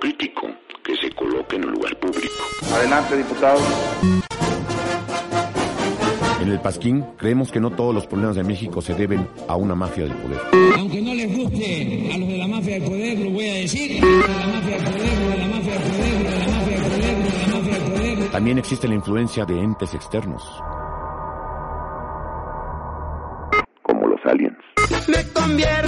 crítico que se coloque en un lugar público. Adelante, diputado. En el Pasquín creemos que no todos los problemas de México se deben a una mafia del poder. Aunque no les guste a los de la mafia del poder, lo voy a decir. La mafia del poder, lo de la mafia del poder, lo de la mafia del poder, lo de la mafia del poder. También existe la influencia de entes externos. Como los aliens. Me convierto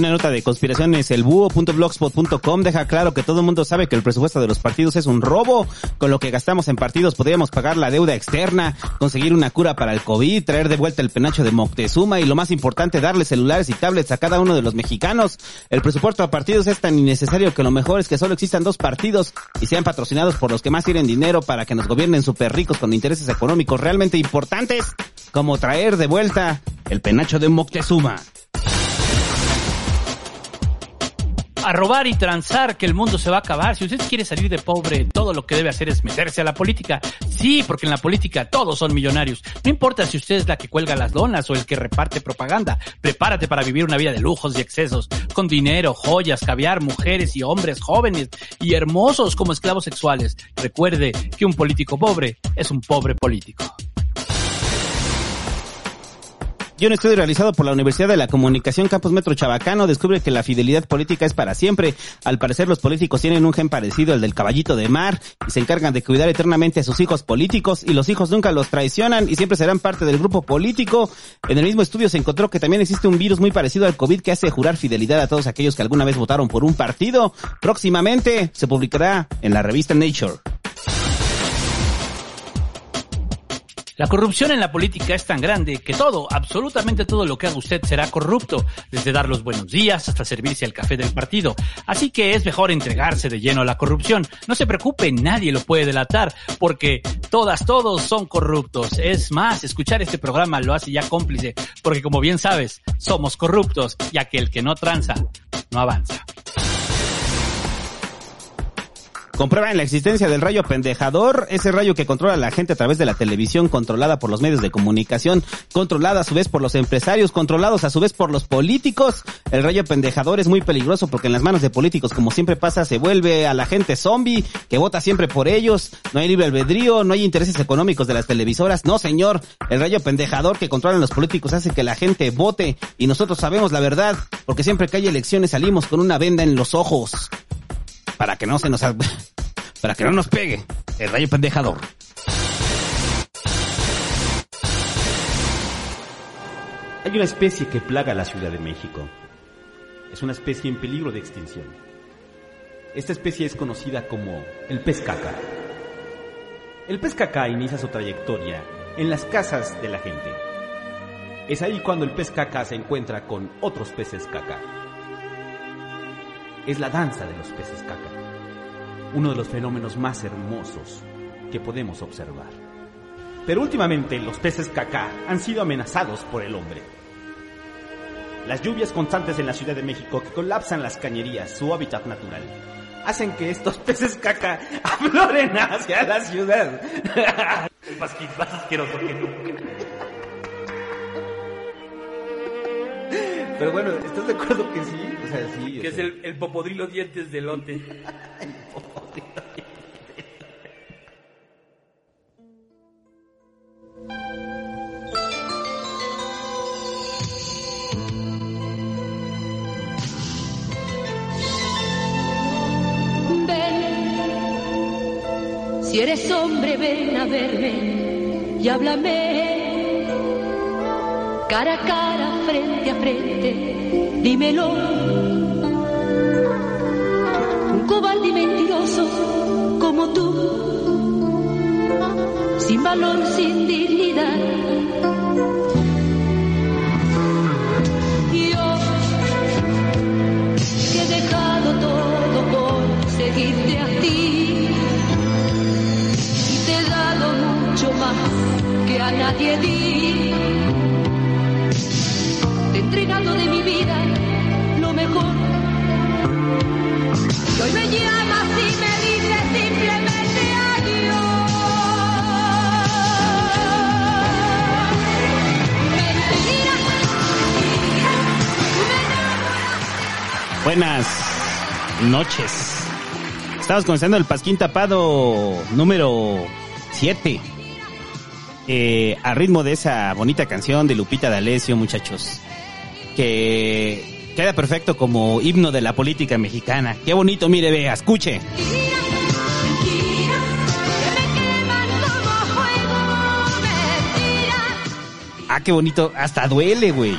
Una nota de conspiraciones, el búho.blogspot.com deja claro que todo el mundo sabe que el presupuesto de los partidos es un robo. Con lo que gastamos en partidos podríamos pagar la deuda externa, conseguir una cura para el COVID, traer de vuelta el penacho de Moctezuma y lo más importante, darle celulares y tablets a cada uno de los mexicanos. El presupuesto a partidos es tan innecesario que lo mejor es que solo existan dos partidos y sean patrocinados por los que más tienen dinero para que nos gobiernen súper ricos con intereses económicos realmente importantes, como traer de vuelta el penacho de Moctezuma. A robar y transar que el mundo se va a acabar. Si usted quiere salir de pobre, todo lo que debe hacer es meterse a la política. Sí, porque en la política todos son millonarios. No importa si usted es la que cuelga las donas o el que reparte propaganda. Prepárate para vivir una vida de lujos y excesos, con dinero, joyas, caviar, mujeres y hombres jóvenes y hermosos como esclavos sexuales. Recuerde que un político pobre es un pobre político. Y un estudio realizado por la Universidad de la Comunicación Campus Metro Chabacano descubre que la fidelidad política es para siempre. Al parecer los políticos tienen un gen parecido al del caballito de mar y se encargan de cuidar eternamente a sus hijos políticos y los hijos nunca los traicionan y siempre serán parte del grupo político. En el mismo estudio se encontró que también existe un virus muy parecido al COVID que hace jurar fidelidad a todos aquellos que alguna vez votaron por un partido. Próximamente se publicará en la revista Nature. La corrupción en la política es tan grande que todo, absolutamente todo lo que haga usted será corrupto, desde dar los buenos días hasta servirse al café del partido. Así que es mejor entregarse de lleno a la corrupción. No se preocupe, nadie lo puede delatar, porque todas, todos son corruptos. Es más, escuchar este programa lo hace ya cómplice, porque como bien sabes, somos corruptos, ya que el que no tranza, no avanza. Comprueban la existencia del rayo pendejador, ese rayo que controla a la gente a través de la televisión, controlada por los medios de comunicación, controlada a su vez por los empresarios, controlados a su vez por los políticos. El rayo pendejador es muy peligroso porque en las manos de políticos, como siempre pasa, se vuelve a la gente zombie, que vota siempre por ellos, no hay libre albedrío, no hay intereses económicos de las televisoras. No, señor, el rayo pendejador que controlan los políticos hace que la gente vote y nosotros sabemos la verdad, porque siempre que hay elecciones salimos con una venda en los ojos para que no se nos para que no nos pegue el rayo pendejador. Hay una especie que plaga la Ciudad de México. Es una especie en peligro de extinción. Esta especie es conocida como el pez caca. El pez caca inicia su trayectoria en las casas de la gente. Es ahí cuando el pez caca se encuentra con otros peces caca. Es la danza de los peces caca uno de los fenómenos más hermosos que podemos observar. Pero últimamente los peces caca han sido amenazados por el hombre. Las lluvias constantes en la Ciudad de México que colapsan las cañerías, su hábitat natural, hacen que estos peces caca afloren hacia la ciudad. Pero bueno, ¿estás de acuerdo que sí? O sea, sí. Que es sea, el, el popodrilo dientes de lote. Ven, si eres hombre, ven a verme y háblame. Cara a cara, frente a frente, dímelo. Un cobarde y mentiroso como tú, sin valor, sin dignidad. Yo, que he dejado todo por seguirte a ti, y te he dado mucho más que a nadie di. Buenas noches. Estamos comenzando el Pasquín Tapado número 7. Eh, a ritmo de esa bonita canción de Lupita D'Alessio, muchachos. Que queda perfecto como himno de la política mexicana. Qué bonito, mire, vea, escuche. Ah, qué bonito. Hasta duele, güey.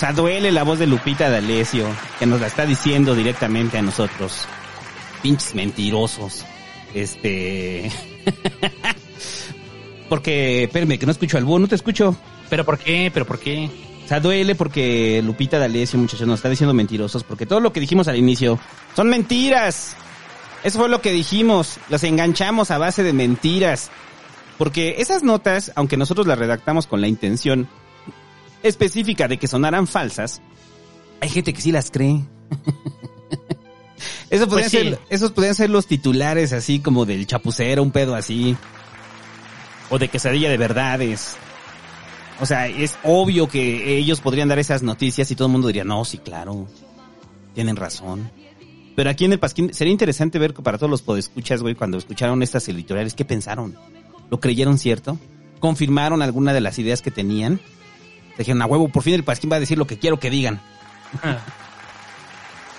Sea, duele la voz de Lupita D'Alessio, que nos la está diciendo directamente a nosotros. Pinches mentirosos. Este... porque, espérame, que no escucho al búho, no te escucho. ¿Pero por qué? ¿Pero por qué? O sea, duele porque Lupita D'Alessio, muchachos, nos está diciendo mentirosos, porque todo lo que dijimos al inicio son mentiras. Eso fue lo que dijimos, los enganchamos a base de mentiras. Porque esas notas, aunque nosotros las redactamos con la intención específica de que sonaran falsas, hay gente que sí las cree. Eso podrían Pues sí. ser, esos podrían ser los titulares así como del chapucero, un pedo así. O de quesadilla de verdades. O sea, es obvio que ellos podrían dar esas noticias y todo el mundo diría, no, sí, claro. Tienen razón. Pero aquí en el Pasquín sería interesante ver para todos los podescuchas, güey, cuando escucharon estas editoriales, ¿qué pensaron? ¿Lo creyeron cierto? ¿Confirmaron alguna de las ideas que tenían? Dijeron, a huevo, por fin el Pasquín va a decir lo que quiero que digan.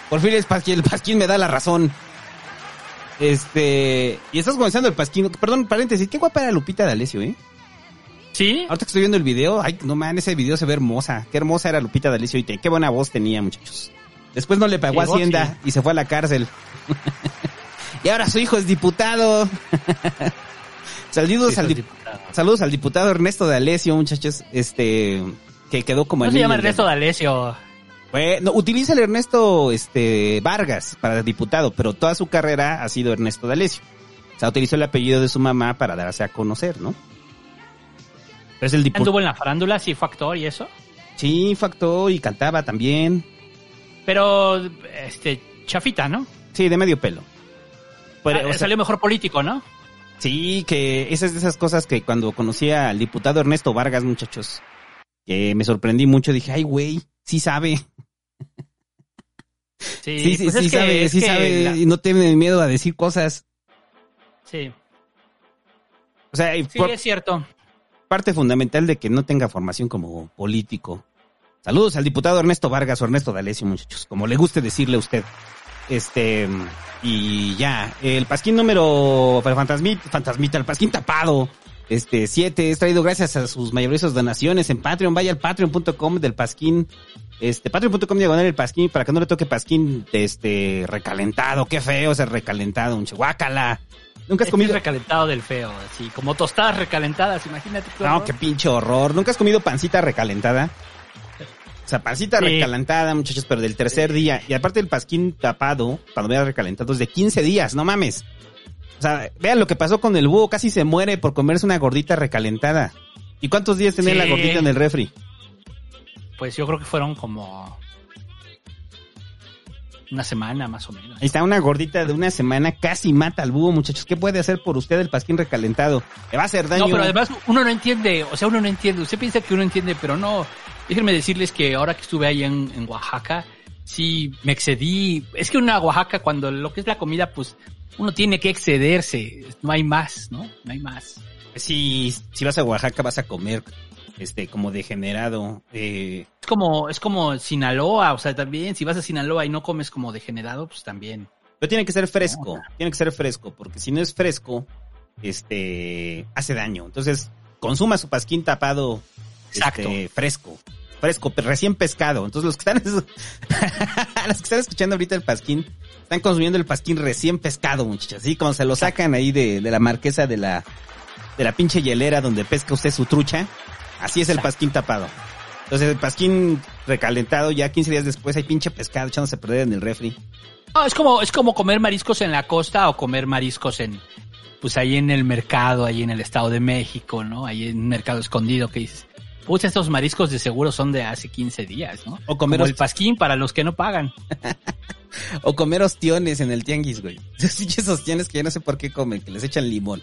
Por fin el Pasquín, el Pasquín me da la razón. Este, y estás comenzando el Pasquín. Perdón, paréntesis, qué guapa era Lupita D'Alessio, ¿eh? ¿Sí? Ahorita que estoy viendo el video, ay, no man, ese video se ve hermosa. Qué hermosa era Lupita D'Alessio y qué buena voz tenía, muchachos. Después no le pagó Hacienda sí. y se fue a la cárcel. y ahora su hijo es diputado. saludos, Sí, al dip- diputado. saludos al diputado Ernesto D'Alessio, muchachos. Este, que quedó como No el se llama Ernesto D'Alessio. Bueno, utiliza el Ernesto este, Vargas para diputado, pero toda su carrera ha sido Ernesto D'Alessio. O sea, utilizó el apellido de su mamá para darse a conocer, ¿no? Pero es el diputado. Anduvo en la farándula, sí fue actor y eso. Sí, factor y cantaba también. Pero, este, chafita, ¿no? Sí, de medio pelo. Pero, Ah, o sea, salió mejor político, ¿no? sí, que esas de esas cosas que cuando conocí al diputado Ernesto Vargas, muchachos, que me sorprendí mucho, dije, ay, güey, sí sabe. Sí, Sí, sí, pues sí es que- sabe, sí sabe la- y no tiene miedo a decir cosas. sí, O sea, sí, por- es cierto. parte fundamental de que no tenga formación como político. Saludos al diputado Ernesto Vargas o Ernesto D'Alessio, muchachos, como le guste decirle a usted. Este, y ya, el pasquín número, fantasmita, fantasmita, el pasquín tapado, este, siete, es traído gracias a sus mayoristas donaciones en Patreon, vaya al patreon.com del pasquín, este, patreon.com diagonal el pasquín, para que no le toque pasquín, este, recalentado, qué feo ese recalentado, un guácala. Nunca has Este comido, recalentado del feo, así, como tostadas recalentadas, imagínate. qué No, qué pinche horror. ¿Nunca has comido pancita recalentada? O sea, pancita Sí. recalentada, muchachos, pero del tercer día. Y aparte el pasquín tapado, cuando vea recalentado, es de 15 días, no mames. O sea, vean lo que pasó con el búho, casi se muere por comerse una gordita recalentada. ¿Y cuántos días tenía Sí. la gordita en el refri? Pues yo creo que fueron como una semana más o menos. Ahí está una gordita de una semana, casi mata al búho, muchachos. ¿Qué puede hacer por usted el pasquín recalentado? Le va a hacer daño. No, pero además uno no entiende, o sea, uno no entiende. Usted piensa que uno entiende, pero no. Déjenme decirles que ahora que estuve ahí en, en Oaxaca, sí me excedí. Es que una Oaxaca, cuando lo que es la comida, pues uno tiene que excederse. No hay más, ¿no? No hay más. Si, si vas a Oaxaca vas a comer este como degenerado. Eh, Es como, es como Sinaloa, o sea, también, si vas a Sinaloa y no comes como degenerado, pues también. Pero tiene que ser fresco, tiene que ser fresco, porque si no es fresco, este, hace daño. Entonces, consuma su pasquín tapado Exacto. este, fresco. Fresco, recién pescado. Entonces los que están, los que están escuchando ahorita el pasquín, están consumiendo el pasquín recién pescado, muchachos. Así como se lo sacan ahí de, de la marquesa de la, de la pinche hielera donde pesca usted su trucha. Así es el pasquín tapado. Entonces el pasquín recalentado, ya 15 días después hay pinche pescado echándose a perder en el refri. Ah, es como, es como comer mariscos en la costa o comer mariscos en, pues ahí en el mercado, ahí en el Estado de México, ¿no? Ahí en un mercado escondido que dices, pues estos mariscos de seguro son de hace 15 días, ¿no? O comer Como el pasquín para los que no pagan. O comer ostiones en el tianguis, güey. Esos ostiones que ya no sé por qué comen, que les echan limón.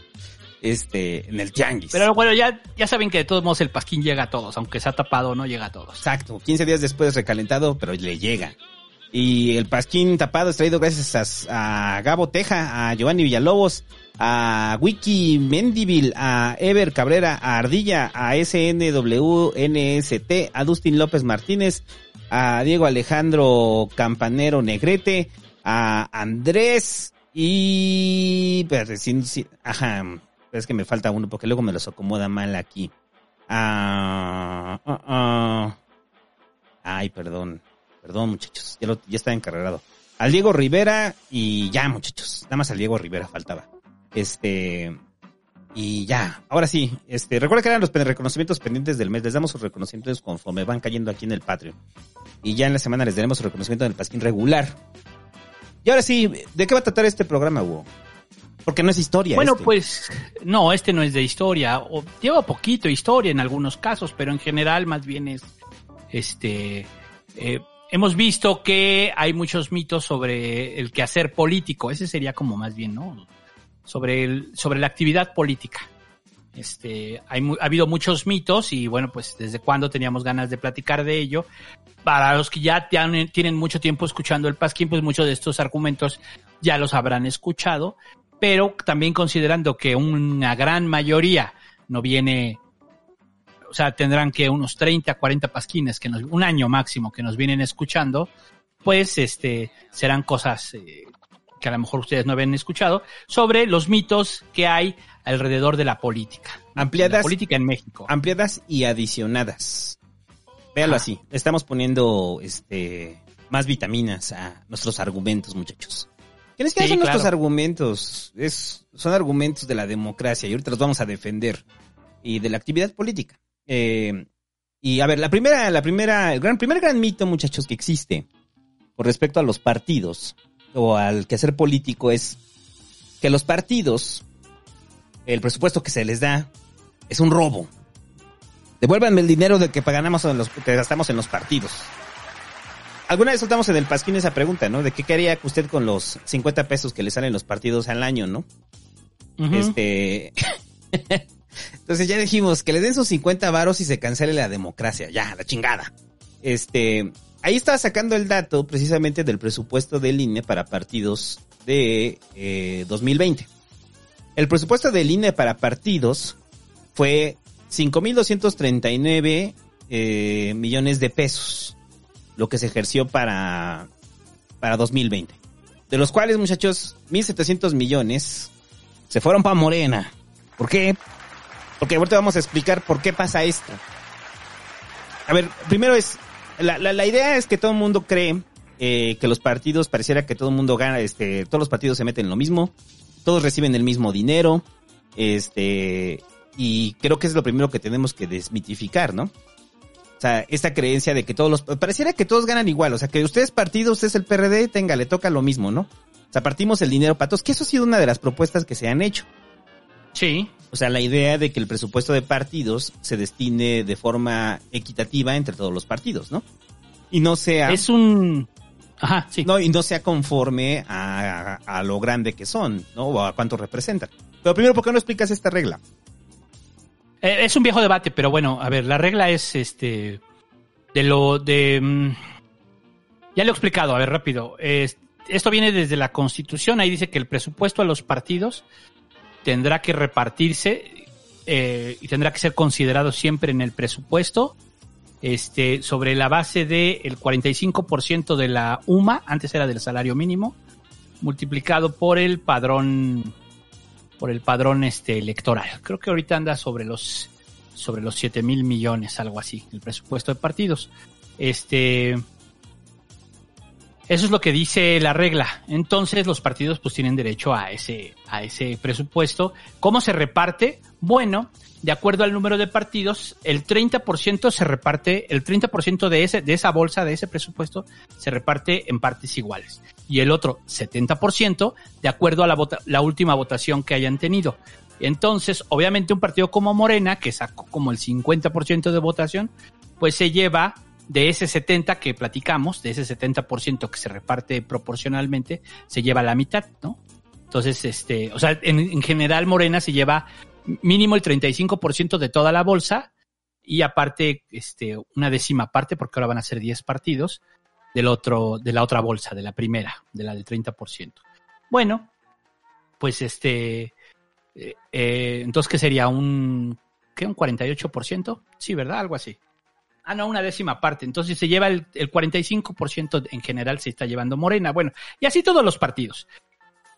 Este, en el tianguis. Pero bueno, ya, ya saben que de todos modos el pasquín llega a todos, aunque sea tapado, no llega a todos. Exacto, 15 días después recalentado, pero le llega. Y el pasquín tapado es traído gracias a, a Gabo Teja, a Giovanni Villalobos, a Wiki Mendivil, a Ever Cabrera, a Ardilla, a SNWNST, a Dustin López Martínez, a Diego Alejandro Campanero Negrete, a Andrés y... ajá, es que me falta uno porque luego me los acomoda mal aquí. Ah, ah, ah. Ay, perdón. Perdón, muchachos. Ya, ya está encarregado. Al Diego Rivera y ya, muchachos. Nada más al Diego Rivera faltaba. Este. Y ya. Ahora sí. Este. Recuerda que eran los reconocimientos pendientes del mes. Les damos sus reconocimientos conforme van cayendo aquí en el Patreon. Y ya en la semana les daremos su reconocimiento del Pasquín regular. Y ahora sí, ¿de qué va a tratar este programa, Hugo? Porque no es historia. Bueno, este. pues no, este no es de historia, o lleva poquito historia en algunos casos, pero en general más bien es, este, eh, hemos visto que hay muchos mitos sobre el quehacer político, ese sería como más bien, ¿no? Sobre el, sobre la actividad política. Este, hay, ha habido muchos mitos y bueno, pues desde cuando teníamos ganas de platicar de ello. Para los que ya tienen, mucho tiempo escuchando el Pasquín, pues muchos de estos argumentos ya los habrán escuchado pero también considerando que una gran mayoría no viene, o sea, tendrán que unos 30, 40 pasquines, que un año máximo que nos vienen escuchando, pues este, serán cosas eh, que a lo mejor ustedes no habían escuchado, sobre los mitos que hay alrededor de la política. Ampliadas. La política en México. ampliadas y adicionadas. Véalo así. Estamos poniendo este más vitaminas a nuestros argumentos, muchachos. Que ni siquiera Sí, son nuestros argumentos. Es, son argumentos de la democracia y ahorita los vamos a defender. Y de la actividad política. Eh, y a ver, la primera, la primera, el gran, primer gran mito, muchachos, que existe con respecto a los partidos o al quehacer político es que los partidos, el presupuesto que se les da, es un robo. Devuélvanme el dinero de que ganamos en los, que gastamos en los partidos. Alguna vez soltamos en el pasquín esa pregunta, ¿no? De qué quería usted con los 50 pesos que le salen los partidos al año, ¿no? Este. Entonces ya dijimos que le den sus 50 varos y se cancele la democracia. Ya, la chingada. Este. Ahí estaba sacando el dato precisamente del presupuesto del INE para partidos de eh, 2020. El presupuesto del INE para partidos fue 5.239 eh, millones de pesos, lo que se ejerció para, para 2020. De los cuales, muchachos, 1.700 millones se fueron para Morena. ¿Por qué? Porque ahorita vamos a explicar por qué pasa esto. A ver, primero es, la, la, la idea es que todo el mundo cree eh, que los partidos, pareciera que todo el mundo gana, este, todos los partidos se meten en lo mismo, todos reciben el mismo dinero, este, y creo que es lo primero que tenemos que desmitificar, ¿no? O sea, esta creencia de que todos los, pareciera que todos ganan igual, o sea, que usted es partido, usted es el PRD, tenga, le toca lo mismo, ¿no? O sea, partimos el dinero para todos, que eso ha sido una de las propuestas que se han hecho. Sí. O sea, la idea de que el presupuesto de partidos se destine de forma equitativa entre todos los partidos, ¿no? Y no sea... Es un... Ajá, sí. No, y no sea conforme a, a, a lo grande que son, ¿no? O a cuánto representan. Pero primero, ¿por qué no explicas esta regla? Eh, es un viejo debate, pero bueno, a ver, la regla es este de lo de mm, ya lo he explicado, a ver rápido. Es- esto viene desde la Constitución, ahí dice que el presupuesto a los partidos tendrá que repartirse eh, y tendrá que ser considerado siempre en el presupuesto este sobre la base de el 45% de la UMA, antes era del salario mínimo, multiplicado por el padrón por el padrón este electoral. Creo que ahorita anda sobre los sobre los 7 mil millones, algo así, el presupuesto de partidos. Este, eso es lo que dice la regla. Entonces los partidos pues tienen derecho a ese, a ese presupuesto. ¿Cómo se reparte? Bueno, de acuerdo al número de partidos, el 30% se reparte, el 30% de ese, de esa bolsa, de ese presupuesto, se reparte en partes iguales. Y el otro 70% de acuerdo a la, vota, la última votación que hayan tenido. Entonces, obviamente un partido como Morena, que sacó como el 50% de votación, pues se lleva de ese 70 que platicamos, de ese 70% que se reparte proporcionalmente, se lleva la mitad, ¿no? Entonces, este, o sea, en, en general Morena se lleva mínimo el 35% de toda la bolsa y aparte, este, una décima parte, porque ahora van a ser 10 partidos, del otro, de la otra bolsa, de la primera, de la del 30%. Bueno, pues este, eh, eh, entonces, ¿qué sería? ¿Un, qué? ¿Un 48%? Sí, ¿verdad? Algo así. Ah, no, una décima parte. Entonces se lleva el, el 45% en general se está llevando Morena. Bueno, y así todos los partidos.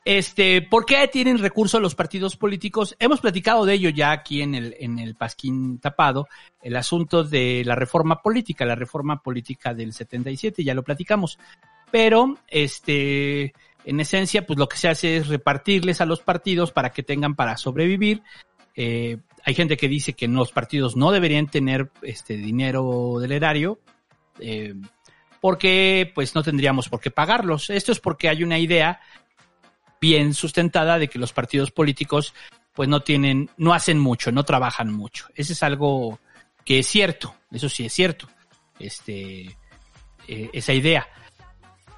Este, ¿por qué tienen recursos los partidos políticos? Hemos platicado de ello ya aquí en el, en el Pasquín Tapado, el asunto de la reforma política, la reforma política del 77, ya lo platicamos. Pero, este, en esencia, pues lo que se hace es repartirles a los partidos para que tengan para sobrevivir. Eh, hay gente que dice que los partidos no deberían tener este dinero del erario, eh, porque pues no tendríamos por qué pagarlos. Esto es porque hay una idea bien sustentada de que los partidos políticos pues no tienen, no hacen mucho, no trabajan mucho. Ese es algo que es cierto, eso sí es cierto, este, eh, esa idea.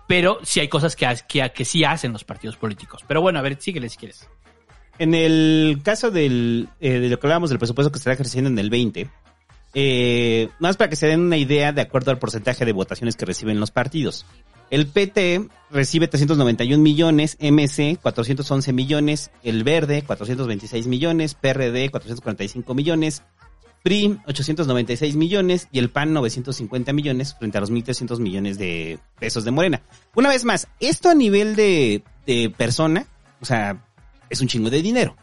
Pero sí hay cosas que, que, que sí hacen los partidos políticos. Pero bueno, a ver, síguele si quieres. En el caso del, eh, de lo que hablábamos del presupuesto que estará ejerciendo en el 20, eh, más para que se den una idea de acuerdo al porcentaje de votaciones que reciben los partidos. El PT recibe 391 millones, MC 411 millones, el Verde 426 millones, PRD 445 millones, PRI 896 millones y el PAN 950 millones frente a los 1.300 millones de pesos de Morena. Una vez más, esto a nivel de persona, o sea, es un chingo de dinero.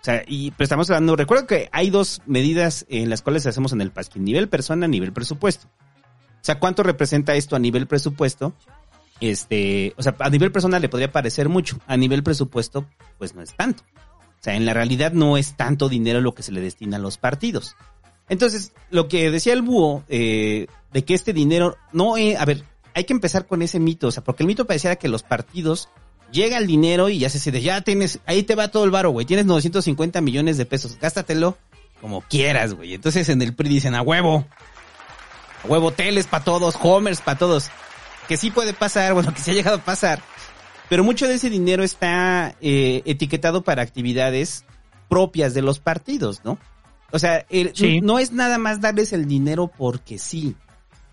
O sea, y pero estamos hablando, recuerdo que hay dos medidas en las cuales hacemos en el Pasquín, nivel persona, nivel presupuesto. O sea, ¿cuánto representa esto a nivel presupuesto? Este, o sea, a nivel persona le podría parecer mucho, a nivel presupuesto, pues no es tanto. O sea, en la realidad no es tanto dinero lo que se le destina a los partidos. Entonces, lo que decía el búho, eh, de que este dinero no, eh, a ver, hay que empezar con ese mito, o sea, porque el mito parecía que los partidos llega el dinero y ya se dice, ya tienes, ahí te va todo el varo, güey, tienes 950 millones de pesos, gástatelo como quieras, güey. Entonces en el PRI dicen, a huevo, a huevo, teles para todos, homers para todos. Que sí puede pasar, bueno, que sí ha llegado a pasar. Pero mucho de ese dinero está eh, etiquetado para actividades propias de los partidos, ¿no? O sea, el, Sí. no es nada más darles el dinero porque sí.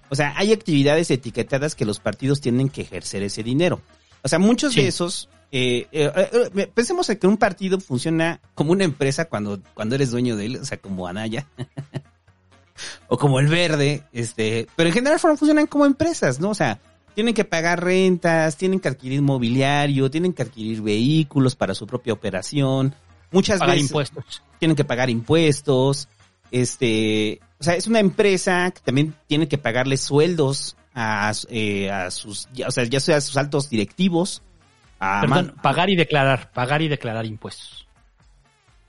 O sea, hay actividades etiquetadas que los partidos tienen que ejercer ese dinero. O sea, muchos Sí. de esos, eh, eh, eh, pensemos en que un partido funciona como una empresa cuando, cuando eres dueño de él, o sea, como Anaya. o como el verde, este, pero en general funcionan como empresas, ¿no? O sea, tienen que pagar rentas, tienen que adquirir mobiliario, tienen que adquirir vehículos para su propia operación. Muchas Pagar veces impuestos. tienen que pagar impuestos. Este, o sea, es una empresa que también tiene que pagarle sueldos a, eh, a sus, ya- o sea, ya sea a sus altos directivos, a, Perdón, pagar y declarar, pagar y declarar impuestos.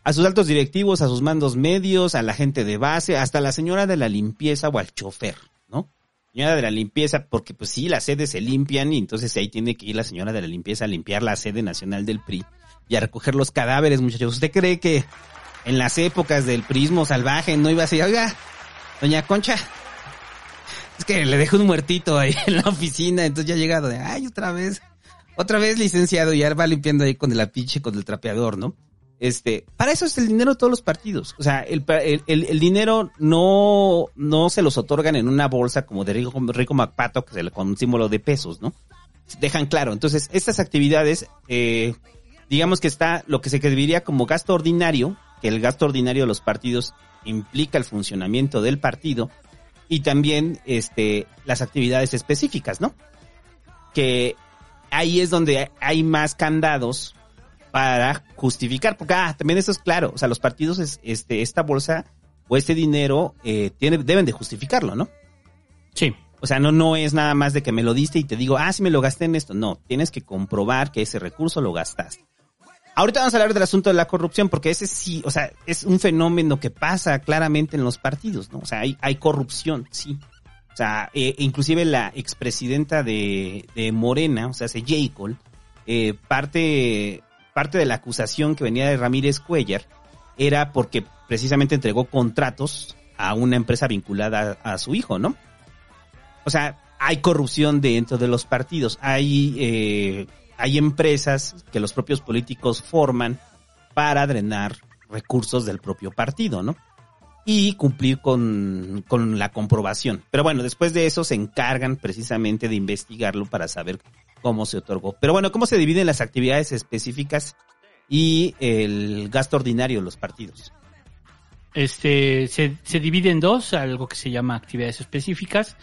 a sus altos directivos, a sus mandos medios, a la gente de base, hasta la señora de la limpieza o al chofer, ¿no? Señora de la limpieza, porque pues sí, las sedes se limpian y entonces ahí tiene que ir la señora de la limpieza a limpiar la sede nacional del PRI y a recoger los cadáveres, muchachos. ¿Usted cree que en las épocas del prismo salvaje no iba a decir, oiga, doña Concha, que le dejé un muertito ahí en la oficina, entonces ya ha llegado de, ay, otra vez, otra vez licenciado, y ahora va limpiando ahí con el apiche, con el trapeador, ¿no? Este, para eso es el dinero de todos los partidos. O sea, el, el, el- dinero no, no se los otorgan en una bolsa como de Rico, Rico Macpato, con un símbolo de pesos, ¿no? Dejan claro. Entonces, estas actividades, eh, digamos que está lo que se diría como gasto ordinario, que el gasto ordinario de los partidos implica el funcionamiento del partido, y también, este, las actividades específicas, ¿no? Que ahí es donde hay más candados para justificar, porque ah, también eso es claro, o sea, los partidos, es, este, esta bolsa o este dinero eh, tiene, deben de justificarlo, ¿no? Sí. O sea, no, no es nada más de que me lo diste y te digo, ah, sí me lo gasté en esto. No, tienes que comprobar que ese recurso lo gastaste. Ahorita vamos a hablar del asunto de la corrupción, porque ese sí, o sea, es un fenómeno que pasa claramente en los partidos, ¿no? O sea, hay, corrupción, sí. O sea, eh, inclusive la expresidenta de, de Morena, o sea, se J. eh, parte, parte de la acusación que venía de Ramírez Cuellar era porque precisamente entregó contratos a una empresa vinculada a, a su hijo, ¿no? O sea, hay corrupción dentro de los partidos, hay, eh, hay empresas que los propios políticos forman para drenar recursos del propio partido, ¿no? Y cumplir con, con la comprobación. Pero bueno, después de eso se encargan precisamente de investigarlo para saber cómo se otorgó. Pero bueno, ¿cómo se dividen las actividades específicas y el gasto ordinario de los partidos? Este, se, se divide en dos, algo que se llama actividades específicas,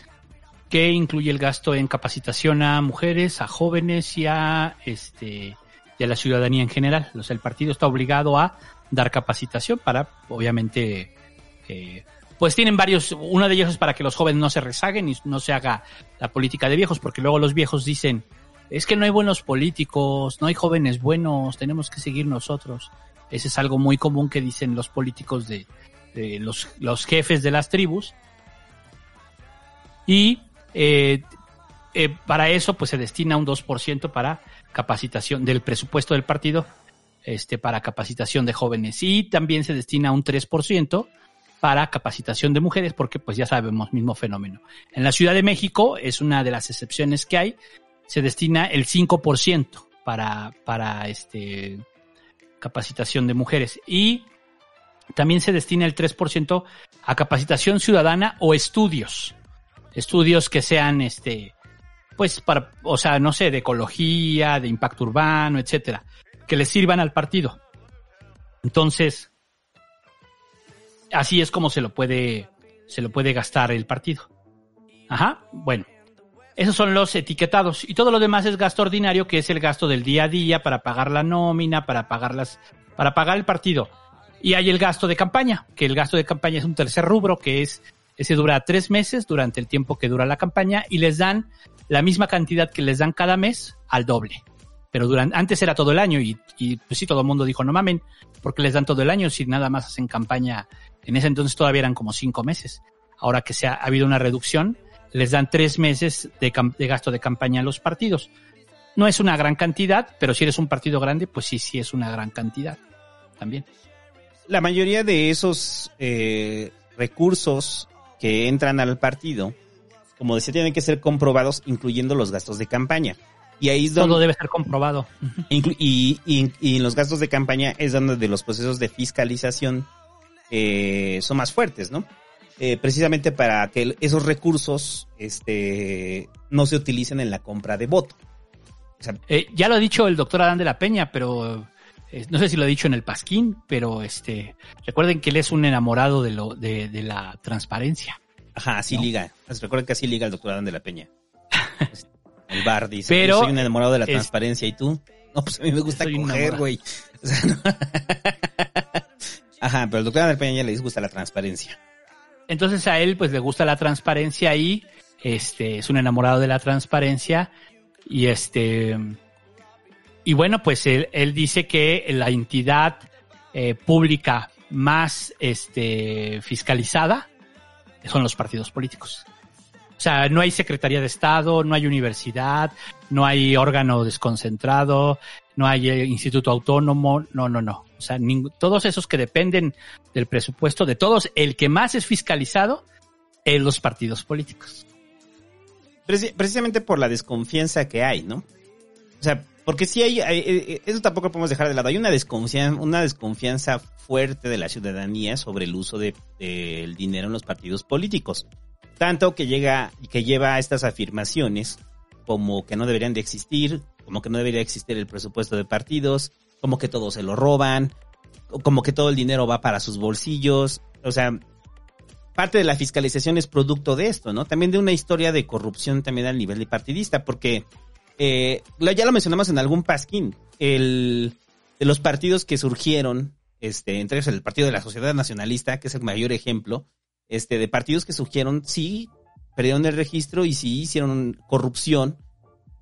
que incluye el gasto en capacitación a mujeres, a jóvenes y a, este, y a la ciudadanía en general. O el partido está obligado a dar capacitación para, obviamente, eh, pues tienen varios, uno de ellos es para que los jóvenes no se rezaguen y no se haga la política de viejos, porque luego los viejos dicen, es que no hay buenos políticos, no hay jóvenes buenos, tenemos que seguir nosotros. Ese es algo muy común que dicen los políticos de, de los, los jefes de las tribus. Y eh, eh, para eso pues se destina un 2% para capacitación del presupuesto del partido, este, para capacitación de jóvenes. Y también se destina un 3% para capacitación de mujeres, porque pues ya sabemos, mismo fenómeno. En la Ciudad de México es una de las excepciones que hay, se destina el 5% para, para este, capacitación de mujeres. Y también se destina el 3% a capacitación ciudadana o estudios. Estudios que sean, este, pues para, o sea, no sé, de ecología, de impacto urbano, etcétera, que le sirvan al partido. Entonces, así es como se lo puede, se lo puede gastar el partido. Ajá, bueno. Esos son los etiquetados. Y todo lo demás es gasto ordinario, que es el gasto del día a día para pagar la nómina, para pagar las, para pagar el partido. Y hay el gasto de campaña, que el gasto de campaña es un tercer rubro, que es, ese dura tres meses durante el tiempo que dura la campaña y les dan la misma cantidad que les dan cada mes al doble. Pero durante, antes era todo el año y, y pues sí, todo el mundo dijo, no mamen, porque les dan todo el año si nada más hacen campaña. En ese entonces todavía eran como cinco meses. Ahora que se ha, ha habido una reducción, les dan tres meses de, de, gasto de campaña a los partidos. No es una gran cantidad, pero si eres un partido grande, pues sí, sí es una gran cantidad también. La mayoría de esos eh, recursos que entran al partido, como decía, tienen que ser comprobados, incluyendo los gastos de campaña. Y ahí es donde, Todo debe ser comprobado. Y, y, y, en los gastos de campaña es donde de los procesos de fiscalización eh, son más fuertes, ¿no? Eh, precisamente para que esos recursos este, no se utilicen en la compra de voto. O sea, eh, ya lo ha dicho el doctor Adán de la Peña, pero no sé si lo ha dicho en el Pasquín, pero este recuerden que él es un enamorado de, lo, de, de la transparencia. Ajá, así ¿no? liga. Recuerden que así liga el doctor Adán de la Peña. el bar dice, pero, soy un enamorado de la es, transparencia y tú. No, pues a mí me gusta coger, güey. O sea, no. Ajá, pero el doctor Adán de la Peña ya le gusta la transparencia. Entonces a él pues le gusta la transparencia y este es un enamorado de la transparencia y este y bueno pues él, él dice que la entidad eh, pública más este fiscalizada son los partidos políticos. O sea, no hay Secretaría de Estado, no hay universidad, no hay órgano desconcentrado, no hay eh, instituto autónomo, no, no, no. O sea, todos esos que dependen del presupuesto de todos, el que más es fiscalizado es los partidos políticos. Preci precisamente por la desconfianza que hay, ¿no? O sea, porque si hay, hay, eso tampoco podemos dejar de lado. Hay una desconfianza, una desconfianza fuerte de la ciudadanía sobre el uso del de, de dinero en los partidos políticos. Tanto que llega, que lleva a estas afirmaciones como que no deberían de existir, como que no debería existir el presupuesto de partidos, como que todos se lo roban, como que todo el dinero va para sus bolsillos, o sea, parte de la fiscalización es producto de esto, ¿no? También de una historia de corrupción también al nivel de partidista, porque eh, ya lo mencionamos en algún pasquín, el, de los partidos que surgieron este, entre ellos el Partido de la Sociedad Nacionalista, que es el mayor ejemplo, este, de partidos que surgieron, sí, perdieron el registro y sí hicieron corrupción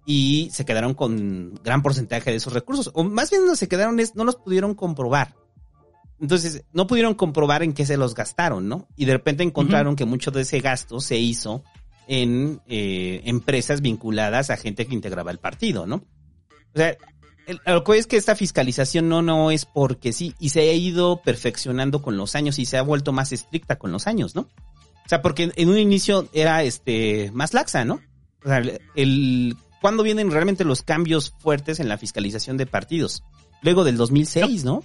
y se quedaron con gran porcentaje de esos recursos. O más bien no se quedaron, es, no los pudieron comprobar. Entonces, no pudieron comprobar en qué se los gastaron, ¿no? Y de repente encontraron que mucho de ese gasto se hizo en eh, empresas vinculadas a gente que integraba el partido, ¿no? O sea, lo que es que esta fiscalización no, no es porque sí, y se ha ido perfeccionando con los años y se ha vuelto más estricta con los años, ¿no? O sea, porque en un inicio era este más laxa, ¿no? O sea, el, el- ¿cuándo vienen realmente los cambios fuertes en la fiscalización de partidos? Luego del 2006, ¿no?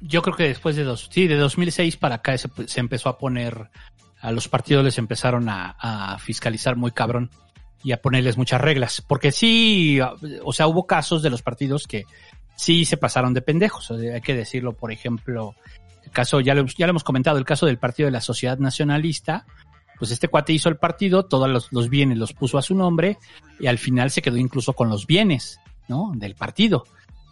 Yo creo que después de dos, sí, de 2006 para acá se, se empezó a poner, a los partidos les empezaron a, fiscalizar muy cabrón y a ponerles muchas reglas. Porque sí, o sea, hubo casos de los partidos que sí se pasaron de pendejos. hay que decirlo, por ejemplo, el caso, ya lo, ya lo hemos comentado, el caso del partido de la Sociedad Nacionalista. Pues este cuate hizo el partido, todos los, los bienes los puso a su nombre y al final se quedó incluso con los bienes, ¿no? Del partido.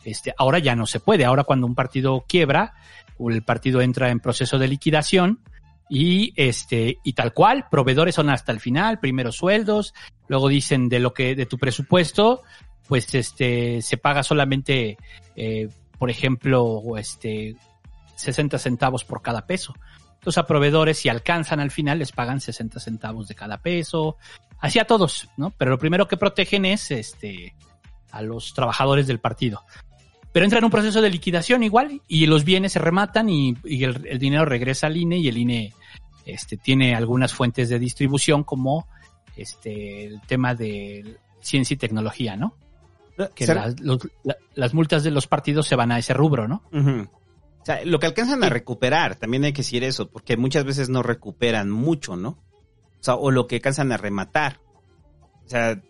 Este, ahora ya no se puede. Ahora cuando un partido quiebra, o el partido entra en proceso de liquidación y este y tal cual, proveedores son hasta el final, primeros sueldos, luego dicen de lo que de tu presupuesto, pues este se paga solamente, eh, por ejemplo, este 60 centavos por cada peso. Entonces a proveedores si alcanzan al final les pagan 60 centavos de cada peso, así a todos, ¿no? Pero lo primero que protegen es este a los trabajadores del partido. Pero entra en un proceso de liquidación igual y los bienes se rematan y, y el, el dinero regresa al INE y el INE este, tiene algunas fuentes de distribución como este, el tema de ciencia y tecnología, ¿no? Que Ser- las, los- la- las multas de los partidos se van a ese rubro, ¿no? O sea, lo que alcanzan a recuperar, también hay que decir eso, porque muchas veces no recuperan mucho, ¿no? O sea, o lo que alcanzan a rematar. O sea,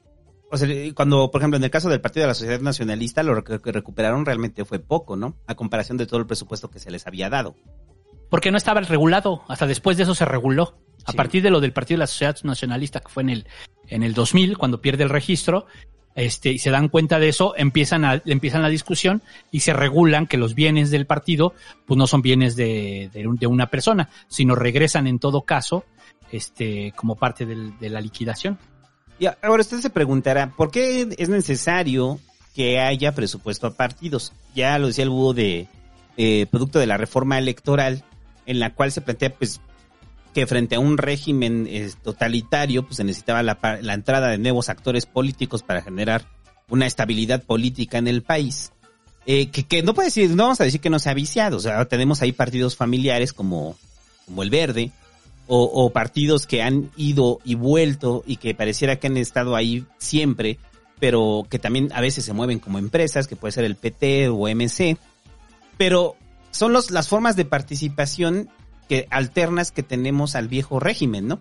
o sea, cuando, por ejemplo, en el caso del Partido de la Sociedad Nacionalista, lo que que recuperaron realmente fue poco, ¿no? A comparación de todo el presupuesto que se les había dado. Porque no estaba regulado, hasta después de eso se reguló. A Sí. partir de lo del Partido de la Sociedad Nacionalista, que fue en el, en el 2000, cuando pierde el registro, este, y se dan cuenta de eso, empiezan, a, empiezan la discusión y se regulan que los bienes del partido, pues no son bienes de, de una persona, sino regresan en todo caso, este, como parte del- de la liquidación. Y ahora usted se preguntará, ¿por qué es necesario que haya presupuesto a partidos? Ya lo decía el búho de eh, producto de la reforma electoral, en la cual se plantea pues que frente a un régimen eh, totalitario, pues se necesitaba la, la entrada de nuevos actores políticos para generar una estabilidad política en el país. Eh, que, que no puede decir, no vamos a decir que no sea viciado, o sea, tenemos ahí partidos familiares como, como el Verde, o, o partidos que han ido y vuelto y que pareciera que han estado ahí siempre, pero que también a veces se mueven como empresas, que puede ser el PT o MC, pero son los, las formas de participación que alternas que tenemos al viejo régimen, ¿no?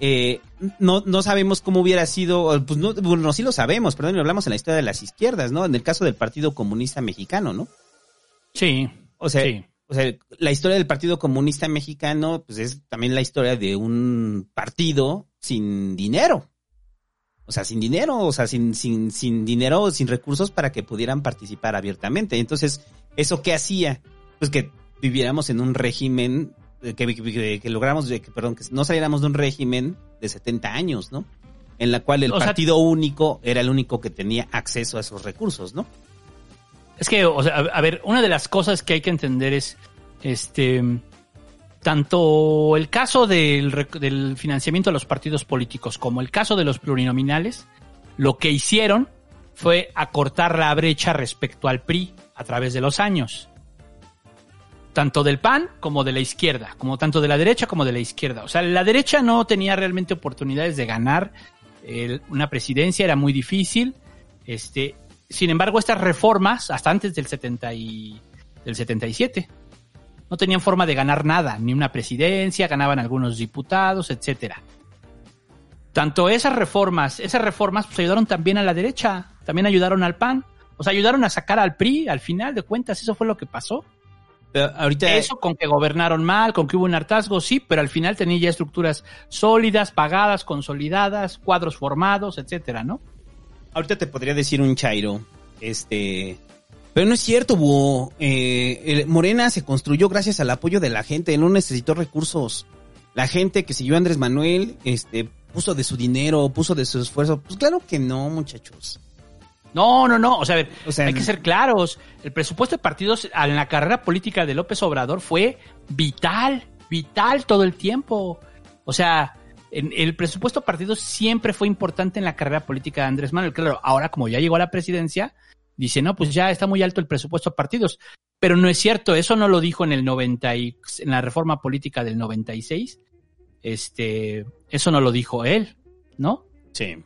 Eh, no, no sabemos cómo hubiera sido, pues no, bueno, sí lo sabemos, perdón, hablamos en la historia de las izquierdas, ¿no? En el caso del Partido Comunista Mexicano, ¿no? Sí. O sea, Sí. o sea, la historia del Partido Comunista Mexicano, pues es también la historia de un partido sin dinero. O sea, sin dinero, o sea, sin, sin, sin dinero, sin recursos para que pudieran participar abiertamente. Entonces, ¿eso qué hacía? Pues que viviéramos en un régimen, eh, que, que, que lográramos, que, perdón, que no saliéramos de un régimen de 70 años, ¿no? En la cual el O sea- partido único era el único que tenía acceso a esos recursos, ¿no? Es que, o sea, a, ver, una de las cosas que hay que entender es, este, tanto el caso del, del financiamiento de los partidos políticos como el caso de los plurinominales, lo que hicieron fue acortar la brecha respecto al PRI a través de los años. Tanto del PAN como de la izquierda, como tanto de la derecha como de la izquierda. O sea, la derecha no tenía realmente oportunidades de ganar una presidencia, era muy difícil. Este, sin embargo, estas reformas, hasta antes del, 70 y, del 77, no tenían forma de ganar nada, ni una presidencia, ganaban algunos diputados, etcétera. Tanto esas reformas, esas reformas pues, ayudaron también a la derecha, también ayudaron al PAN, o sea, ayudaron a sacar al PRI, al final de cuentas, eso fue lo que pasó. Ahorita... Eso con que gobernaron mal, con que hubo un hartazgo, sí, pero al final tenía ya estructuras sólidas, pagadas, consolidadas, cuadros formados, etcétera, ¿no? Ahorita te podría decir un chairo, este, Pero no es cierto, Búho. Eh, Morena se construyó gracias al apoyo de la gente, no necesitó recursos. La gente que siguió a Andrés Manuel, este, puso de su dinero, puso de su esfuerzo. Pues claro que no, muchachos. No, no, no. O sea, a ver, O sea, hay que ser claros. El presupuesto de partidos en la carrera política de López Obrador fue vital, vital todo el tiempo. O sea, en- el presupuesto de partidos siempre fue importante en la carrera política de Andrés Manuel. Claro, ahora como ya llegó a la presidencia, dice, no, pues ya está muy alto el presupuesto de partidos. Pero no es cierto, eso no lo dijo en el 90 y, en la reforma política del 96. Este, eso no lo dijo él, ¿no? Sí.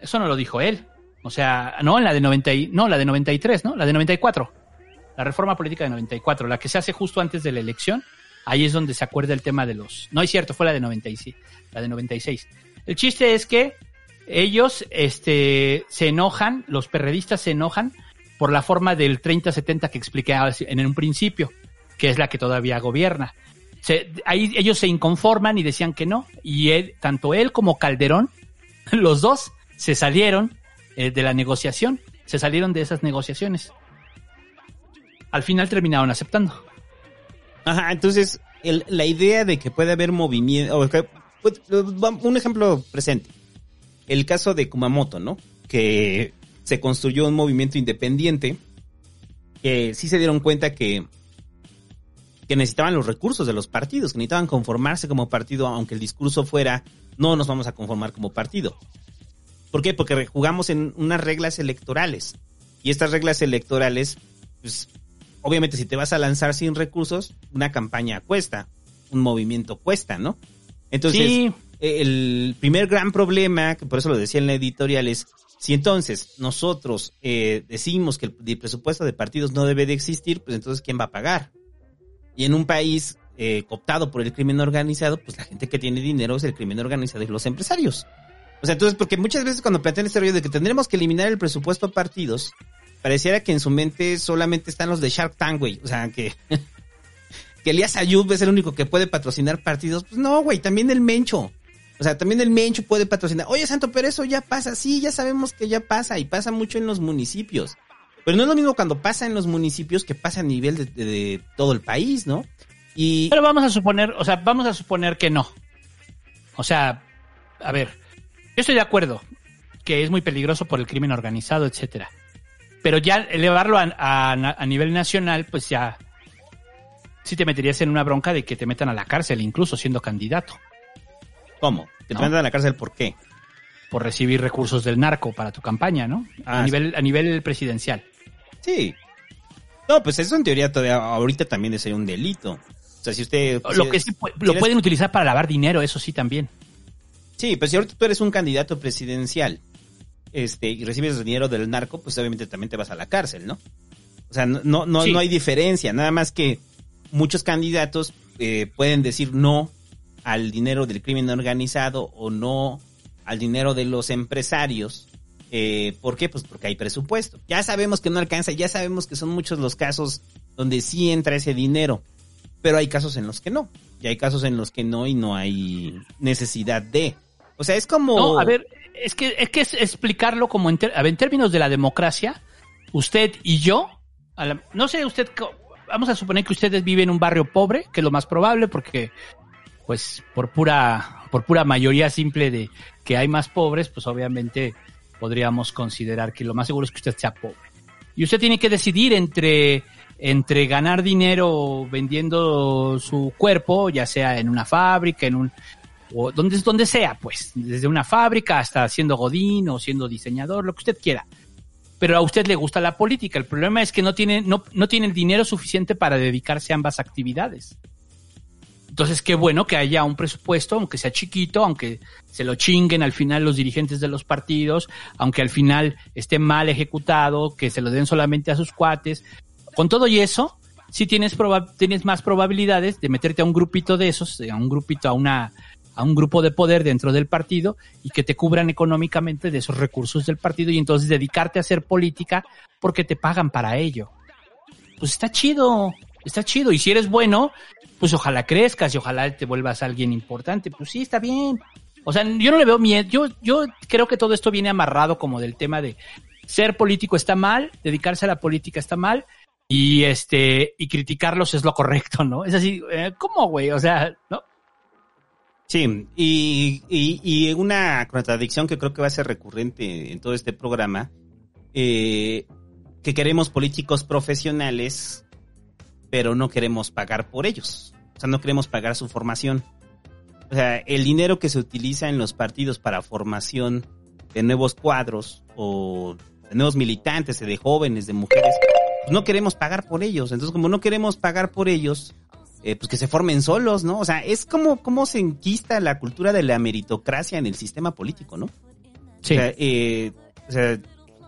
Eso no lo dijo él. O sea, no, en la de 90 y, no, la de 93, ¿no? La de 94. La reforma política de 94, la que se hace justo antes de la elección. Ahí es donde se acuerda el tema de los... No es cierto, fue la de 96. La de 96. El chiste es que ellos este, se enojan, los perredistas se enojan por la forma del 30-70 que expliqué en un principio, que es la que todavía gobierna. Se- ahí ellos se inconforman y decían que no. Y tanto él como Calderón, los dos se salieron eh, de la negociación, se salieron de esas negociaciones. Al final terminaron aceptando. Ajá, entonces, el- la idea de que puede haber movimiento, pues, un ejemplo presente, el caso de Kumamoto, ¿no? Que se construyó un movimiento independiente, que sí se dieron cuenta que, que necesitaban los recursos de los partidos, que necesitaban conformarse como partido, aunque el discurso fuera, no nos vamos a conformar como partido. ¿Por qué? Porque jugamos en unas reglas electorales. Y estas reglas electorales, pues, obviamente si te vas a lanzar sin recursos, una campaña cuesta, un movimiento cuesta, ¿no? Entonces, Sí. eh, el primer gran problema, que por eso lo decía en la editorial, es si entonces nosotros eh, decimos que el, el presupuesto de partidos no debe de existir, pues entonces ¿quién va a pagar? Y en un país eh, cooptado por el crimen organizado, pues la gente que tiene dinero es el crimen organizado y los empresarios. O sea, entonces, porque muchas veces cuando plantean este rollo de que tendremos que eliminar el presupuesto a partidos, pareciera que en su mente solamente están los de Shark Tank, güey. O sea, que, que Elías Ayub es el único que puede patrocinar partidos. Pues no, güey, también el Mencho. O sea, también el Mencho puede patrocinar. Oye, Santo, pero eso ya pasa. Sí, ya sabemos que ya pasa y pasa mucho en los municipios. Pero no es lo mismo cuando pasa en los municipios que pasa a nivel de, de- de todo el país, ¿no? Y Pero vamos a suponer, o sea, vamos a suponer que no. O sea, a ver, yo estoy de acuerdo que es muy peligroso por el crimen organizado, etcétera. Pero ya elevarlo a, a- a nivel nacional, pues ya sí te meterías en una bronca de que te metan a la cárcel, incluso siendo candidato, ¿cómo? Que te No. mandan a la cárcel, ¿por qué? por recibir recursos del narco para tu campaña, ¿no? Ah, a nivel, a nivel presidencial. Sí. No, pues eso en teoría todavía ahorita también sería un delito. O sea, si usted... Lo que sí si lo eres- pueden utilizar para lavar dinero, eso sí también. Sí, pues si ahorita tú eres un candidato presidencial este, y recibes dinero del narco, pues obviamente también te vas a la cárcel, ¿no? O sea, no, no, no, Sí. no hay diferencia, nada más que muchos candidatos eh, pueden decir no al dinero del crimen organizado o no al dinero de los empresarios. Eh, ¿Por qué? Pues porque hay presupuesto. Ya sabemos que no alcanza, ya sabemos que son muchos los casos donde sí entra ese dinero, pero hay casos en los que no. Y hay casos en los que no y no hay necesidad de. O sea, es como... No, a ver, es que es que es explicarlo como en, a ver, en términos de la democracia, usted y yo, a la- no sé, usted, vamos a suponer que ustedes viven en un barrio pobre, que es lo más probable, porque, pues, por pura, por pura mayoría simple de que hay más pobres, pues obviamente podríamos considerar que lo más seguro es que usted sea pobre. Y usted tiene que decidir entre, entre ganar dinero vendiendo su cuerpo, ya sea en una fábrica, en un, o donde, donde sea, pues, desde una fábrica hasta siendo godín o siendo diseñador, lo que usted quiera. Pero a usted le gusta la política. El problema es que no tiene, no, no tiene el dinero suficiente para dedicarse a ambas actividades. Entonces, qué bueno que haya un presupuesto, aunque sea chiquito, aunque se lo chinguen al final los dirigentes de los partidos, aunque al final esté mal ejecutado, que se lo den solamente a sus cuates. Con todo y eso, sí tienes, tienes más probabilidades de meterte a un grupito de esos, a un grupito, a una, a un grupo de poder dentro del partido y que te cubran económicamente de esos recursos del partido y entonces dedicarte a hacer política porque te pagan para ello. Pues está chido, está chido. Y si eres bueno, pues ojalá crezcas y ojalá te vuelvas alguien importante. Pues sí, está bien. O sea, yo no le veo miedo. Yo, yo creo que todo esto viene amarrado como del tema de ser político está mal, dedicarse a la política está mal y este y criticarlos es lo correcto, ¿no? Es así, eh, ¿cómo, güey? O sea, ¿no? Sí, y, y, y una contradicción que creo que va a ser recurrente en todo este programa, eh, que queremos políticos profesionales, pero no queremos pagar por ellos. O sea, no queremos pagar su formación. O sea, el dinero que se utiliza en los partidos para formación de nuevos cuadros o de nuevos militantes, de jóvenes, de mujeres, pues no queremos pagar por ellos. Entonces, como no queremos pagar por ellos, eh, pues que se formen solos, ¿no? O sea, es como cómo se enquista la cultura de la meritocracia en el sistema político, ¿no? Sí. O sea, eh, o sea,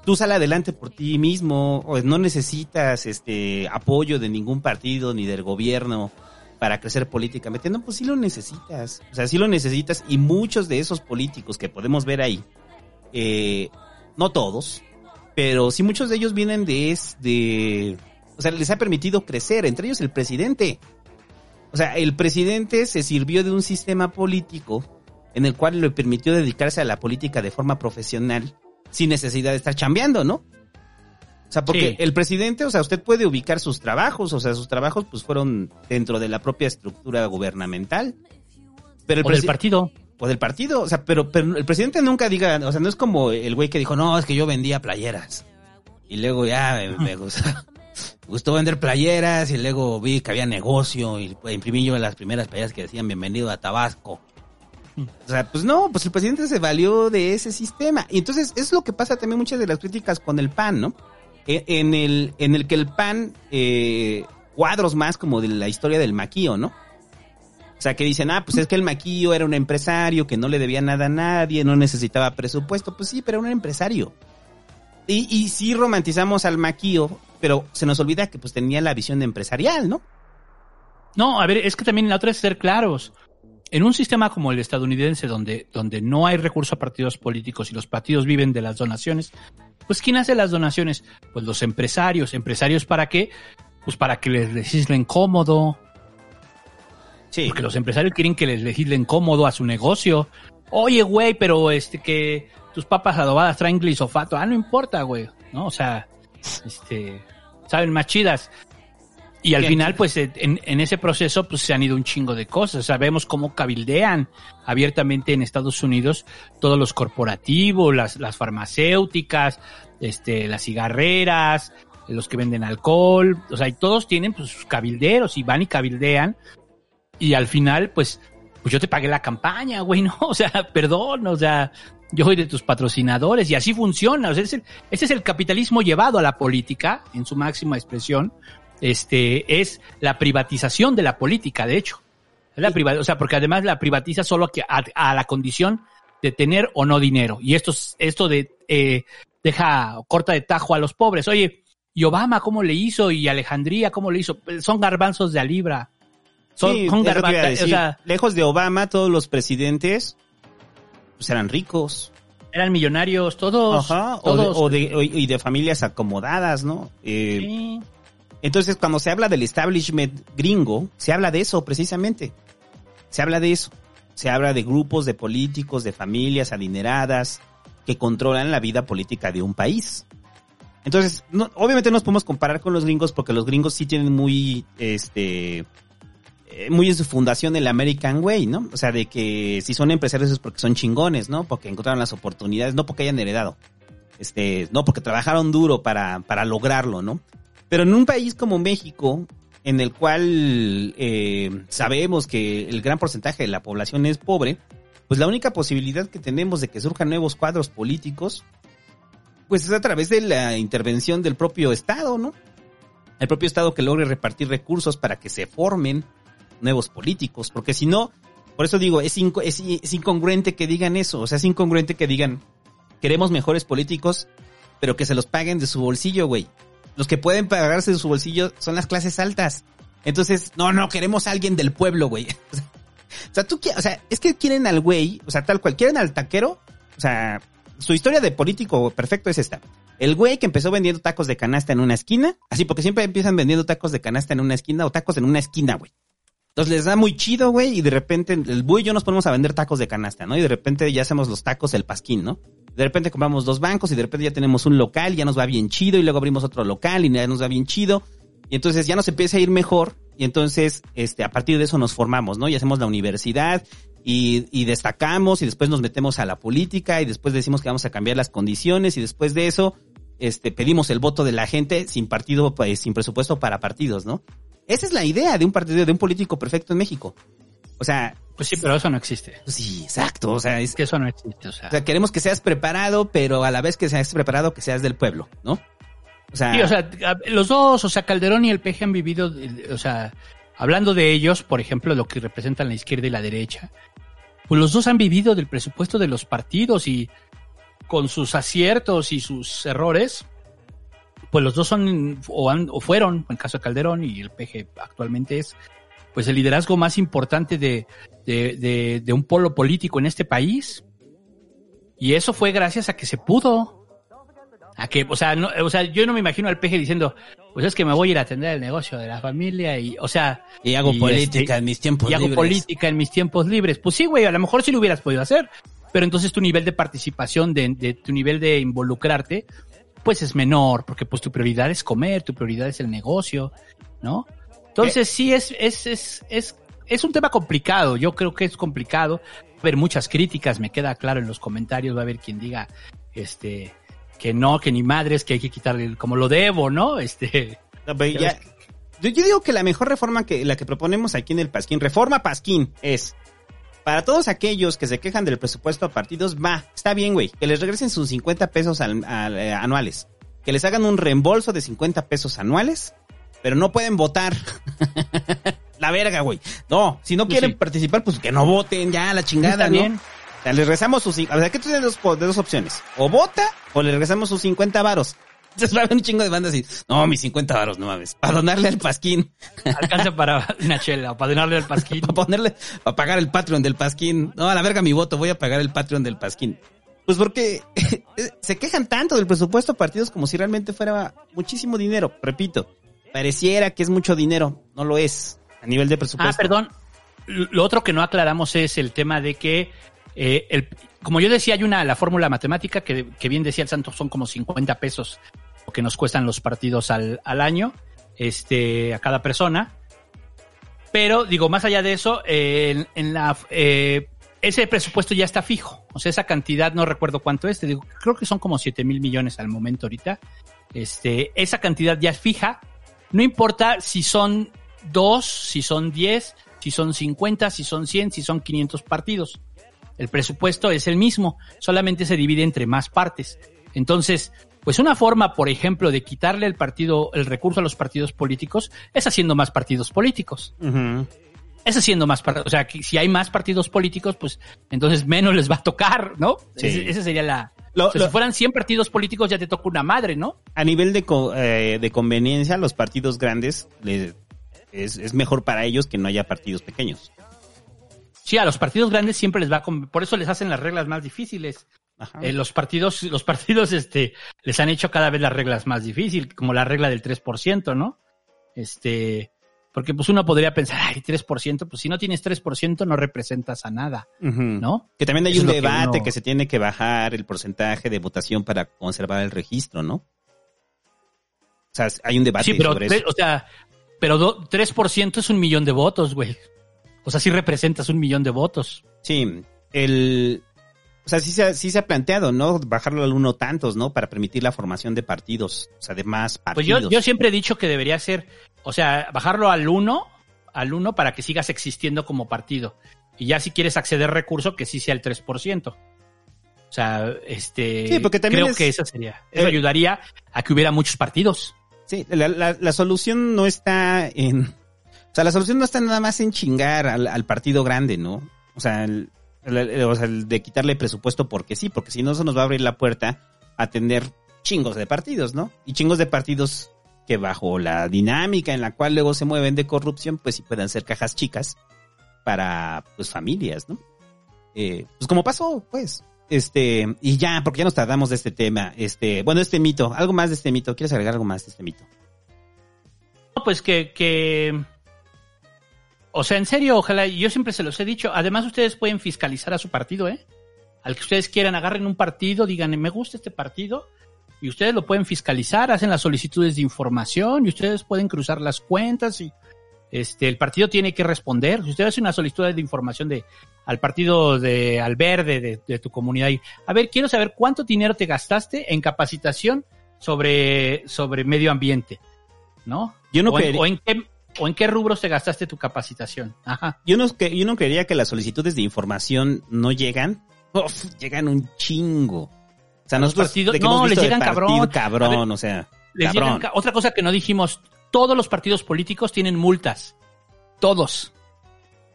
tú sal adelante por ti mismo, o no necesitas este apoyo de ningún partido ni del gobierno para crecer políticamente. No, pues sí lo necesitas. O sea, sí lo necesitas y muchos de esos políticos que podemos ver ahí, eh, no todos, pero sí muchos de ellos vienen de, es, de, o sea, les ha permitido crecer, entre ellos el presidente. O sea, el presidente se sirvió de un sistema político en el cual le permitió dedicarse a la política de forma profesional sin necesidad de estar chambeando, ¿no? O sea, porque Sí. el presidente, o sea, usted puede ubicar sus trabajos, o sea, sus trabajos pues fueron dentro de la propia estructura gubernamental. Pero el O del presi- partido. o del partido, o sea, pero, pero el presidente nunca diga, o sea, no es como el güey que dijo, no, es que yo vendía playeras. Y luego ya me, me gustó, gustó vender playeras y luego vi que había negocio y pues, imprimí yo las primeras playeras que decían bienvenido a Tabasco. O sea, pues no, pues el presidente se valió de ese sistema. Y entonces es lo que pasa también muchas de las críticas con el PAN, ¿no? En el, en el que el PAN, eh, cuadros más como de la historia del maquío, ¿no? O sea, que dicen, ah, pues es que el maquillo era un empresario que no le debía nada a nadie, no necesitaba presupuesto. Pues sí, pero era un empresario. Y, y sí romantizamos al maquillo, pero se nos olvida que pues tenía la visión empresarial, ¿no? No, a ver, es que también la otra es ser claros. En un sistema como el estadounidense, donde, donde no hay recurso a partidos políticos y los partidos viven de las donaciones, pues ¿quién hace las donaciones? Pues los empresarios. ¿Empresarios para qué? Pues para que les legislen cómodo. Sí. Porque los empresarios quieren que les legislen cómodo a su negocio. Oye, güey, pero este que tus papas adobadas traen glisofato. Ah, no importa, güey. ¿No? O sea, este, saben más chidas. Y al Bien. final, pues, en, en ese proceso, pues se han ido un chingo de cosas. Sabemos cómo cabildean abiertamente en Estados Unidos todos los corporativos, las, las farmacéuticas, este, las cigarreras, los que venden alcohol. O sea, y todos tienen pues sus cabilderos y van y cabildean. Y al final, pues, pues yo te pagué la campaña, güey, ¿no? O sea, perdón, o sea, yo soy de tus patrocinadores y así funciona. O sea, ese, ese es el capitalismo llevado a la política en su máxima expresión. Este es la privatización de la política, de hecho. Es la priva- o sea, porque además la privatiza solo a, a la condición de tener o no dinero. Y esto, es- esto de eh, deja corta de tajo a los pobres. Oye, y Obama cómo le hizo y Alejandría cómo le hizo. Son garbanzos de a libra. Son, Sí, es garbanzos. decir. O sea, Lejos de Obama, todos los presidentes pues eran ricos. eran millonarios todos. Ajá, o de, todos. o de- o- y de familias acomodadas, ¿no? Eh, Sí. Entonces, cuando se habla del establishment gringo, se habla de eso precisamente. Se habla de eso. Se habla de grupos de políticos, de familias adineradas que controlan la vida política de un país. Entonces, no, obviamente no nos podemos comparar con los gringos porque los gringos sí tienen muy, este, muy en su fundación el American Way, ¿no? O sea, de que si son empresarios es porque son chingones, ¿no? Porque encontraron las oportunidades, no porque hayan heredado. Este, no, porque trabajaron duro para, para lograrlo, ¿no? Pero en un país como México, en el cual eh, sabemos que el gran porcentaje de la población es pobre, pues la única posibilidad que tenemos de que surjan nuevos cuadros políticos, pues es a través de la intervención del propio Estado, ¿no? El propio Estado que logre repartir recursos para que se formen nuevos políticos, porque si no, por eso digo, es, inco- es, incongruente que digan eso, o sea, es incongruente que digan, queremos mejores políticos, pero que se los paguen de su bolsillo, güey. Los que pueden pagarse de su bolsillo son las clases altas. Entonces, no, no, queremos a alguien del pueblo, güey. O sea, tú, o sea, es que quieren al güey, o sea, tal cual, quieren al taquero, o sea, su historia de político perfecto es esta. El güey que empezó vendiendo tacos de canasta en una esquina, así porque siempre empiezan vendiendo tacos de canasta en una esquina o tacos en una esquina, güey. Entonces les da muy chido, güey, y de repente el güey y yo nos ponemos a vender tacos de canasta, ¿no? Y de repente ya hacemos los tacos del pasquín, ¿no? De repente compramos dos bancos y de repente ya tenemos un local y ya nos va bien chido y luego abrimos otro local y ya nos va bien chido. Y entonces ya nos empieza a ir mejor y entonces este, a partir de eso nos formamos, ¿no? Y hacemos la universidad y, y destacamos y después nos metemos a la política y después decimos que vamos a cambiar las condiciones y después de eso este, pedimos el voto de la gente sin partido, pues, sin presupuesto para partidos, ¿no? Esa es la idea de un partido, de un político perfecto en México. O sea, Pues sí, pero eso no existe. pues sí, exacto. O sea, es Que eso no existe, o sea. o sea, queremos que seas preparado, pero a la vez que seas preparado, que seas del pueblo, ¿no? O sea, Sí, o sea, los dos, o sea, Calderón y el PG han vivido, o sea, hablando de ellos, por ejemplo, lo que representan la izquierda y la derecha, pues los dos han vivido del presupuesto de los partidos y con sus aciertos y sus errores, pues los dos son o, han, o fueron, en el caso de Calderón y el PG actualmente es, pues el liderazgo más importante de, de, de, de un polo político en este país. Y eso fue gracias a que se pudo. A que, o sea, no, o sea, yo no me imagino al peje diciendo, pues es que me voy a ir a atender el negocio de la familia y, o sea, y hago y, política este, en mis tiempos y hago libres. política en mis tiempos libres. Pues sí, güey, a lo mejor sí lo hubieras podido hacer, pero entonces tu nivel de participación, de, de tu nivel de involucrarte, pues es menor, porque pues tu prioridad es comer, tu prioridad es el negocio, ¿no? Entonces sí es, es, es, es, es un tema complicado, yo creo que es complicado, va a haber muchas críticas, me queda claro en los comentarios, va a haber quien diga, este, que no, que ni madres, que hay que quitarle, como lo debo, ¿no? Este, No, pero ya- yo, yo digo que la mejor reforma que la que proponemos aquí en el Pasquín, reforma Pasquín, es para todos aquellos que se quejan del presupuesto a partidos, va, está bien, güey, que les regresen sus 50 pesos al- al- eh, anuales, que les hagan un reembolso de 50 pesos anuales, pero no pueden votar. la verga, güey. No, si no quieren sí. participar, pues que no voten ya, la chingada, Está ¿no? bien. O sea, les regresamos sus... O sea, que tú tienes dos, dos opciones. O vota o le regresamos sus 50 varos. Entonces va a haber un chingo de bandas y... No, mis 50 varos, no mames. Para donarle al Pasquín. alcanza para una chela, para donarle al pasquín. Para ponerle... Para pagar el Patreon del Pasquín. No, a la verga mi voto. Voy a pagar el Patreon del Pasquín. Pues porque se quejan tanto del presupuesto a partidos como si realmente fuera muchísimo dinero. Repito, pareciera que es mucho dinero. No lo es. A nivel de presupuesto. Ah, perdón. Lo otro que no aclaramos es el tema de que, eh, el, como yo decía, hay una, la fórmula matemática que, que bien decía el Santos, son como 50 pesos que nos cuestan los partidos al, al año, este, a cada persona. Pero, digo, más allá de eso, eh, en, la, eh, ese presupuesto ya está fijo. O sea, esa cantidad, no recuerdo cuánto es, te digo, creo que son como 7 mil millones al momento ahorita. Este, esa cantidad ya es fija. No importa si son dos, si son 10, si son 50, si son 100, si son 500 partidos. El presupuesto es el mismo, solamente se divide entre más partes. Entonces, pues una forma, por ejemplo, de quitarle el partido, el recurso a los partidos políticos es haciendo más partidos políticos. Es haciendo más partidos. O sea, que si hay más partidos políticos, pues entonces menos les va a tocar, ¿no? Sí. Ese- Esa sería la... Lo- o sea, lo- Si fueran 100 partidos políticos ya te toca una madre, ¿no? a nivel de, co- eh, de conveniencia, los partidos grandes es, es mejor para ellos que no haya partidos pequeños. Sí, a los partidos grandes siempre les va a... Por eso les hacen las reglas más difíciles. Eh, los partidos, los partidos, este, les han hecho cada vez las reglas más difíciles, como la regla del 3%, ¿no? Este, porque pues uno podría pensar, ay, 3%, pues si no tienes 3% no representas a nada. ¿no? Que también hay Eso un que debate que, se tiene que bajar el porcentaje de votación para conservar el registro, ¿no? O sea, hay un debate Sí, pero, sobre eso. o sea, pero do- 3% es un millón de votos, güey. O sea, sí representas un millón de votos. Sí, el... O sea, sí se, ha, sí se ha planteado, ¿no? Bajarlo al uno tantos, ¿no? Para permitir la formación de partidos, o sea, de más Pues partidos. yo, yo siempre he dicho que debería ser, o sea, bajarlo al 1, al 1 para que sigas existiendo como partido. Y ya si quieres acceder recurso, que sí sea el 3%. O sea, este, Sí, porque también creo es- que eso sería. Eso eh, ayudaría a que hubiera muchos partidos. Sí, la, la, la solución no está en... O sea, la solución no está nada más en chingar al, al partido grande, ¿no? O sea, el, el- de quitarle presupuesto porque sí, porque si no eso nos va a abrir la puerta a tener chingos de partidos, ¿no? Y chingos de partidos que bajo la dinámica en la cual luego se mueven de corrupción, pues sí puedan ser cajas chicas para, pues, familias, ¿no? Eh, pues como pasó, pues. Este, y ya, porque ya nos tardamos de este tema. Este, bueno, este mito, algo más de este mito. ¿Quieres agregar algo más de este mito? No, Pues que, que, o sea, en serio, ojalá, yo siempre se los he dicho, además ustedes pueden fiscalizar a su partido, ¿eh? al que ustedes quieran, agarren un partido, digan, me gusta este partido, y ustedes lo pueden fiscalizar, hacen las solicitudes de información, y ustedes pueden cruzar las cuentas, y este, el partido tiene que responder. Si usted hace una solicitud de información de, al partido de, al verde de, de tu comunidad, y, a ver, quiero saber cuánto dinero te gastaste en capacitación sobre, sobre medio ambiente, ¿no? Yo no o, en, o en qué, o en qué rubros te gastaste tu capacitación. Ajá. Yo no, yo no creería que las solicitudes de información no llegan. Uf, llegan un chingo. O sea, nosotros partidos- de que no, hemos les de llegan partido, cabrón. cabrón, ver, o sea, Les cabrón. llegan otra cosa que no dijimos, todos los partidos políticos tienen multas. Todos.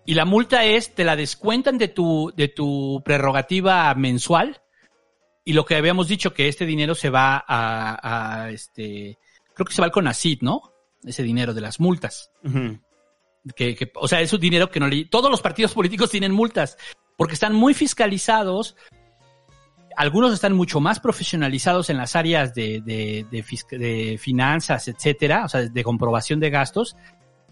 Y la multa es, te la descuentan de tu, de tu prerrogativa mensual. Y lo que habíamos dicho, que este dinero se va a, a, este, creo que se va al CONACID, ¿no? Ese dinero de las multas. Que, que, o sea, es un dinero que no le... Todos los partidos políticos tienen multas porque están muy fiscalizados. Algunos están mucho más profesionalizados en las áreas de, de, de, fisc- de finanzas, etcétera, o sea, de comprobación de gastos,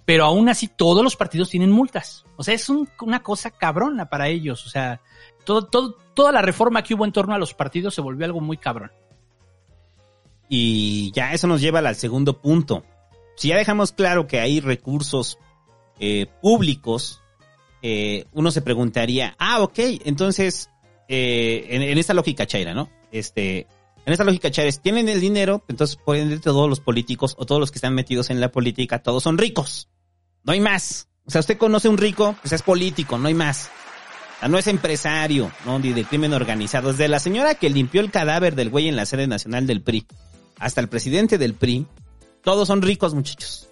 pero aún así todos los partidos tienen multas. O sea, es un- una cosa cabrona para ellos. O sea, todo, todo, toda la reforma que hubo en torno a los partidos se volvió algo muy cabrón. Y ya eso nos lleva al segundo punto. Si ya dejamos claro que hay recursos eh, públicos, eh, uno se preguntaría, ah, ok, entonces, eh, en, en esta lógica chaira, ¿no? Este, en esta lógica chaira, es, tienen el dinero, entonces pueden ir todos los políticos o todos los que están metidos en la política, todos son ricos. No hay más. O sea, usted conoce un rico, pues es político, no hay más. O sea, no es empresario, ¿no? Ni de crimen organizado. Desde la señora que limpió el cadáver del güey en la sede nacional del PRI hasta el presidente del PRI, todos son ricos, muchachos.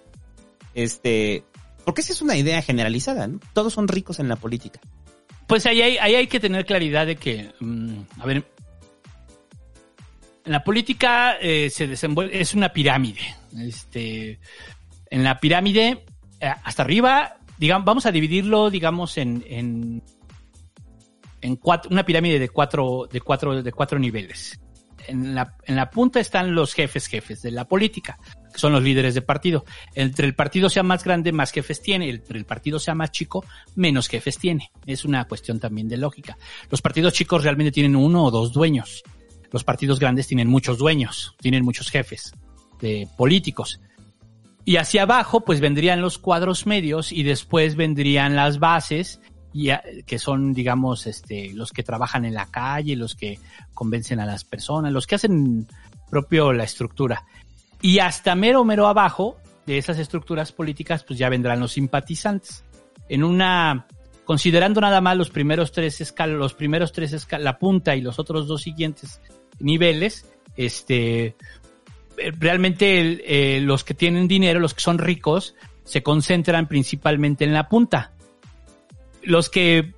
Este, porque esa es una idea generalizada, ¿no? Todos son ricos en la política. Pues ahí hay, que tener claridad de que, mm, a ver, en la política eh, se desenvuelve, es una pirámide. Este, en la pirámide, eh, hasta arriba, digamos, vamos a dividirlo, digamos, en, en, en cuatro, una pirámide de cuatro, de cuatro, de cuatro niveles. En la, en la punta están los jefes jefes de la política, son los líderes de partido. Entre el partido sea más grande, más jefes tiene. Entre el partido sea más chico, menos jefes tiene. Es una cuestión también de lógica. Los partidos chicos realmente tienen uno o dos dueños. Los partidos grandes tienen muchos dueños, tienen muchos jefes de políticos. Y hacia abajo, pues vendrían los cuadros medios y después vendrían las bases, y, que son, digamos, este, los que trabajan en la calle, los que convencen a las personas, los que hacen propio la estructura. Y hasta mero, mero abajo de esas estructuras políticas, pues ya vendrán los simpatizantes. En una, considerando nada más los primeros tres escalos, los primeros tres escalos, la punta y los otros dos siguientes niveles, este, eh, realmente eh, los que tienen dinero, los que son ricos, se concentran principalmente en la punta. Los que,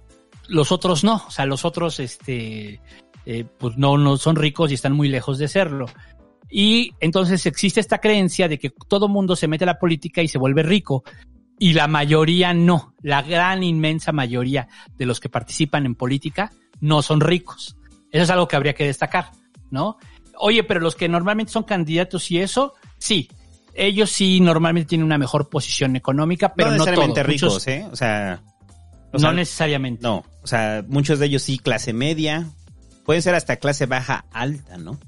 los otros no, o sea, los otros, este, eh, pues no, no son ricos y están muy lejos de serlo. Y entonces existe esta creencia de que todo mundo se mete a la política y se vuelve rico. Y la mayoría no. La gran inmensa mayoría de los que participan en política no son ricos. Eso es algo que habría que destacar, ¿no? Oye, pero los que normalmente son candidatos y eso, sí. Ellos sí normalmente tienen una mejor posición económica, pero no no, necesariamente todos. ricos, Muchos- ¿eh? O sea, o no sea, necesariamente. no, o sea, muchos de ellos sí clase media, pueden ser hasta clase baja alta, ¿no?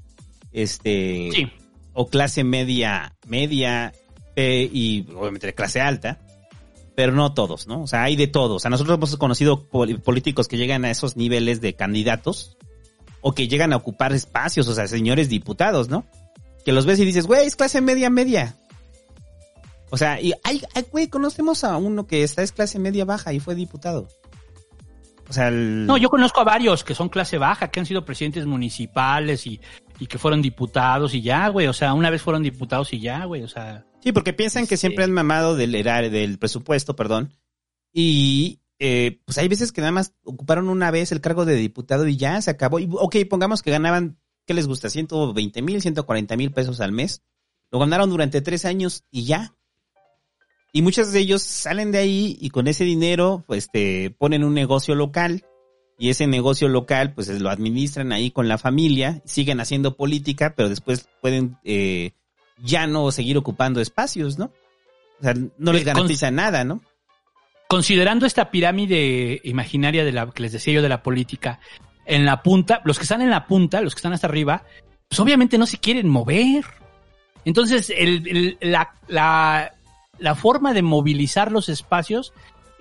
Este, Sí. o clase media, media, eh, y obviamente clase alta, pero no todos, ¿no? O sea, hay de todos. O sea, nosotros hemos conocido políticos que llegan a esos niveles de candidatos o que llegan a ocupar espacios, o sea, señores diputados, ¿no? Que los ves y dices, güey, es clase media, media. O sea, y hay, güey, conocemos a uno que está es clase media baja y fue diputado. O sea, el- No, yo conozco a varios que son clase baja, que han sido presidentes municipales y, y que fueron diputados y ya, güey. O sea, una vez fueron diputados y ya, güey. O sea, Sí, porque piensan que Sí. siempre han mamado del del presupuesto, perdón. Y eh, pues hay veces que nada más ocuparon una vez el cargo de diputado y ya se acabó. Y, ok, pongamos que ganaban, ¿qué les gusta? 120 mil, 140 mil pesos al mes. Lo ganaron durante tres años y ya. Y muchos de ellos salen de ahí y con ese dinero, pues, este, ponen un negocio local. Y ese negocio local, pues, lo administran ahí con la familia, siguen haciendo política, pero después pueden eh, ya no seguir ocupando espacios, ¿no? O sea, no les Eh, con- garantiza nada, ¿no? considerando esta pirámide imaginaria de la que les decía yo de la política, en la punta, los que están en la punta, los que están hasta arriba, pues obviamente no se quieren mover. Entonces, el, el- la, la, la forma de movilizar los espacios,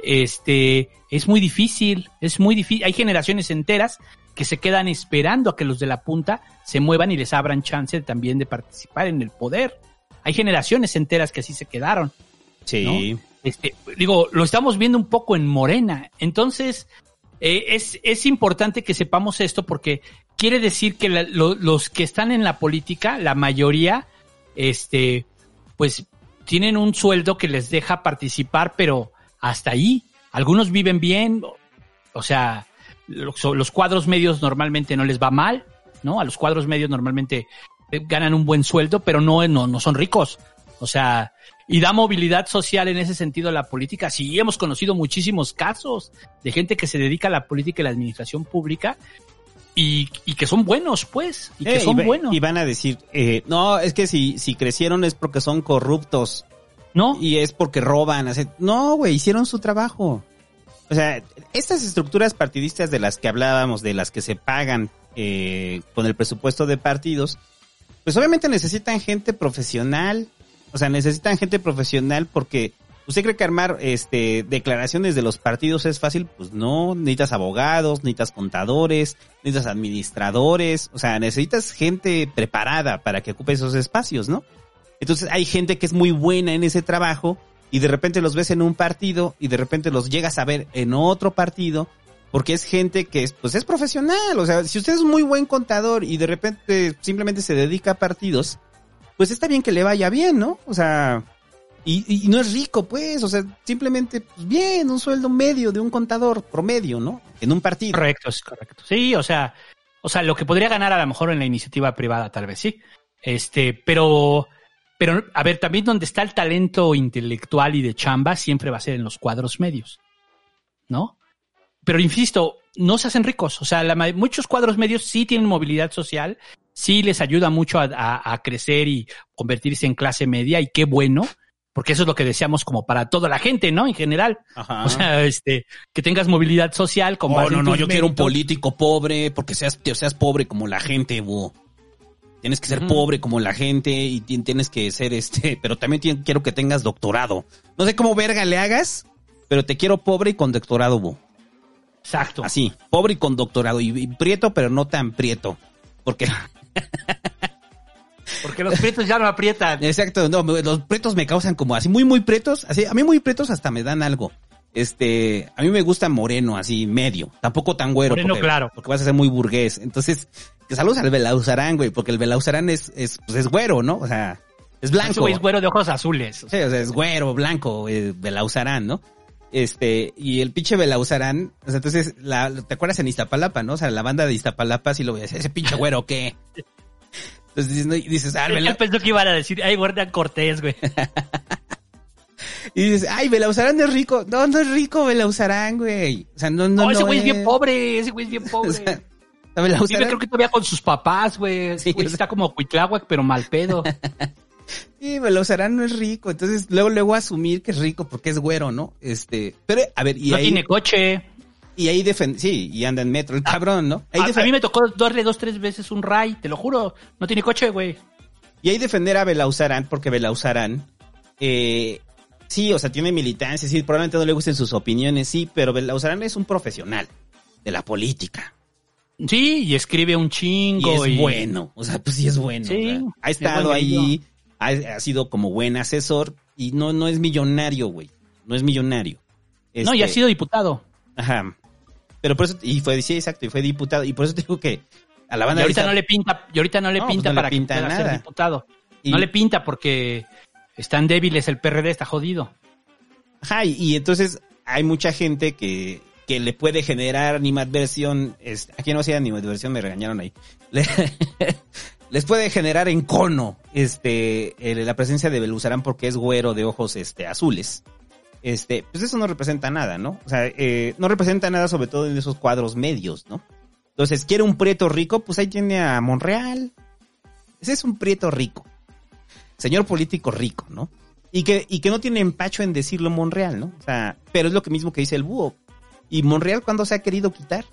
este, es muy difícil, es muy difícil. Hay generaciones enteras que se quedan esperando a que los de la punta se muevan y les abran chance también de participar en el poder. Hay generaciones enteras que así se quedaron. Sí. Este, digo, lo estamos viendo un poco en Morena. Entonces, eh, es, es importante que sepamos esto porque quiere decir que la- lo- los que están en la política, la mayoría, este, pues tienen un sueldo que les deja participar, pero hasta ahí. Algunos viven bien, o- sea, los, los cuadros medios normalmente no les va mal, ¿no? A los cuadros medios normalmente eh, ganan un buen sueldo, pero no, no, no son ricos. O sea, y da movilidad social en ese sentido a la política. Sí, hemos conocido muchísimos casos de gente que se dedica a la política y la administración pública y, y que son buenos, pues, y que Eh, son buenos. y van a decir, eh, no, es que si, si crecieron es porque son corruptos. ¿No? Y es porque roban. No, güey, hicieron su trabajo. O sea, estas estructuras partidistas de las que hablábamos, de las que se pagan eh, con el presupuesto de partidos, pues obviamente necesitan gente profesional. O sea, necesitan gente profesional porque ¿usted cree que armar este declaraciones de los partidos es fácil? Pues no, necesitas abogados, necesitas contadores, necesitas administradores, o sea, necesitas gente preparada para que ocupe esos espacios, ¿no? Entonces hay gente que es muy buena en ese trabajo y de repente los ves en un partido y de repente los llegas a ver en otro partido porque es gente que es, pues es profesional. O sea, si usted es muy buen contador y de repente simplemente se dedica a partidos, pues está bien que le vaya bien, ¿no? O sea, y, no es rico, pues, o sea, simplemente, pues bien, un sueldo medio de un contador promedio, ¿no? En un partido. Correcto, es correcto. Sí, o sea, o sea, lo que podría ganar a lo mejor en la iniciativa privada, tal vez sí. Este, pero, pero, a ver, también donde está el talento intelectual y de chamba siempre va a ser en los cuadros medios, ¿no? Pero insisto, no se hacen ricos. O sea, la muchos cuadros medios sí tienen movilidad social, sí les ayuda mucho a, a- a crecer y convertirse en clase media y qué bueno, porque eso es lo que deseamos como para toda la gente, ¿no? En general. Ajá. O sea, este, que tengas movilidad social con Oh, no, no, yo quiero un político pobre porque seas, seas pobre como la gente, bo. Tienes que ser pobre como la gente y ti- tienes que ser este, pero también quiero que tengas doctorado. No sé cómo verga le hagas, pero te quiero pobre y con doctorado, bo. Exacto. Así, pobre y con doctorado y, y prieto, pero no tan prieto. Porque, Porque los prietos ya no aprietan. exacto, no, los prietos me causan como así, muy, muy prietos, así, a mí muy prietos hasta me dan algo. Este, a mí me gusta moreno, así, medio, tampoco tan güero. Moreno porque, claro. Porque vas a ser muy burgués. Entonces, que saludos al Belauzarán, güey, porque el Belauzarán es, es, pues es güero, ¿no? O sea, es blanco. es güero de ojos azules. Sí, o sea, es güero, blanco, eh, Belauzarán, ¿no? Este, y el pinche Belauzarán, o sea, entonces, la, ¿te acuerdas en Iztapalapa, no? O sea, la banda de Iztapalapa sí lo veías, ese pinche güero, ¿qué? Entonces dices, no, dices, ah, Él Bela- pensó que iban a decir, ay, guarda Cortés, güey. y dices, ay, Belauzarán es rico. No, no es rico Belauzarán, güey. O sea, no, no, No, ese güey es bien pobre, ese güey es bien pobre. O sea, Vive creo que todavía con sus papás, güey. Sí, güey o sea- está como Cuitláhuac, pero mal pedo. Sí, Belauzarán no es rico. Entonces, luego, luego asumir que es rico porque es güero, ¿no? Este, pero, a ver, y no ahí, tiene coche. y ahí defen- sí, y anda en metro, el cabrón, ¿no? Ahí A, a mí me tocó darle dos, tres veces un ray, te lo juro. No tiene coche, güey. Y ahí defender a Belauzarán, porque Belauzarán, eh, sí, o sea, tiene militancia, sí, probablemente no le gusten sus opiniones, sí, pero Belauzarán es un profesional de la política. Sí, y escribe un Y chingo. es bueno, o sea, pues sí es bueno. Sí, o sea, ha es estado ahí, ha, ha sido como buen asesor y no, no es millonario, güey. No es millonario. No, y ha Este, sido diputado. Ajá. Pero por eso, y fue, sí, exacto, y fue diputado. Y por eso te digo que a la Y banda ahorita de no le pinta, y ahorita no le No, pues pinta no le para pinta que pueda ser nada. diputado. y- No le pinta porque están débiles, el PRD está jodido. Ajá, y, entonces hay mucha gente que, que le puede generar animadversión. Es, aquí no hacía animadversión, me regañaron ahí. Le- les puede generar encono este, la presencia de Beluzarán porque es güero de ojos este, azules. Este, pues eso no representa nada, ¿no? O sea, eh, no representa nada sobre todo en esos cuadros medios, ¿no? Entonces, ¿quiere un prieto rico? Pues ahí tiene a Monreal. Ese es un prieto rico. Señor político rico, ¿no? Y que, y que no tiene empacho en decirlo Monreal, ¿no? O sea, pero es lo que mismo que dice el búho. ¿Y Monreal cuándo se ha querido quitar?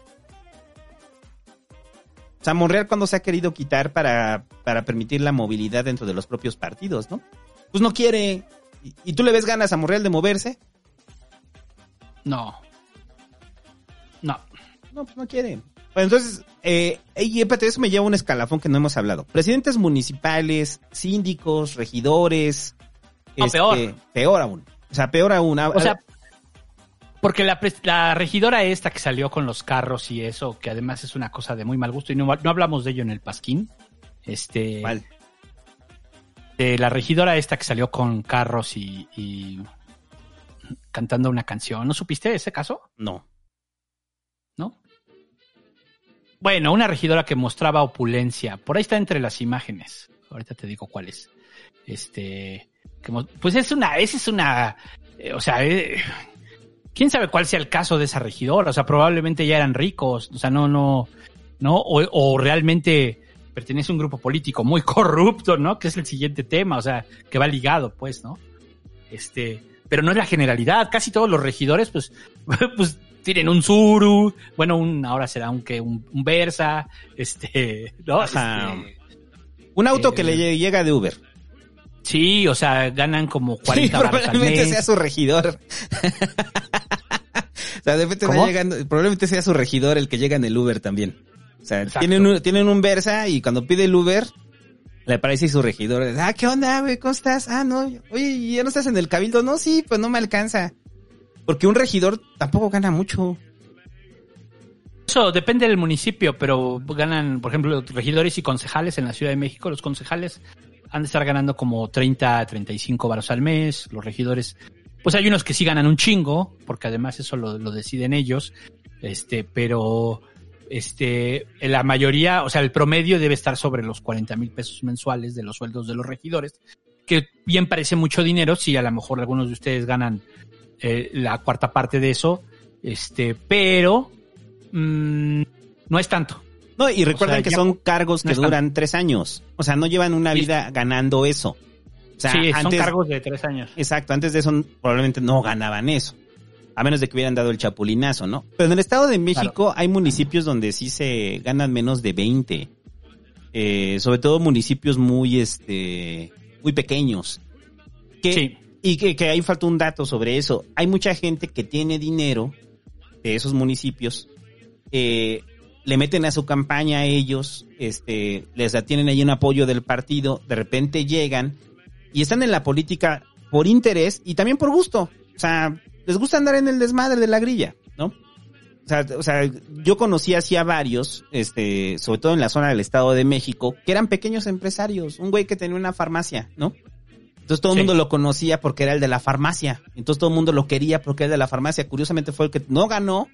sea, Monreal cuando se ha querido quitar para, para permitir la movilidad dentro de los propios partidos, ¿no? Pues no quiere. Y, y tú le ves ganas a Monreal de moverse. No. No. No, pues no quiere. Pues entonces, eh, y espérate, eso me lleva a un escalafón que no hemos hablado. Presidentes municipales, síndicos, regidores. No, este, peor. Peor aún. O sea, peor aún. O sea, porque la, regidora esta que salió con los carros y eso, que además es una cosa de muy mal gusto, y no, no hablamos de ello en el Pasquín. Este. La regidora esta que salió con carros y, y cantando una canción. ¿No supiste ese caso? ¿No? Bueno, una regidora que mostraba opulencia. Por ahí está entre las imágenes. Ahorita te digo cuál es. Este. pues es una. Esa es una. eh, o sea, eh, quién sabe cuál sea el caso de esa regidora. O sea, probablemente ya eran ricos. O sea, no, no. ¿No? O, o realmente pertenece a un grupo político muy corrupto, ¿no? Que es el siguiente tema. O sea, que va ligado, pues, ¿no? Este. Pero no es la generalidad. Casi todos los regidores, pues, pues tienen un Zuru, bueno, un, ahora será un que un, un Versa, este, ¿no? Ajá. Este, Un auto Eh, que le lle- llega de Uber. sí, o sea, ganan como 40 Sí, al probablemente mes. sea su regidor. o sea, de repente llegando, probablemente sea su regidor el que llega en el Uber también. O sea, Exacto. tienen un, tienen un Versa y cuando pide el Uber, le aparece su regidor. Ah, ¿qué onda, güey? ¿Cómo estás? Ah, no. Oye, ¿y ¿ya no estás en el cabildo? No, sí, pues no me alcanza. Porque un regidor tampoco gana mucho. Eso depende del municipio, pero ganan, por ejemplo, regidores y concejales en la Ciudad de México. Los concejales han de estar ganando como 30, 35 varos al mes. Los regidores, pues hay unos que sí ganan un chingo, porque además eso lo, lo deciden ellos. Este, pero este, la mayoría, o sea, el promedio debe estar sobre los 40 mil pesos mensuales de los sueldos de los regidores, que bien parece mucho dinero, si a lo mejor algunos de ustedes ganan eh, la cuarta parte de eso, este, pero mm, no es tanto. No, y recuerden sea, que ya- son cargos no que tanto. duran tres años. O sea, no llevan una vida ganando eso. O sea, sí, son cargos de tres años. Exacto, antes de eso probablemente no ganaban eso. A menos de que hubieran dado el chapulinazo, ¿no? Pero en el Estado de México hay municipios donde sí se ganan menos de 20. Eh, sobre todo municipios muy, este, muy pequeños. Que, Sí. Y que, que ahí falta un dato sobre eso. Hay mucha gente que tiene dinero de esos municipios, eh, le meten a su campaña a ellos, este, les tienen ahí un apoyo del partido, de repente llegan y están en la política por interés y también por gusto. O sea, les gusta andar en el desmadre de la grilla, ¿no? O sea, o sea, yo conocí así a varios, este, sobre todo en la zona del Estado de México, que eran pequeños empresarios. Un güey que tenía una farmacia, ¿no? Entonces todo el Sí. mundo lo conocía porque era el de la farmacia. Entonces todo el mundo lo quería porque era el de la farmacia. Curiosamente fue el que no ganó,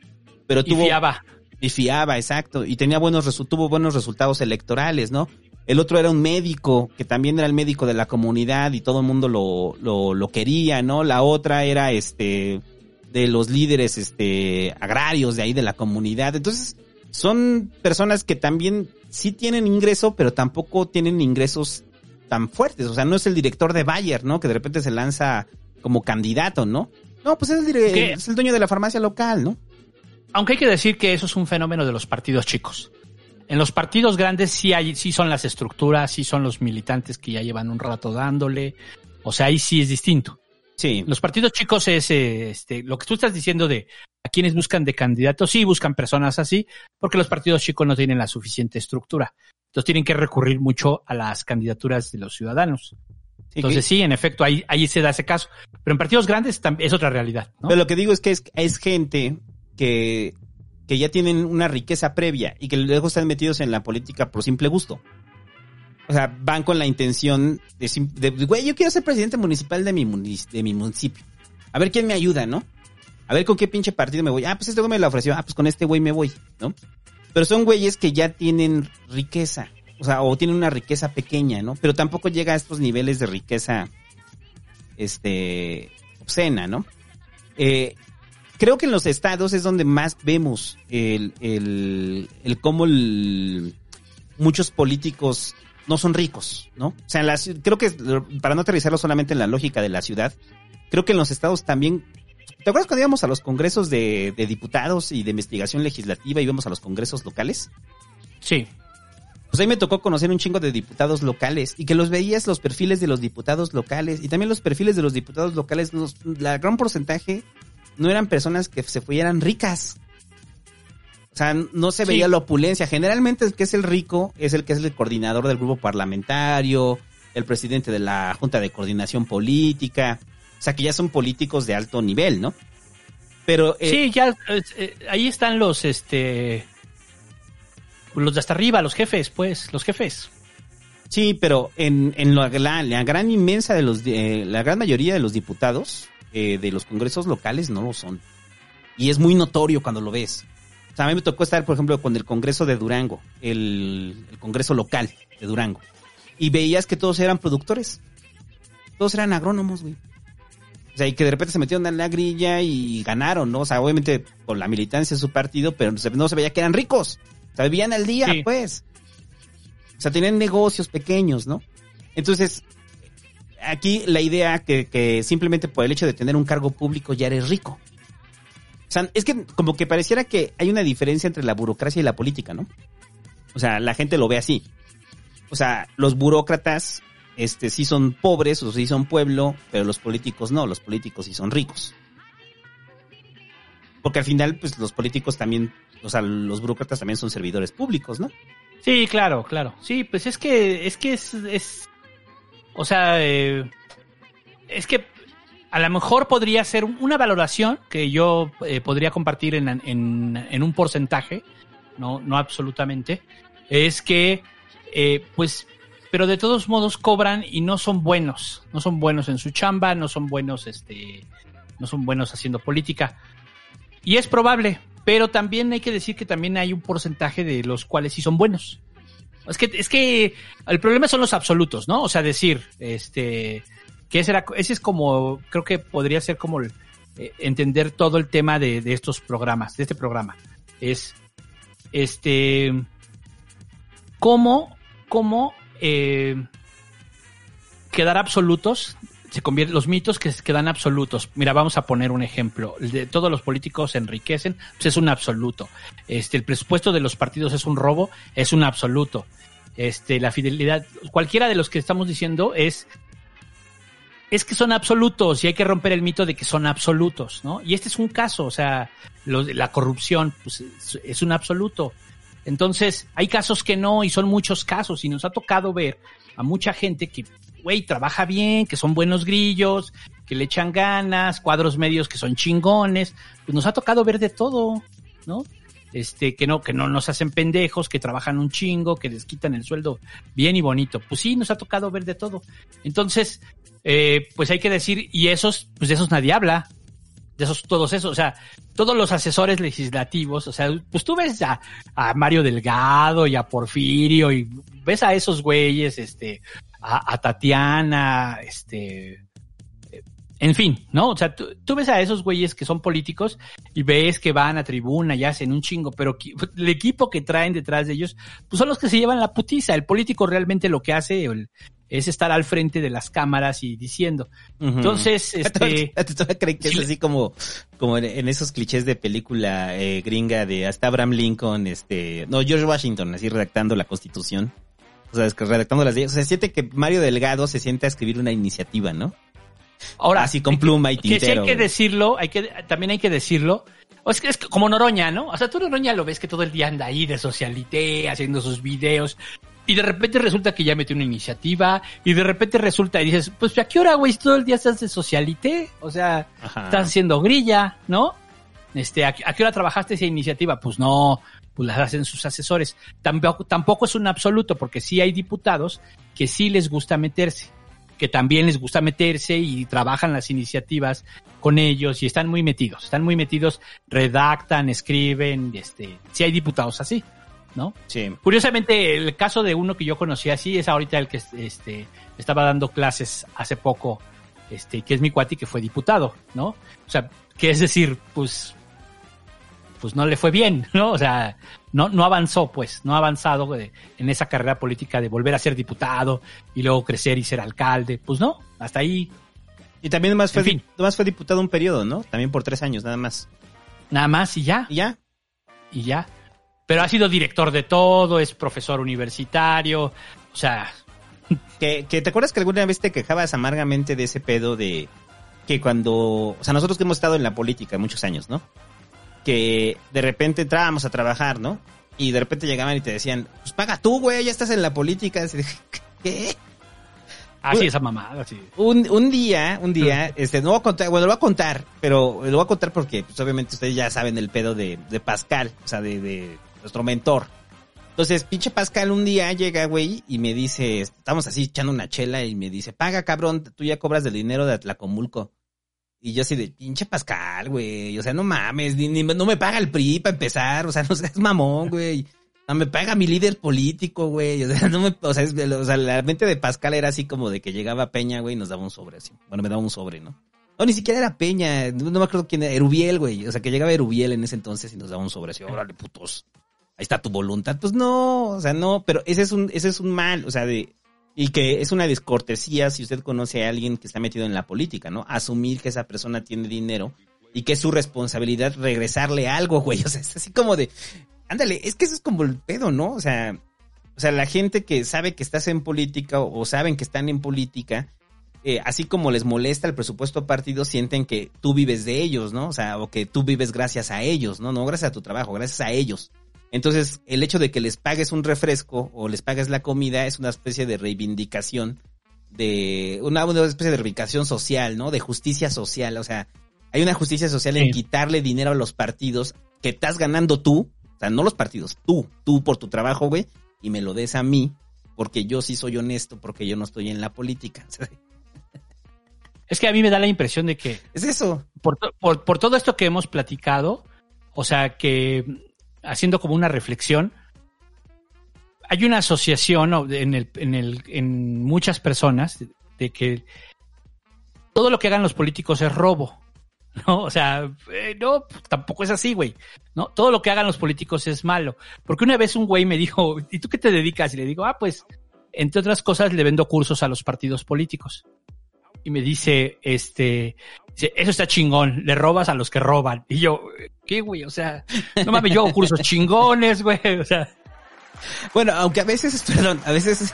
pero Y tuvo fiaba. y fiaba, exacto, y tenía buenos tuvo buenos resultados electorales, ¿no? El otro era un médico, que también era el médico de la comunidad y todo el mundo lo, lo, lo quería, ¿no? La otra era este de los líderes este agrarios de ahí de la comunidad. Entonces, son personas que también sí tienen ingreso, pero tampoco tienen ingresos tan fuertes. O sea, no es el director de Bayer, ¿no? Que de repente se lanza como candidato, ¿no? No, pues es el, es el dueño de la farmacia local, ¿no? Aunque hay que decir que eso es un fenómeno de los partidos chicos. En los partidos grandes sí hay, sí son las estructuras, sí son los militantes que ya llevan un rato dándole. O sea, ahí sí es distinto. Sí. Los partidos chicos es eh, este, lo que tú estás diciendo de a quienes buscan de candidatos, sí buscan personas así, porque los partidos chicos no tienen la suficiente estructura. Entonces tienen que recurrir mucho a las candidaturas de los ciudadanos. Entonces sí, en efecto, ahí, ahí se da ese caso. Pero en partidos grandes es otra realidad. ¿no? Pero lo que digo es que es, es gente que, que ya tienen una riqueza previa y que luego están metidos en la política por simple gusto. O sea, van con la intención de, güey, yo quiero ser presidente municipal de mi, de mi municipio. A ver quién me ayuda, ¿no? A ver con qué pinche partido me voy. Ah, pues este güey me lo ofreció. Ah, pues con este güey me voy, ¿no? Pero son güeyes que ya tienen riqueza. O sea, o tienen una riqueza pequeña, ¿no? Pero tampoco llega a estos niveles de riqueza, este, obscena, ¿no? Eh, creo que en los estados es donde más vemos el, el, el cómo muchos políticos no son ricos, ¿no? O sea, en la ci- creo que para no aterrizarlo solamente en la lógica de la ciudad, creo que en los estados también. ¿Te acuerdas cuando íbamos a los congresos de, de diputados y de investigación legislativa y íbamos a los congresos locales? Sí. pues ahí me tocó conocer un chingo de diputados locales y que los veías los perfiles de los diputados locales y también los perfiles de los diputados locales, los- la gran porcentaje no eran personas que se fueran ricas. O sea, no se veía Sí. la opulencia. Generalmente el que es el rico es el que es el coordinador del grupo parlamentario, el presidente de la Junta de Coordinación Política. O sea, que ya son políticos de alto nivel, ¿no? Pero eh, Sí, ya eh, ahí están los este los de hasta arriba, los jefes, pues, los jefes. Sí, pero en, en la, la- la gran inmensa de los, eh, la gran mayoría de los diputados eh, de los congresos locales no lo son. Y es muy notorio cuando lo ves. O sea, a mí me tocó estar, por ejemplo, con el congreso de Durango, el, el congreso local de Durango. Y veías que todos eran productores. Todos eran agrónomos, güey. O sea, y que de repente se metieron en la grilla y ganaron, ¿no? O sea, obviamente con la militancia de su partido, pero no se, no se veía que eran ricos. O sea, vivían al día, Sí. pues. O sea, tenían negocios pequeños, ¿no? Entonces, aquí la idea que, que simplemente por el hecho de tener un cargo público ya eres rico. O sea, es que como que pareciera que hay una diferencia entre la burocracia y la política, ¿no? O sea, la gente lo ve así. O sea, los burócratas, este, sí son pobres o sí son pueblo, pero los políticos no, los políticos sí son ricos. Porque al final, pues los políticos también, o sea, los burócratas también son servidores públicos, ¿no? Sí, claro, claro. Sí, pues es que es que es, es o sea, eh, es que a lo mejor podría ser una valoración que yo eh, podría compartir en, en, un porcentaje, no, no absolutamente, es que, eh, pues, pero de todos modos cobran y no son buenos, no son buenos en su chamba, no son buenos, este, no son buenos haciendo política. Y es probable, pero también hay que decir que también hay un porcentaje de los cuales sí son buenos. Es que, es que el problema son los absolutos, ¿no? O sea, decir, este, que ese, era, ese es como, creo que podría ser como el, eh, entender todo el tema de, de estos programas, de este programa. Es, este, cómo, cómo eh, quedar absolutos se convierte, los mitos que quedan absolutos. Mira, vamos a poner un ejemplo. De todos los políticos se enriquecen, pues es un absoluto. Este, el presupuesto de los partidos es un robo, es un absoluto. Este, la fidelidad, cualquiera de los que estamos diciendo es es que son absolutos y hay que romper el mito de que son absolutos, ¿no? Y este es un caso, o sea, la corrupción pues, es, es un absoluto. Entonces, hay casos que no y son muchos casos y nos ha tocado ver a mucha gente que, güey, trabaja bien, que son buenos grillos, que le echan ganas, cuadros medios que son chingones, pues nos ha tocado ver de todo, ¿no? Este, que no, que no nos hacen pendejos, que trabajan un chingo, que les quitan el sueldo bien y bonito. Pues sí, nos ha tocado ver de todo. Entonces, eh, pues hay que decir, y esos, pues de esos nadie habla. De esos, todos esos, o sea, todos los asesores legislativos, o sea, pues tú ves a, a Mario Delgado y a Porfirio y ves a esos güeyes, este, a, a Tatiana, este, en fin, ¿no? O sea, tú, tú ves a esos güeyes que son políticos y ves que van a tribuna y hacen un chingo, pero el equipo que traen detrás de ellos, pues son los que se llevan la putiza. El político realmente lo que hace el- es estar al frente de las cámaras y diciendo. Entonces, este, ¿Tú crees que es así como, como en, en esos clichés de película eh, gringa de hasta Abraham Lincoln, este, no, George Washington, así redactando la constitución? O sea, es que redactando las leyes. O sea, siente que Mario Delgado se siente a escribir una iniciativa, ¿no? Ahora, Así con pluma y que sí tintero. hay que decirlo, hay que, también hay que decirlo. O es que es como Noroña, ¿no? O sea, tú Noroña lo ves que todo el día anda ahí de socialité, haciendo sus videos. Y de repente resulta que ya metió una iniciativa. Y de repente resulta y dices, pues ¿a qué hora, güey? Si todo el día estás de socialité. O sea, Ajá. estás haciendo grilla, ¿no? Este, ¿a, qué- a qué hora trabajaste esa iniciativa? Pues no, pues las hacen sus asesores. Tampoco, tampoco es un absoluto, porque sí hay diputados que sí les gusta meterse, que también les gusta meterse y trabajan las iniciativas con ellos y están muy metidos, están muy metidos, redactan, escriben, este, sí hay diputados así, ¿no? Sí. Curiosamente, el caso de uno que yo conocí así es ahorita el que este, estaba dando clases hace poco, este, que es mi cuati que fue diputado, ¿no? O sea, que es decir, pues, pues no le fue bien, ¿no? O sea, no, no avanzó, pues, no ha avanzado de- en esa carrera política de volver a ser diputado y luego crecer y ser alcalde. Pues no, hasta ahí Y también nomás fue, nomás fue diputado un periodo, ¿no? También por tres años, nada más. nada más y ya, Y ya. y ya. Pero ha sido director de todo, es profesor universitario, o sea, Que, que te acuerdas que alguna vez te quejabas amargamente de ese pedo de que cuando, o sea, nosotros que hemos estado en la política muchos años, ¿no? Que de repente entrábamos a trabajar, ¿no? Y de repente llegaban y te decían, pues paga tú, güey, ya estás en la política. Así ¿Qué? así esa mamada, así. Un, un día, un día, este, no voy a contar, bueno, lo voy a contar, pero lo voy a contar porque, pues, obviamente ustedes ya saben el pedo de, de Pascal, o sea, de, de nuestro mentor. Entonces, pinche Pascal un día llega, güey, y me dice, estamos así echando una chela y me dice, paga, cabrón, tú ya cobras del dinero de Atlacomulco. Y yo así de, pinche Pascal, güey, o sea, no mames, ni, ni- no me paga el PRI para empezar, o sea, no seas mamón, güey. No me paga mi líder político, güey. O sea, no me, o sea, o sea, la mente de Pascal era así como de que llegaba Peña, güey, y nos daba un sobre así. Bueno, me daba un sobre, ¿no? No, ni siquiera era Peña, no, no me acuerdo quién era, Erubiel, güey. O sea, que llegaba Erubiel en ese entonces y nos daba un sobre así, órale, putos. Ahí está tu voluntad. Pues no, o sea, no, pero ese es un, ese es un mal, o sea, de, y que es una descortesía si usted conoce a alguien que está metido en la política, ¿no? Asumir que esa persona tiene dinero y que es su responsabilidad regresarle algo, güey. O sea, es así como de, ándale, es que eso es como el pedo, ¿no? O sea, o sea, la gente que sabe que estás en política o, saben que están en política, eh, así como les molesta el presupuesto partido, sienten que tú vives de ellos, ¿no? O sea, o que tú vives gracias a ellos, ¿no? No gracias a tu trabajo, gracias a ellos. Entonces, el hecho de que les pagues un refresco o les pagues la comida es una especie de reivindicación de una, una especie de reivindicación social, ¿no? De justicia social, o sea, hay una justicia social en Sí. quitarle dinero a los partidos que estás ganando tú, o sea, no los partidos, tú, tú por tu trabajo, güey, y me lo des a mí porque yo sí soy honesto, porque yo no estoy en la política. Es que a mí me da la impresión de que Es eso. por, por, por todo esto que hemos platicado, o sea, que haciendo como una reflexión, hay una asociación en, muchas personas de, que todo lo que hagan los políticos es robo. ¿No? O sea, eh, no, tampoco es así, güey. ¿No? Todo lo que hagan los políticos es malo. Porque una vez un güey me dijo, ¿y tú qué te dedicas? Y le digo, ah, pues, entre otras cosas, le vendo cursos a los partidos políticos. Y me dice, este, eso está chingón, le robas a los que roban. Y yo, ¿qué, güey? O sea, no mames, yo hago cursos chingones, güey. O sea, Bueno, aunque a veces, perdón, a veces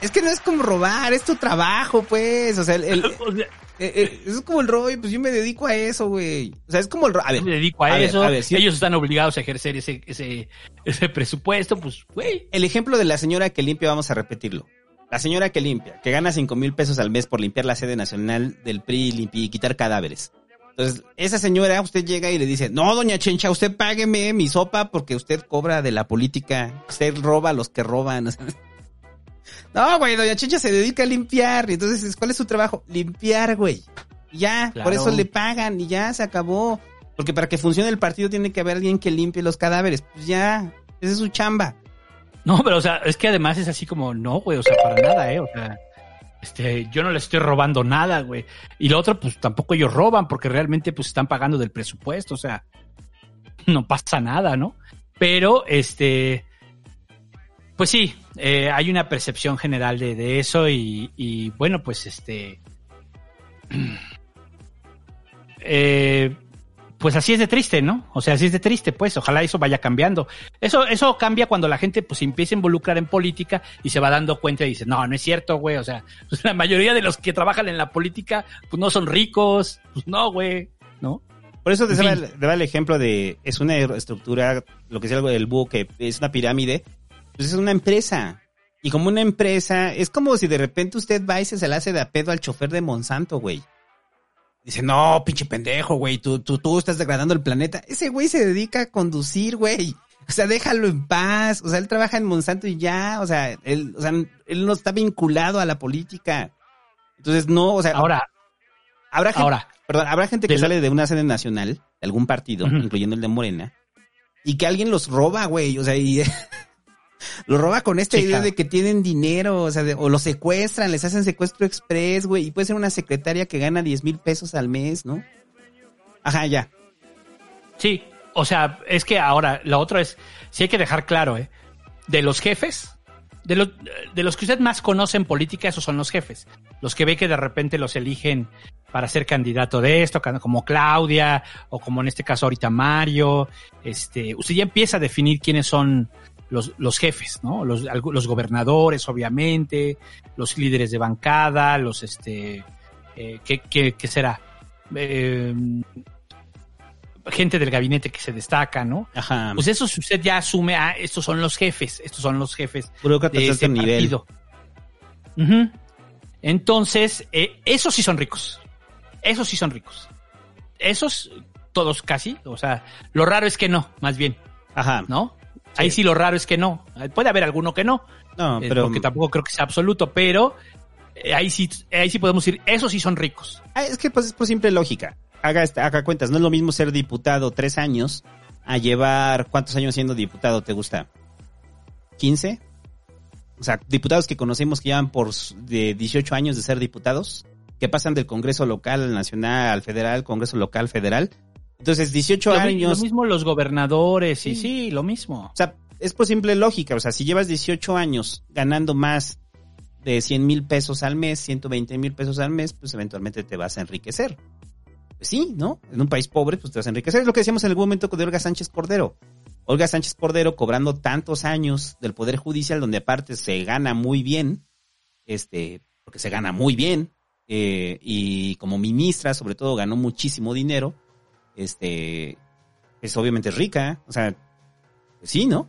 es, que no es como robar, es tu trabajo, pues. O sea, el, el- eh, eh, eso es como el rollo, pues yo me dedico a eso, güey. O sea, es como el rollo. A ver, me dedico a, a ver, eso. a ver, sí. Ellos están obligados a ejercer ese, ese, ese presupuesto, pues, güey. el ejemplo de la señora que limpia, vamos a repetirlo. La señora que limpia, que gana cinco mil pesos al mes por limpiar la sede nacional del PRI y quitar cadáveres. Entonces, esa señora, usted llega y le dice, no, doña Chencha, usted págueme mi sopa porque usted cobra de la política. Usted roba a los que roban. No, güey, doña Chencha se dedica a limpiar. Y entonces, ¿cuál es su trabajo? Limpiar, güey. Y Ya, Claro. por eso le pagan y ya se acabó. Porque para que funcione el partido tiene que haber alguien que limpie los cadáveres. Pues ya, esa es su chamba. No, pero, o sea, es que además es así como, no, güey, o sea, para nada, ¿eh? O sea, este, yo no les estoy robando nada, güey. Y lo otro, pues tampoco ellos roban, porque realmente, pues están pagando del presupuesto, o sea, no pasa nada, ¿no? Pero, este, pues sí, eh, hay una percepción general de, de eso y, y, bueno, pues este, eh, pues así es de triste, ¿no? O sea, así es de triste, pues ojalá eso vaya cambiando. Eso, eso cambia cuando la gente pues se empieza a involucrar en política y se va dando cuenta y dice, no, no es cierto, güey. O sea, pues, la mayoría de los que trabajan en la política, pues no son ricos, pues no, güey, ¿no? Por eso te daba el, ejemplo de, es una estructura, lo que es algo del búho, que es una pirámide, pues es una empresa. Y como una empresa, es como si de repente usted va y se, se le hace de a pedo al chofer de Monsanto, güey. Dice, no, pinche pendejo, güey, tú, tú, tú estás degradando el planeta. Ese güey se dedica a conducir, güey. O sea, déjalo en paz. O sea, él trabaja en Monsanto y ya. O sea, él, o sea, él no está vinculado a la política. Entonces, no, o sea, Ahora, habrá gente, ahora, Perdón, habrá gente que De sale de una sede nacional, de algún partido, incluyendo el de Morena, y que alguien los roba, güey. O sea, y los roba con esta idea de que tienen dinero, o sea, de- o los secuestran, les hacen secuestro express, güey. Y puede ser una secretaria que gana 10 mil pesos al mes, ¿no? Ajá, ya. Sí, o sea, es que ahora lo otro es, sí hay que dejar claro, ¿eh? De los jefes, de, los de los que usted más conoce en política, esos son los jefes. Los que ve que de repente los eligen para ser candidato de esto, como Claudia, o como en este caso ahorita Mario, este, usted ya empieza a definir quiénes son los, los jefes, ¿no? Los, gobernadores, obviamente, los líderes de bancada, los, este, eh, ¿qué, qué, qué será? Eh, gente del gabinete que se destaca, ¿no? Ajá. Pues eso si usted ya asume, ah, estos son los jefes, estos son los jefes de nivel. partido. Entonces, eh, esos sí son ricos. Esos sí son ricos. Esos, todos casi. O sea, lo raro es que no, más bien, Ajá. ¿no? Ahí sí lo raro es que no. Puede haber alguno que no, No, eh, pero porque tampoco creo que sea absoluto, pero eh, ahí sí, ahí sí podemos decir, esos sí son ricos. Ah, es que pues es por simple lógica. Haga, esta- haga cuentas, no es lo mismo ser diputado tres años a llevar cuántos años siendo diputado te gusta. ¿15? O sea, diputados que conocemos que llevan por de 18 años de ser diputados, que pasan del Congreso local al nacional, al federal, Congreso local, federal. Entonces, 18 Lo, mi- años. lo mismo los gobernadores y sí, lo mismo. O sea, es por simple lógica. O sea, si llevas 18 años ganando más de 100 mil pesos al mes, 120 mil pesos al mes, pues eventualmente te vas a enriquecer. Pues sí, ¿no? En un país pobre, pues te vas a enriquecer. Es lo que decíamos en algún momento de Olga Sánchez Cordero. Olga Sánchez Cordero cobrando tantos años del Poder Judicial, donde aparte se gana muy bien, este, porque se gana muy bien, eh, y como ministra, sobre todo, ganó muchísimo dinero, este, es obviamente rica, o sea, pues sí, ¿no?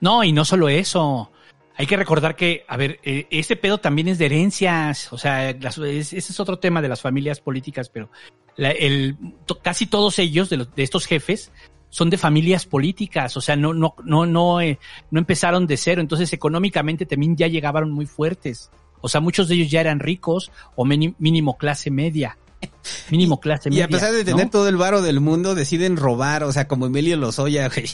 No, y no solo eso. Hay que recordar que, a ver, eh, este pedo también es de herencias. O sea, ese es otro tema de las familias políticas, pero el, casi todos ellos, de, los- de estos jefes, son de familias políticas. O sea, no, no, no, no, eh, no empezaron de cero. Entonces, económicamente también ya llegaban muy fuertes. O sea, muchos de ellos ya eran ricos o mínimo clase media. Mínimo clase Y media. a pesar de tener ¿no? todo el varo del mundo, deciden robar, o sea, como Emilio Lozoya, güey.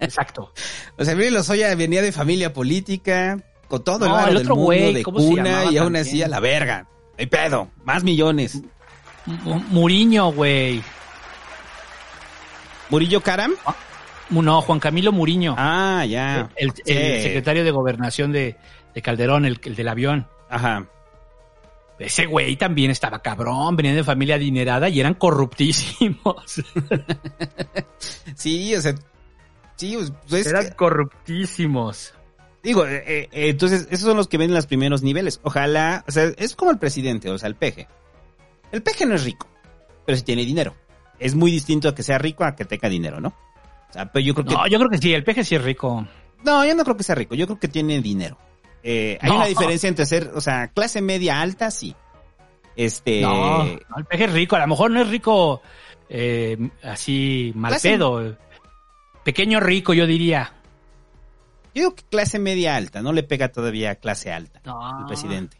Exacto. O sea, Emilio Lozoya venía de familia política, con todo el varo el del mundo, güey, de ¿cómo se cuna, y aún así a la verga. Hay pedo, más millones. Mu- Muriño, güey. ¿Murillo Caram? Mu- No, Juan Camilo Muriño. Ah, ya. el, Sí. el secretario de gobernación de, de Calderón, el, el del avión. Ajá. Ese güey también estaba cabrón, venían de familia adinerada y eran corruptísimos. Sí, o sea, sí, pues es eran que- corruptísimos. digo, eh, eh, entonces, esos son los que ven en los primeros niveles. Ojalá, o sea, es como el presidente, o sea, el peje. El peje no es rico, pero sí tiene dinero. Es muy distinto a que sea rico a que tenga dinero, ¿no? O sea, pero yo creo que No, yo creo que sí, el peje sí es rico. No, yo no creo que sea rico, yo creo que tiene dinero. Eh, hay No. una diferencia entre ser, o sea, clase media alta, sí. Este. No, no, el peje es rico. A lo mejor no es rico eh, así mal Clase- pedo. Pequeño rico, yo diría. Yo digo que clase media alta, no le pega todavía a clase alta No. el presidente.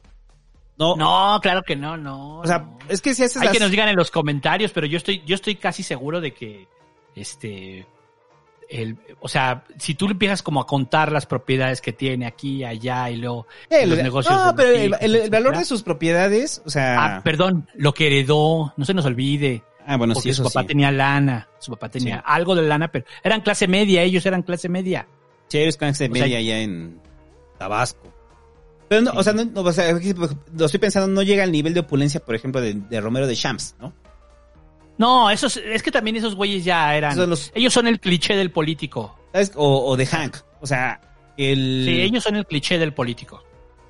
No, No, claro que no, no. o sea, no. es que si haces Hay las- que nos digan en los comentarios, pero yo estoy, yo estoy casi seguro de que, este, el, o sea, si tú empiezas como a contar las propiedades que tiene aquí, allá y luego Eh, los lo- negocios. no, pero el, hijos, el- el valor de sus propiedades, o sea. Ah, perdón, lo que heredó, no se nos olvide. Ah, bueno, porque sí, su papá sí. tenía lana, su papá tenía Sí. algo de lana, pero eran clase media, ellos eran clase media. Sí, eres clase O sea, media allá en Tabasco. Pero no, o sea, no, no, o sea, aquí, lo estoy pensando, no llega al nivel de opulencia, por ejemplo, de, de Romero de Champs, ¿no? No, esos, es que también esos güeyes ya eran, Son los- ellos son el cliché del político. ¿Sabes? O, o de Hank. O sea, el. Sí, ellos son el cliché del político.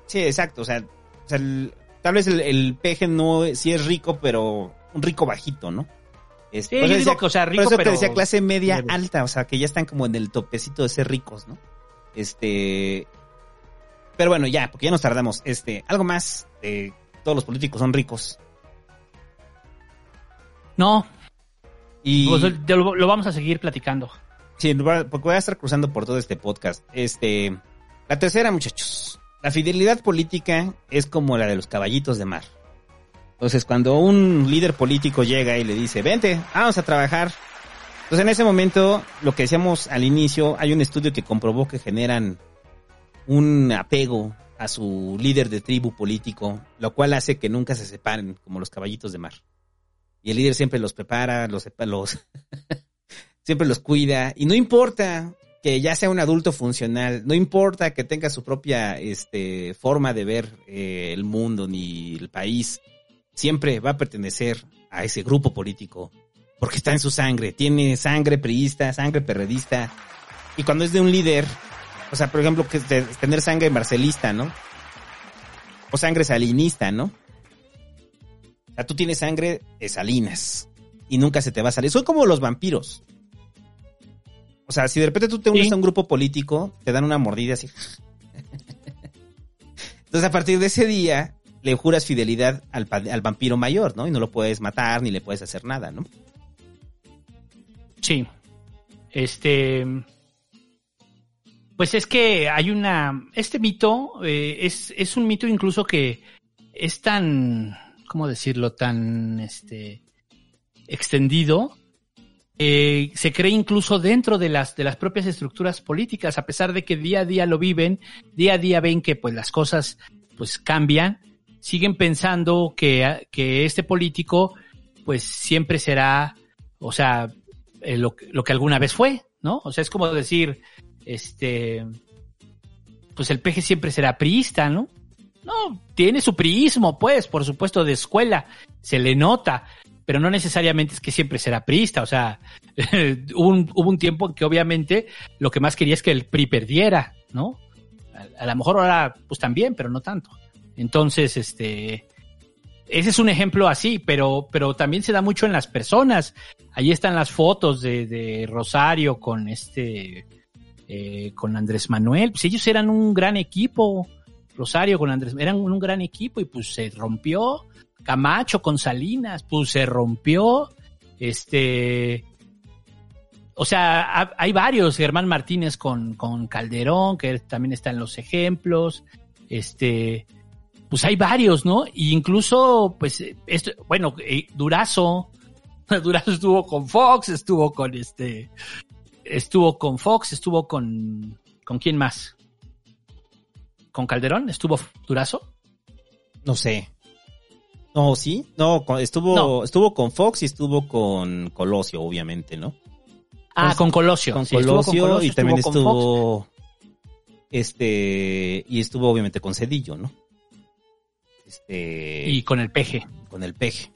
Sí, exacto. O sea, o sea, el- tal vez el, el peje no sí es rico, pero un rico bajito, ¿no? Es, Sí, por eso yo digo decía- que, o sea, por rico, eso te pero... decía clase media alta, o sea, que ya están como en el topecito de ser ricos, ¿no? Este. Pero bueno, ya, porque ya nos tardamos. Este, algo más. eh, todos los políticos son ricos. No, Y. pues, lo, lo vamos a seguir platicando. Sí, porque voy a estar cruzando por todo este podcast. Este, la tercera, muchachos. La fidelidad política es como la de los caballitos de mar. Entonces, cuando un líder político llega y le dice, vente, vamos a trabajar. Entonces, en ese momento, lo que decíamos al inicio, hay un estudio que comprobó que generan un apego a su líder de tribu político, lo cual hace que nunca se separen como los caballitos de mar. Y el líder siempre los prepara, los, siempre los cuida y no importa que ya sea un adulto funcional, no importa que tenga su propia este, forma de ver eh, el mundo ni el país, siempre va a pertenecer a ese grupo político, porque está en su sangre, tiene sangre priista, sangre perredista, y cuando es de un líder, o sea, por ejemplo, que tener sangre marcelista, ¿no? O sangre salinista, ¿no? O sea, tú tienes sangre de Salinas y nunca se te va a salir. Son como los vampiros. O sea, si de repente tú te unes Sí. a un grupo político, te dan una mordida así. Entonces, a partir de ese día, le juras fidelidad al, al vampiro mayor, ¿no? Y no lo puedes matar ni le puedes hacer nada, ¿no? Sí. Este. Pues es que hay una. Este mito eh, es, es un mito incluso que es tan. ¿Cómo decirlo? Tan. Este. Extendido. eh, se cree incluso dentro de las, de las propias estructuras políticas, a pesar de que día a día lo viven, día a día ven que pues las cosas pues cambian, siguen pensando que, que este político pues siempre será, o sea, eh, lo, lo que alguna vez fue, ¿no? O sea, es como decir, este, pues el peje siempre será priista, ¿no? No, tiene su priismo, pues, por supuesto, de escuela, se le nota, pero no necesariamente es que siempre será priista, o sea, hubo, un, tiempo en que obviamente lo que más quería es que el PRI perdiera, ¿no? A, lo mejor ahora, pues también, pero no tanto. Entonces, este, ese es un ejemplo así, pero, pero también se da mucho en las personas. Ahí están las fotos de, de Rosario con este, eh, con Andrés Manuel. Pues ellos eran un gran equipo. Rosario con Andrés, eran un gran equipo y pues se rompió. Camacho con Salinas, pues se rompió. Este, o sea, ha- hay varios, Germán Martínez con, con Calderón, que también está en los ejemplos. Este, pues hay varios, ¿no? Y incluso, pues, esto, bueno, eh, Durazo, Durazo estuvo con Fox, estuvo con este, estuvo con Fox, estuvo con, ¿con quién más? ¿Con Calderón? ¿Estuvo Durazo? No sé. No, sí. No, estuvo, No. estuvo con Fox y estuvo con Colosio, obviamente, ¿no? Ah, con Colosio. Con Sí, Colosio, con Colosio, y también estuvo Fox. Este. Y estuvo obviamente con Cedillo, ¿no? Este. Y con el peje. con el peje.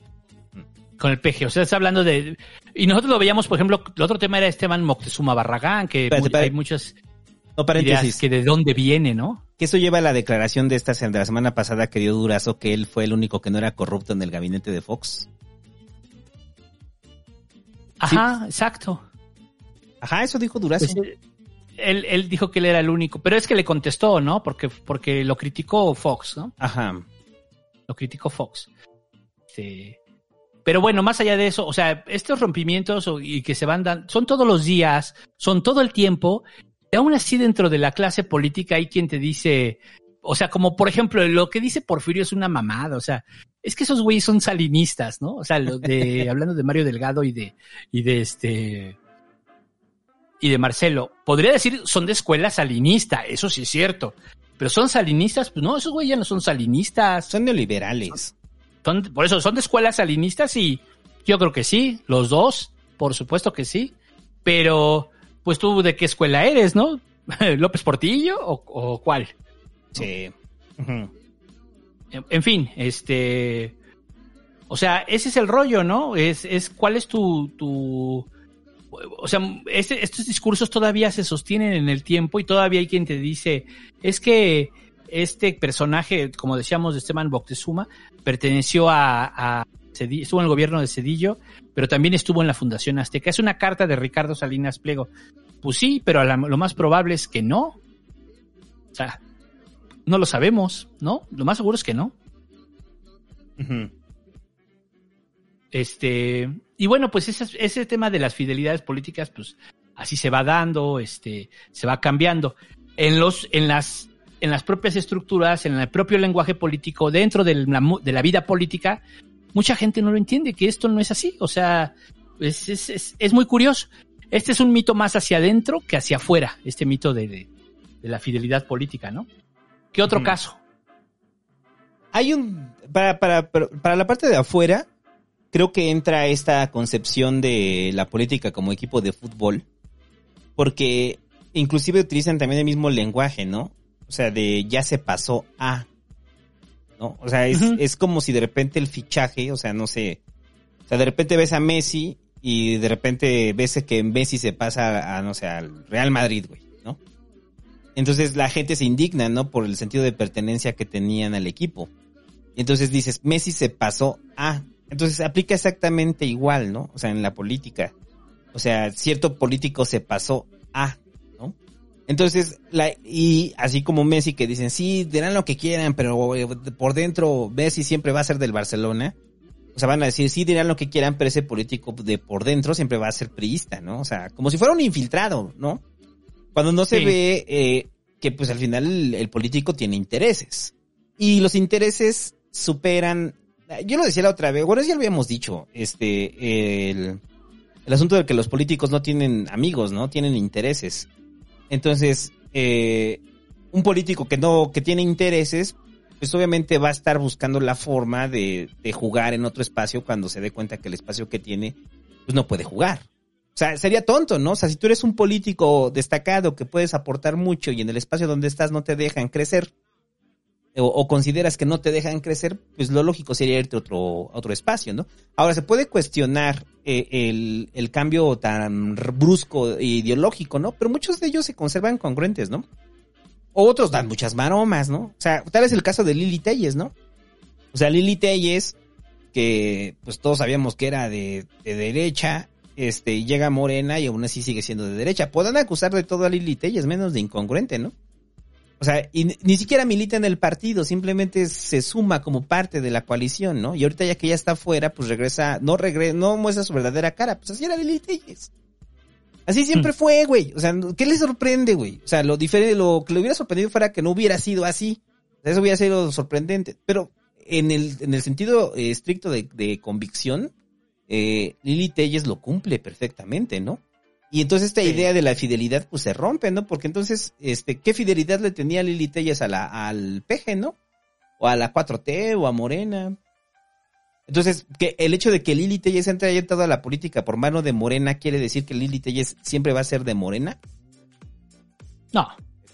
Con el peje. O sea, está hablando de. Y nosotros lo veíamos, por ejemplo, el otro tema era Esteban Moctezuma Barragán, que Espérate, mu- espérate. hay muchas No, paréntesis. que de dónde viene, ¿no? Que eso lleva a la declaración de esta de la semana pasada que dio Durazo que él fue el único que no era corrupto en el gabinete de Fox. Ajá, exacto. Ajá, eso dijo Durazo. Pues, eh, él, él dijo que él era el único, pero es que le contestó, ¿no? Porque, porque lo criticó Fox, ¿no? Ajá. Lo criticó Fox. Este, pero bueno, más allá de eso, o sea, estos rompimientos y que se van dando, son todos los días, son todo el tiempo, y aún así dentro de la clase política hay quien te dice, o sea, como por ejemplo, lo que dice Porfirio es una mamada, o sea, es que esos güeyes son salinistas, ¿no? O sea, lo de, hablando de Mario Delgado y de, y de este, y de Marcelo, podría decir son de escuela salinista, eso sí es cierto. Pero son salinistas, pues no, esos güeyes ya no son salinistas. Son neoliberales. Son, por eso son de escuelas salinistas y yo creo que sí, los dos, por supuesto que sí. Pero, pues tú de qué escuela eres, ¿no? ¿López Portillo o, o cuál? Sí. En, en fin, este. O sea, ese es el rollo, ¿no? Es, es cuál es tu, tu, o sea, este- estos discursos todavía se sostienen en el tiempo y todavía hay quien te dice, es que este personaje, como decíamos de Esteban Boctezuma, perteneció a, a Estuvo en el gobierno de Cedillo, pero también estuvo en la Fundación Azteca. Es una carta de Ricardo Salinas Pliego. Pues sí, pero la- lo más probable es que no. O sea, no lo sabemos, ¿no? Lo más seguro es que no. Este, y bueno, pues ese, ese tema de las fidelidades políticas, pues así se va dando, este, se va cambiando. En los, en las, en las propias estructuras, en el propio lenguaje político, dentro de la, de la vida política, mucha gente no lo entiende, que esto no es así. O sea, es, es, es, es muy curioso. Este es un mito más hacia adentro que hacia afuera, este mito de, de, de la fidelidad política, ¿no? ¿Qué otro caso? Hay un. Para, para, para, para la parte de afuera, creo que entra esta concepción de la política como equipo de fútbol. Porque inclusive utilizan también el mismo lenguaje, ¿no? O sea, de ya se pasó a. ¿no? O sea, es, es como si de repente el fichaje, o sea, no sé, o sea, de repente ves a Messi y de repente ves que Messi se pasa a, no sé, al Real Madrid, güey, ¿no? Entonces la gente se indigna, ¿no? Por el sentido de pertenencia que tenían al equipo. Y entonces dices, Messi se pasó a... Entonces aplica exactamente igual, ¿no? O sea, en la política. O sea, cierto político se pasó a. Entonces, la, y así como Messi que dicen, sí, dirán lo que quieran, pero eh, por dentro Messi siempre va a ser del Barcelona. O sea, van a decir, sí, dirán lo que quieran, pero ese político de por dentro siempre va a ser priista, ¿no? O sea, como si fuera un infiltrado, ¿no? Cuando no se Sí. ve eh, que pues al final el, el político tiene intereses. Y los intereses superan, yo lo decía la otra vez, bueno, ya lo habíamos dicho, este, el, el asunto de que los políticos no tienen amigos, ¿no? Tienen intereses. Entonces, eh, un político que no, que tiene intereses, pues obviamente va a estar buscando la forma de, de jugar en otro espacio cuando se dé cuenta que el espacio que tiene, pues no puede jugar. O sea, sería tonto, ¿no? O sea, si tú eres un político destacado que puedes aportar mucho y en el espacio donde estás no te dejan crecer, o, consideras que no te dejan crecer, pues lo lógico sería irte a otro, otro espacio, ¿no? Ahora, se puede cuestionar eh, el, el cambio tan brusco e ideológico, ¿no? Pero muchos de ellos se conservan congruentes, ¿no? Otros dan muchas maromas, ¿no? O sea, tal es el caso de Lili Telles, ¿no? O sea, Lili Telles, que pues todos sabíamos que era de, de derecha, este, llega Morena y aún así sigue siendo de derecha. Podrán acusar de todo a Lili Telles, menos de incongruente, ¿no? O sea, y ni- siquiera milita en el partido, simplemente se suma como parte de la coalición, ¿no? Y ahorita ya que ya está fuera, pues regresa, no regresa, no muestra su verdadera cara, pues así era Lili Telles. Así siempre fue, güey. O sea, ¿qué le sorprende, güey? O sea, lo diferente, lo que le hubiera sorprendido fuera que no hubiera sido así. O sea, eso hubiera sido sorprendente. Pero en el, en el sentido eh, estricto de, de convicción, eh, Lili Telles lo cumple perfectamente, ¿no? Y entonces esta idea de la fidelidad pues se rompe, ¿no? Porque entonces, este, ¿qué fidelidad le tenía Lili Telles a la, al peje, ¿no? O a la 4T o a Morena. Entonces, que el hecho de que Lili Telles entre en toda la política por mano de Morena quiere decir que Lili Telles siempre va a ser de Morena. No,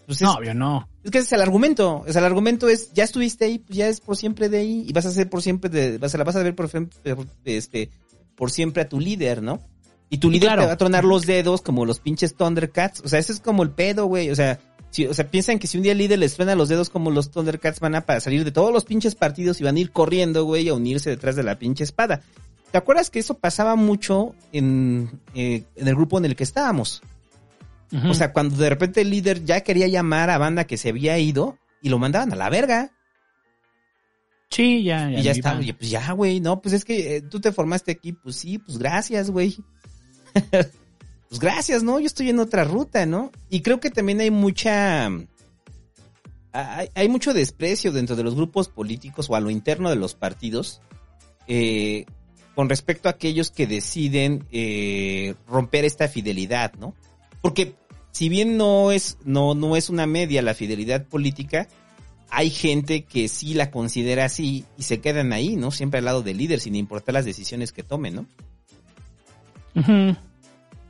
Pues es, no, obvio no. es que ese es el argumento. O sea, el argumento es, ya estuviste ahí, pues ya es por siempre de ahí y vas a ser por siempre de, vas a la vas a ver por- este, por siempre a tu líder, ¿no? Y tu líder Claro. te va a tronar los dedos como los pinches Thundercats. O sea, ese es como el pedo, güey. O sea, si, o sea, piensan que si un día el líder les truena los dedos como los Thundercats van a pa- salir de todos los pinches partidos y van a ir corriendo, güey, a unirse detrás de la pinche espada. ¿Te acuerdas que eso pasaba mucho en, eh, en el grupo en el que estábamos? O sea, cuando de repente el líder ya quería llamar a banda que se había ido y lo mandaban a la verga. sí, ya, ya. y ya está, pues ya, güey, no, pues es que eh, tú te formaste aquí, pues sí, pues gracias, güey. Pues gracias, ¿no? Yo estoy en otra ruta, ¿no? Y creo que también hay mucha... Hay, mucho desprecio dentro de los grupos políticos o a lo interno de los partidos eh, con respecto a aquellos que deciden eh, romper esta fidelidad, ¿no? Porque si bien no es, no, no es una media la fidelidad política, hay gente que sí la considera así y se quedan ahí, ¿no? Siempre al lado del líder, sin importar las decisiones que tomen, ¿no?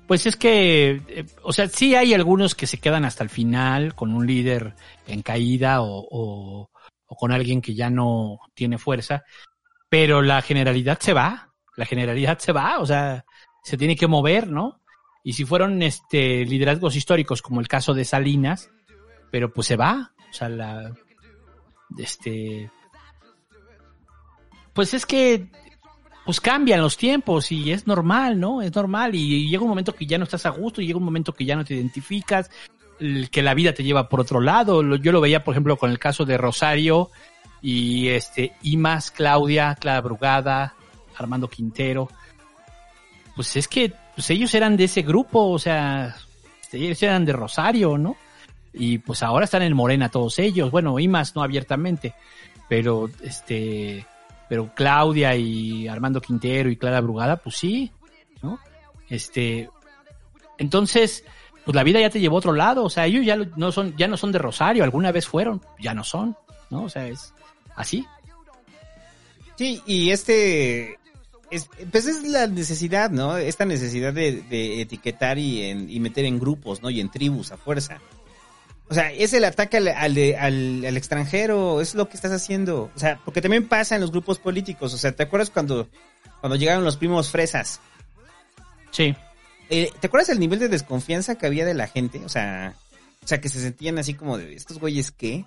Pues es que, eh, o sea, sí hay algunos que se quedan hasta el final con un líder en caída o, o, o con alguien que ya no tiene fuerza, pero la generalidad se va, la generalidad se va, o sea, se tiene que mover, ¿no? Y si fueron este liderazgos históricos como el caso de Salinas, pero pues se va, o sea, la este pues es que pues cambian los tiempos y es normal, ¿no? Es normal y llega un momento que ya no estás a gusto y llega un momento que ya no te identificas, que la vida te lleva por otro lado. Yo lo veía, por ejemplo, con el caso de Rosario y este Imas, Claudia, Clara Brugada, Armando Quintero. Pues es que pues ellos eran de ese grupo, o sea, este, ellos eran de Rosario, ¿no? Y pues ahora están en Morena todos ellos. Bueno, Imas no abiertamente, pero este pero Claudia y Armando Quintero y Clara Brugada, pues sí, ¿no? Este, entonces, pues la vida ya te llevó a otro lado, o sea, ellos ya no son, ya no son de Rosario, alguna vez fueron, ya no son, ¿no? O sea, es así. Sí, y este, es, pues es la necesidad, ¿no? Esta necesidad de, de etiquetar y, en, y meter en grupos, ¿no? Y en tribus a fuerza. O sea, es el ataque al, al, al extranjero, es lo que estás haciendo. O sea, porque también pasa en los grupos políticos. O sea, ¿te acuerdas cuando, cuando llegaron los primos fresas? Sí. Eh, ¿Te acuerdas el nivel de desconfianza que había de la gente? O sea, o sea, que se sentían así como de, ¿estos güeyes qué?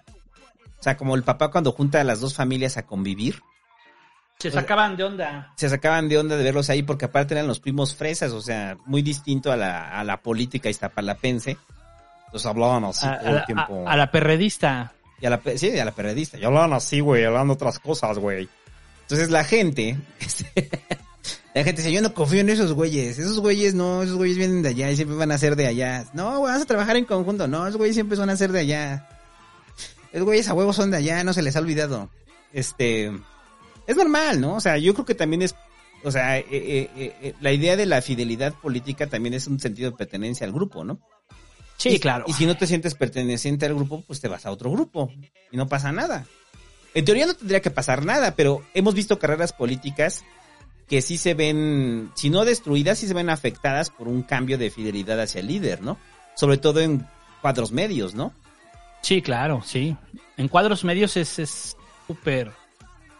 O sea, como el papá cuando junta a las dos familias a convivir. Se sacaban de onda. Se sacaban de onda de verlos ahí porque aparte eran los primos fresas, o sea, muy distinto a la, a la política iztapalapense. Entonces hablaban así A, todo el tiempo. a- a la perredista. Y a la, sí, a la periodista. Y hablaban así, güey, hablando otras cosas, güey. Entonces la gente, la gente dice, yo no confío en esos güeyes. Esos güeyes no, esos güeyes vienen de allá y siempre van a ser de allá. No, güey, vamos a trabajar en conjunto. No, esos güeyes siempre van a ser de allá. Esos güeyes a huevos son de allá, no se les ha olvidado. Este, es normal, ¿no? O sea, yo creo que también es, o sea, eh, eh, eh, eh, la idea de la fidelidad política también es un sentido de pertenencia al grupo, ¿no? Sí, Y- claro. Y si no te sientes perteneciente al grupo, pues te vas a otro grupo y no pasa nada. En teoría no tendría que pasar nada, pero hemos visto carreras políticas que sí se ven, si no destruidas, sí se ven afectadas por un cambio de fidelidad hacia el líder, ¿no? Sobre todo en cuadros medios, ¿no? Sí, claro, sí. En cuadros medios es es súper,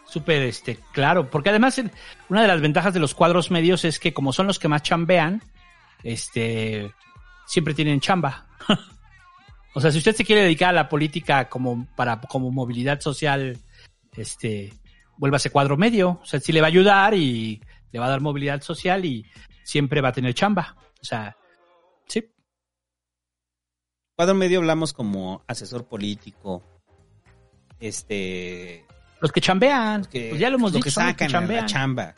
súper, este, claro. Porque además, una de las ventajas de los cuadros medios es que como son los que más chambean, este, siempre tienen chamba. o sea, si usted se quiere dedicar a la política como para, como movilidad social, este, vuélvase cuadro medio. O sea, sí le va a ayudar y le va a dar movilidad social y siempre va a tener chamba. O sea, sí. Cuadro medio hablamos como asesor político, este, Los que chambean, que, pues ya lo hemos dicho, que los que sacan la chamba.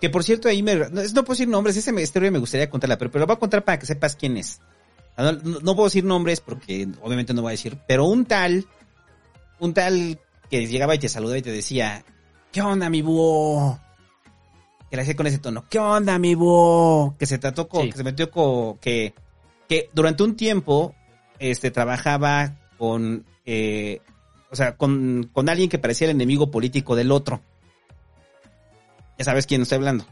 Que por cierto, ahí me. No, no puedo decir nombres, esa historia me gustaría contarla, pero, pero la voy a contar para que sepas quién es. No, puedo decir nombres porque obviamente no voy a decir, pero un tal, un tal que llegaba y te saludaba y te decía, ¿qué onda, mi búho? Que le hacía con ese tono, ¿qué onda, mi búho? Que se trató con, Sí. que se metió con, que, que durante un tiempo, este, trabajaba con, eh, o sea, con, con alguien que parecía el enemigo político del otro. Ya sabes quién estoy hablando.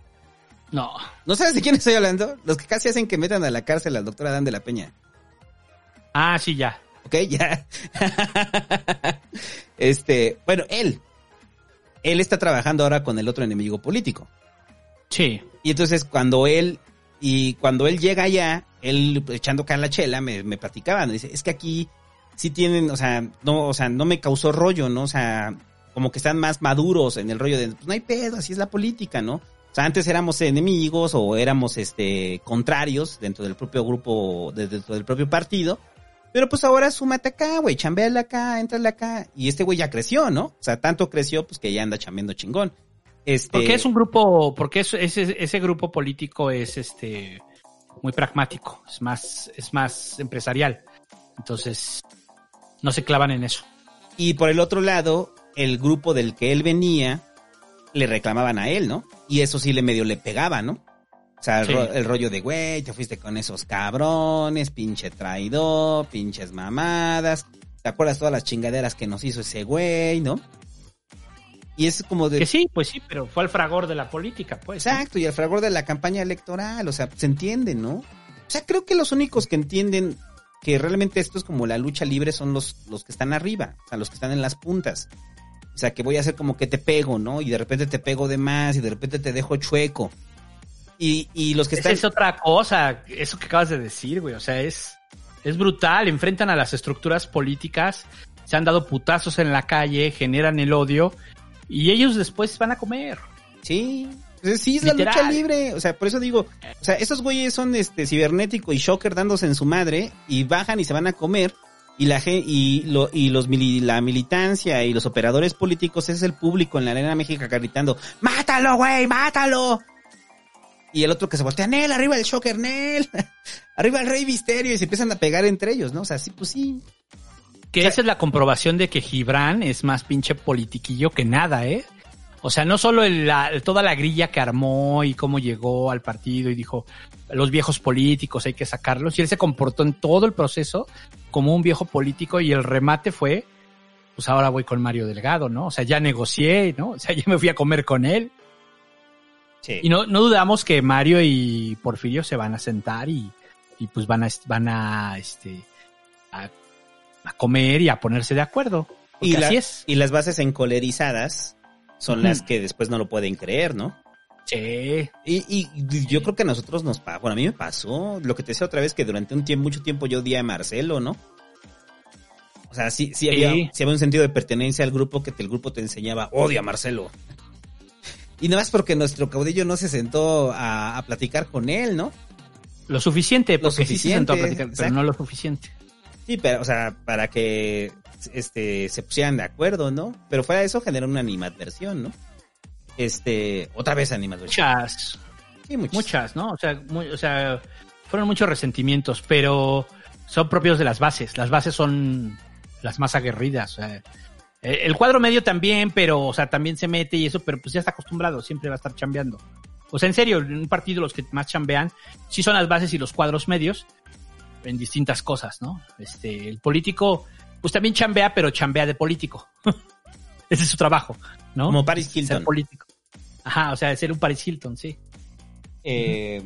No. ¿No sabes de quién estoy hablando? Los que casi hacen que metan a la cárcel al doctor Adán de la Peña. Ah, sí, ya. ¿Ok? Ya. este, bueno, él. Él está trabajando ahora con el otro enemigo político. Sí. Y entonces cuando él, y cuando él llega allá, él echando acá la chela, me, me platicaban, dice, es que aquí sí tienen, o sea, no, o sea, no me causó rollo, ¿no? O sea, como que están más maduros en el rollo de, pues no hay pedo, así es la política, ¿no? O sea, antes éramos enemigos o éramos, este, contrarios dentro del propio grupo, de- dentro del propio partido. Pero pues ahora súmate acá, güey, chambeale acá, entrale acá. Y este güey ya creció, ¿no? O sea, tanto creció, pues que ya anda chambeando chingón. Este, Porque es un grupo, porque es- ese, ese grupo político es este muy pragmático, es más, es más empresarial. Entonces, no se clavan en eso. Y por el otro lado, el grupo del que él venía le reclamaban a él, ¿no? Y eso sí le medio le pegaba, ¿no? O sea, el, Sí. ro- el rollo de, güey, te fuiste con esos cabrones, pinche traidor, pinches mamadas. ¿Te acuerdas todas las chingaderas que nos hizo ese güey, no? Y es como de... Que sí, pues sí, pero fue al fragor de la política, pues. Exacto, y el fragor de la campaña electoral, o sea, se entiende, ¿no? O sea, creo que los únicos que entienden que realmente esto es como la lucha libre son los, los que están arriba, o sea, los que están en las puntas. O sea, que voy a hacer como que te pego, ¿no? Y de repente te pego de más y de repente te dejo chueco. Y, y los que Esa están... es otra cosa, eso que acabas de decir, güey. O sea, es, es brutal. Enfrentan a las estructuras políticas, se han dado putazos en la calle, generan el odio y ellos después van a comer. Sí, sí, es la lucha libre. O sea, por eso digo, o sea, esos güeyes son este cibernético y shocker dándose en su madre y bajan y se van a comer. Y la y, lo, y los mili- la militancia y los operadores políticos es el público en la arena México gritando, ¡Mátalo, güey! ¡Mátalo! Y el otro que se voltea, Nel, arriba el shocker, Nel, arriba el rey misterio, y se empiezan a pegar entre ellos, ¿no? O sea, sí, pues sí. Que esa es la comprobación de que Gibran es más pinche politiquillo que nada, ¿eh? O sea, no solo el- la- toda la grilla que armó y cómo llegó al partido y dijo, los viejos políticos hay que sacarlos, y él se comportó en todo el proceso como un viejo político y el remate fue, pues ahora voy con Mario Delgado, ¿no? O sea, ya negocié, ¿no? O sea, ya me fui a comer con él. Sí. Y no, no dudamos que Mario y Porfirio se van a sentar y, y pues van a, van a, este, a a comer y a ponerse de acuerdo. Y, la- así es. y las bases encolerizadas son las que después no lo pueden creer, ¿no? Sí. Y, y yo creo que a nosotros nos pasó, bueno, a mí me pasó, lo que te decía otra vez, que durante un tiempo, mucho tiempo yo odié a Marcelo, ¿no? O sea, sí, sí, había, Sí. sí había un sentido de pertenencia al grupo que te- el grupo te enseñaba, odia a Marcelo. Y nada más porque nuestro caudillo no se sentó a, a platicar con él, ¿no? Lo suficiente, Lo porque sí se sentó a platicar, pero exacto. no lo suficiente. Sí, pero, o sea, para que este, se pusieran de acuerdo, ¿no? Pero fuera de eso generó una animadversión, ¿no? Este, otra vez animadversión. Muchas, Sí, muchas. muchas, ¿no? O sea, muy- o sea, fueron muchos resentimientos, pero son propios de las bases. Las bases son las más aguerridas. eh, el cuadro medio también, pero, o sea, también se mete y eso, pero pues ya está acostumbrado, siempre va a estar chambeando. O sea, en serio, en un partido los que más chambean sí son las bases y los cuadros medios en distintas cosas, ¿no? Este, el político, pues también chambea, pero chambea de político. Ese es su trabajo, ¿no? Como Paris Ser Hilton. político. Ajá, o sea, ser un Paris Hilton, sí. Eh,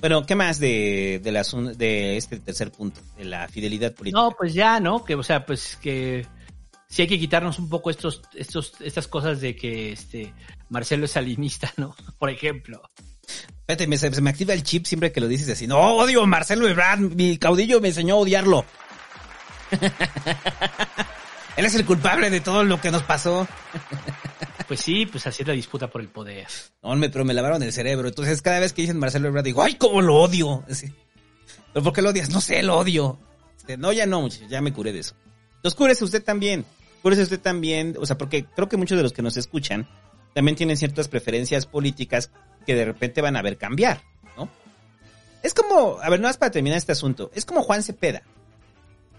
bueno, ¿qué más de, de, la de este tercer punto? De la fidelidad política. No, pues ya, ¿no? Que, o sea, pues que sí hay que quitarnos un poco estos, estos, estas cosas de que este Marcelo es salinista, ¿no? Por ejemplo. Espérate, me- se me activa el chip siempre que lo dices así. No, odio a Marcelo Ebrard. Mi caudillo me enseñó a odiarlo. Él es el culpable de todo lo que nos pasó. Pues sí, pues así es la disputa por el poder. No, me, pero me lavaron el cerebro. Entonces, cada vez que dicen Marcelo Ebrard, digo, ¡ay, cómo lo odio! Así. ¿Pero por qué lo odias? No sé, lo odio. Este, no, ya no, muchachos, ya me curé de eso. Entonces, cúrese usted también. Cúrese usted también. O sea, porque creo que muchos de los que nos escuchan también tienen ciertas preferencias políticas que de repente van a ver cambiar, ¿no? Es como, a ver, no más para terminar este asunto. Es como Juan Cepeda.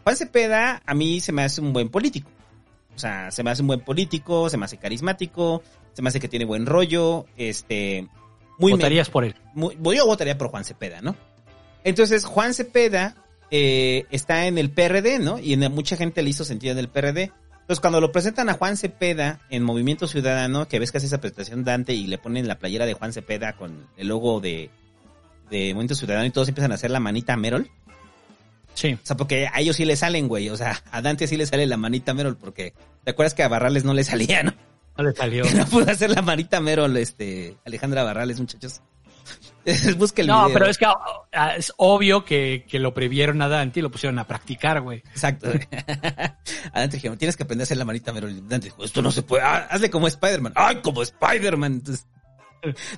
Juan Cepeda a mí se me hace un buen político. O sea, se me hace un buen político, se me hace carismático, se me hace que tiene buen rollo, este... Muy Votarías por él. muy- yo votaría por Juan Cepeda, ¿no? Entonces, Juan Cepeda eh, está en el PRD, ¿no? Y en, mucha gente le hizo sentido en el PRD. Entonces, cuando lo presentan a Juan Cepeda en Movimiento Ciudadano, que ves que hace esa presentación Dante y le ponen la playera de Juan Cepeda con el logo de, de Movimiento Ciudadano y todos empiezan a hacer la manita a Merol. Sí. O sea, porque a ellos sí le salen, güey. O sea, a Dante sí le sale la manita Merol porque... ¿Te acuerdas que a Barrales no le salía, no? No le salió. Que no pudo hacer la manita Merol, este... Alejandra Barrales, muchachos. Busca el No, video. pero es que ah, es obvio que, que lo previeron a Dante y lo pusieron a practicar, güey. Exacto. a Dante dijeron, tienes que aprender a hacer la manita Merol. Dante dijo, esto no se puede. Ah, hazle como Spider-Man. ¡Ay, como Spider-Man! Entonces,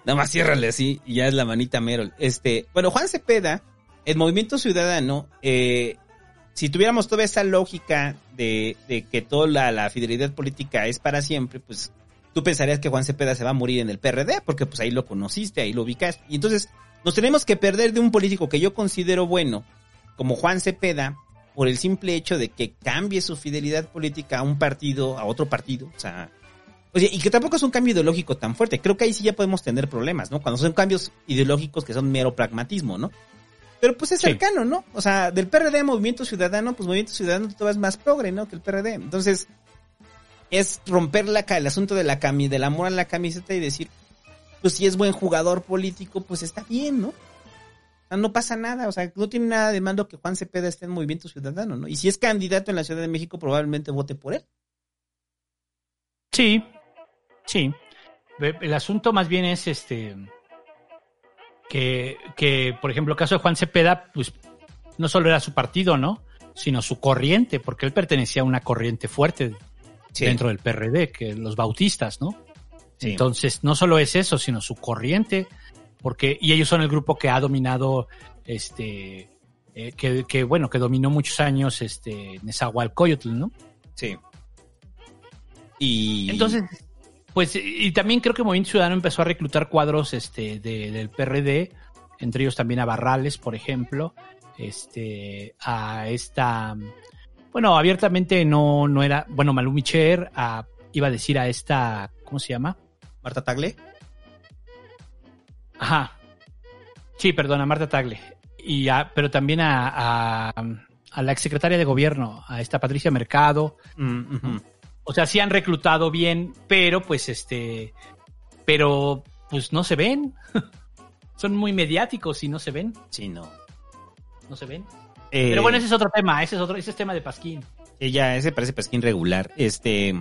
nada más ciérrale así y ya es la manita Merol. Este, bueno, Juan Cepeda, el Movimiento Ciudadano, eh, si tuviéramos toda esa lógica de, de que toda la, fidelidad política es para siempre, pues tú pensarías que Juan Cepeda se va a morir en el PRD, porque pues ahí lo conociste, ahí lo ubicaste. Y entonces nos tenemos que perder de un político que yo considero bueno, como Juan Cepeda, por el simple hecho de que cambie su fidelidad política a un partido, a otro partido. O sea, oye, y que tampoco es un cambio ideológico tan fuerte. Creo que ahí sí ya podemos tener problemas, ¿no? Cuando son cambios ideológicos que son mero pragmatismo, ¿no? Pero pues es Sí. cercano, ¿no? O sea, del PRD a Movimiento Ciudadano, pues Movimiento Ciudadano todo es más progre, ¿no? Que el PRD. Entonces, es romper la, el asunto de la cami, del amor a la camiseta y decir, pues si es buen jugador político, pues está bien, ¿no? O sea, no pasa nada, o sea, no tiene nada de malo que Juan Cepeda esté en Movimiento Ciudadano, ¿no? Y si es candidato en la Ciudad de México, probablemente vote por él. Sí, sí. El asunto más bien es este que, que, por ejemplo, el caso de Juan Cepeda, pues no solo era su partido, ¿no? Sino su corriente, porque él pertenecía a una corriente fuerte Sí. dentro del PRD, que los bautistas, ¿no? Sí. Entonces, no solo es eso, sino su corriente, porque, y ellos son el grupo que ha dominado, este, eh, que, que, bueno, que dominó muchos años, este, Nezahualcóyotl, ¿no? Sí. Y. Entonces, pues, y también creo que Movimiento Ciudadano empezó a reclutar cuadros este, de- del PRD, entre ellos también a Barrales, por ejemplo, este, a esta, bueno, abiertamente no, no era, bueno, Malú Micher, a, iba a decir a esta, ¿cómo se llama? Marta Tagle. Ajá. Sí, perdón, a Marta Tagle. Y a- pero también a, a, a la exsecretaria de gobierno, a esta Patricia Mercado, Mm, ujú. O sea, sí han reclutado bien, pero pues este, pero pues no se ven. Son muy mediáticos y no se ven, Sí, no. no se ven. Eh, Pero bueno, ese es otro tema, ese es otro, ese es tema de Pasquín. Ya ese parece pesquín regular. Este,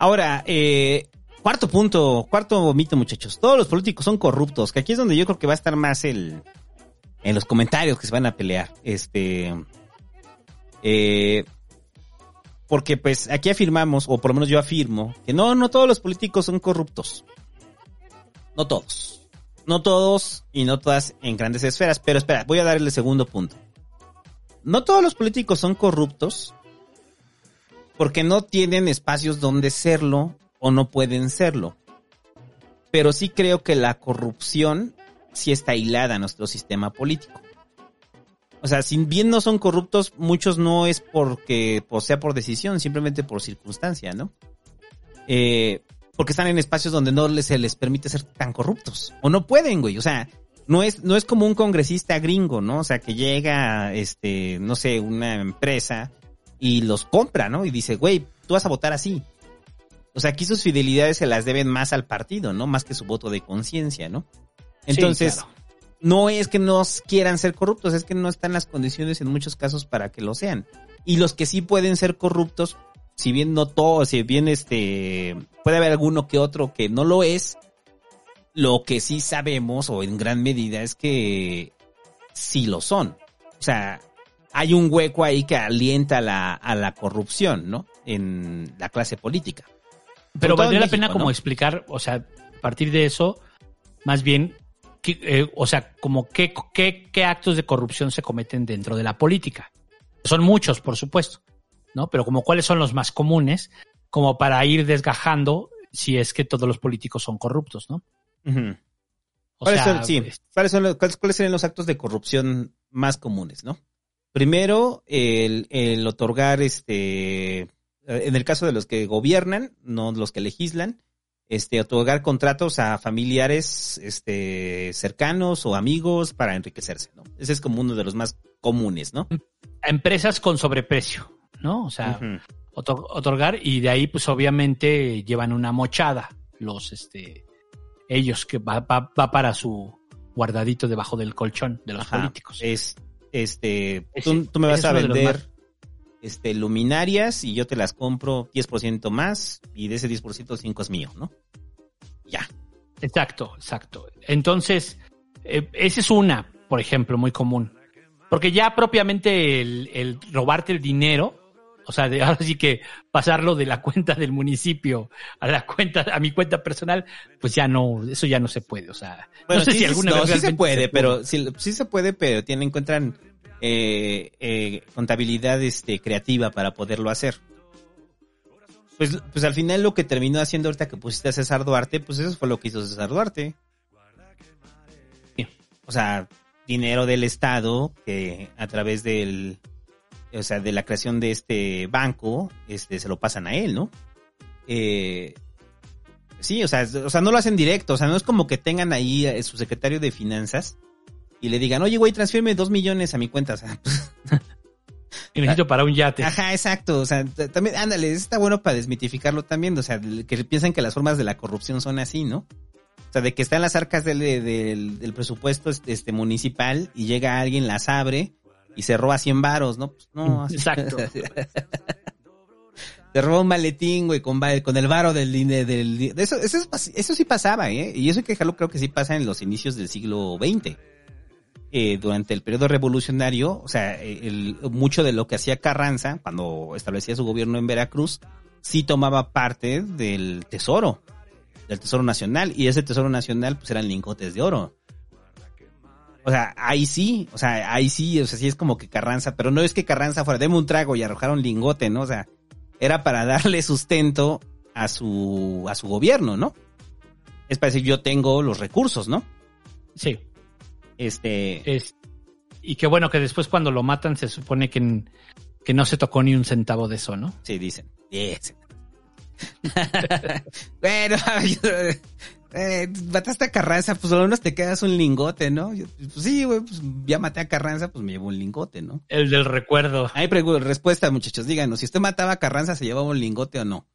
ahora, eh, cuarto punto, cuarto mito, muchachos. Todos los políticos son corruptos, que aquí es donde yo creo que va a estar más el, en los comentarios que se van a pelear. Este, eh, porque pues aquí afirmamos, o por lo menos yo afirmo, que no, no todos los políticos son corruptos. No todos. No todos y no todas en grandes esferas. Pero espera, voy a dar el segundo punto. No todos los políticos son corruptos porque no tienen espacios donde serlo o no pueden serlo. Pero sí creo que la corrupción sí está hilada a nuestro sistema político. O sea, si bien no son corruptos, muchos no es porque pues, sea por decisión, simplemente por circunstancia, ¿no? Eh, porque están en espacios donde no les, se les permite ser tan corruptos. O no pueden, güey. O sea, no es, no es como un congresista gringo, ¿no? O sea, que llega, este, no sé, una empresa y los compra, ¿no? Y dice, güey, tú vas a votar así. O sea, aquí sus fidelidades se las deben más al partido, ¿no? Más que su voto de conciencia, ¿no? Entonces, Sí, claro. No es que no quieran ser corruptos, es que no están las condiciones en muchos casos para que lo sean. Y los que sí pueden ser corruptos, si bien no todos, si bien este, puede haber alguno que otro que no lo es, lo que sí sabemos, o en gran medida, es que sí lo son. O sea, hay un hueco ahí que alienta la, a la corrupción, ¿no? En la clase política. Pero valdría la pena como explicar, o sea, a partir de eso, más bien, eh, o sea, como qué, qué, qué actos de corrupción se cometen dentro de la política. Son muchos, por supuesto, ¿no? Pero como cuáles son los más comunes, como para ir desgajando si es que todos los políticos son corruptos, ¿no? O ¿Cuáles sea, son, sí, es- ¿cuáles, son los, cuáles, cuáles serían los actos de corrupción más comunes, no? Primero, el, el otorgar, este, eh, en el caso de los que gobiernan, no los que legislan, este, otorgar contratos a familiares, este, cercanos o amigos para enriquecerse, ¿no? Ese es como uno de los más comunes, ¿no? a empresas con sobreprecio, ¿no? O sea, otorgar y de ahí pues obviamente llevan una mochada los este ellos que va, va, va para su guardadito debajo del colchón de los Ajá. políticos. Es, este, Ese- tú, me vas a vender, este, luminarias y yo te las compro 10% más y de ese 10% 5 es mío, ¿no? Ya. Exacto, exacto. Entonces, eh, esa es una, por ejemplo, muy común. Porque ya propiamente el, el robarte el dinero, o sea, de, ahora sí que pasarlo de la cuenta del municipio a la cuenta, a mi cuenta personal, pues ya no, eso ya no se puede. O sea, Bueno, no sé sí, si alguna no, vez sí se puede, pero sí, sí se puede, pero tienen, encuentran eh, eh, contabilidad este, creativa para poderlo hacer. Pues, pues al final lo que terminó haciendo ahorita que pusiste a César Duarte, pues eso fue lo que hizo César Duarte. O sea, dinero del Estado que a través del, o sea, de la creación de este banco, este, se lo pasan a él, ¿no? Eh, Sí, o sea, o sea, no lo hacen directo, o sea, no es como que tengan ahí a su secretario de finanzas y le digan, oye, güey, transfírme dos millones a mi cuenta, o sea, pues, Y necesito para un yate. ajá, exacto, o sea, también, ándale, está bueno para desmitificarlo también, o sea, que piensan que las formas de la corrupción son así, ¿no? O sea, de que está en las arcas del, del, del presupuesto este, este, municipal y llega alguien, las abre y se roba 100 varos, ¿no? Pues no, así- Exacto. Te roba un maletín, güey, con, con el varo del dinero. Del, eso, eso, eso sí pasaba, ¿eh? Y eso hay que dejarlo, creo que sí pasa en los inicios del siglo XX. Eh, durante el periodo revolucionario, o sea, el, mucho de lo que hacía Carranza, cuando establecía su gobierno en Veracruz, sí tomaba parte del tesoro, del tesoro nacional, y ese tesoro nacional, pues eran lingotes de oro. O sea, ahí sí, o sea, ahí sí, o sea, sí es como que Carranza, pero no es que Carranza fuera, deme un trago y arrojar un lingote, ¿no? O sea, era para darle sustento a su, a su gobierno, ¿no? Es para decir, yo tengo los recursos, ¿no? Sí. Este, Es, y qué bueno que después cuando lo matan se supone que, que no se tocó ni un centavo de eso, ¿no? sí, dicen. Yes. bueno, yo- eh, mataste a Carranza, pues al menos te quedas un lingote, ¿no? Yo, pues sí, güey, pues ya maté a Carranza, pues me llevo un lingote, ¿no? El del recuerdo. Hay respuesta, muchachos, díganos, si usted mataba a Carranza, ¿se llevaba un lingote o no?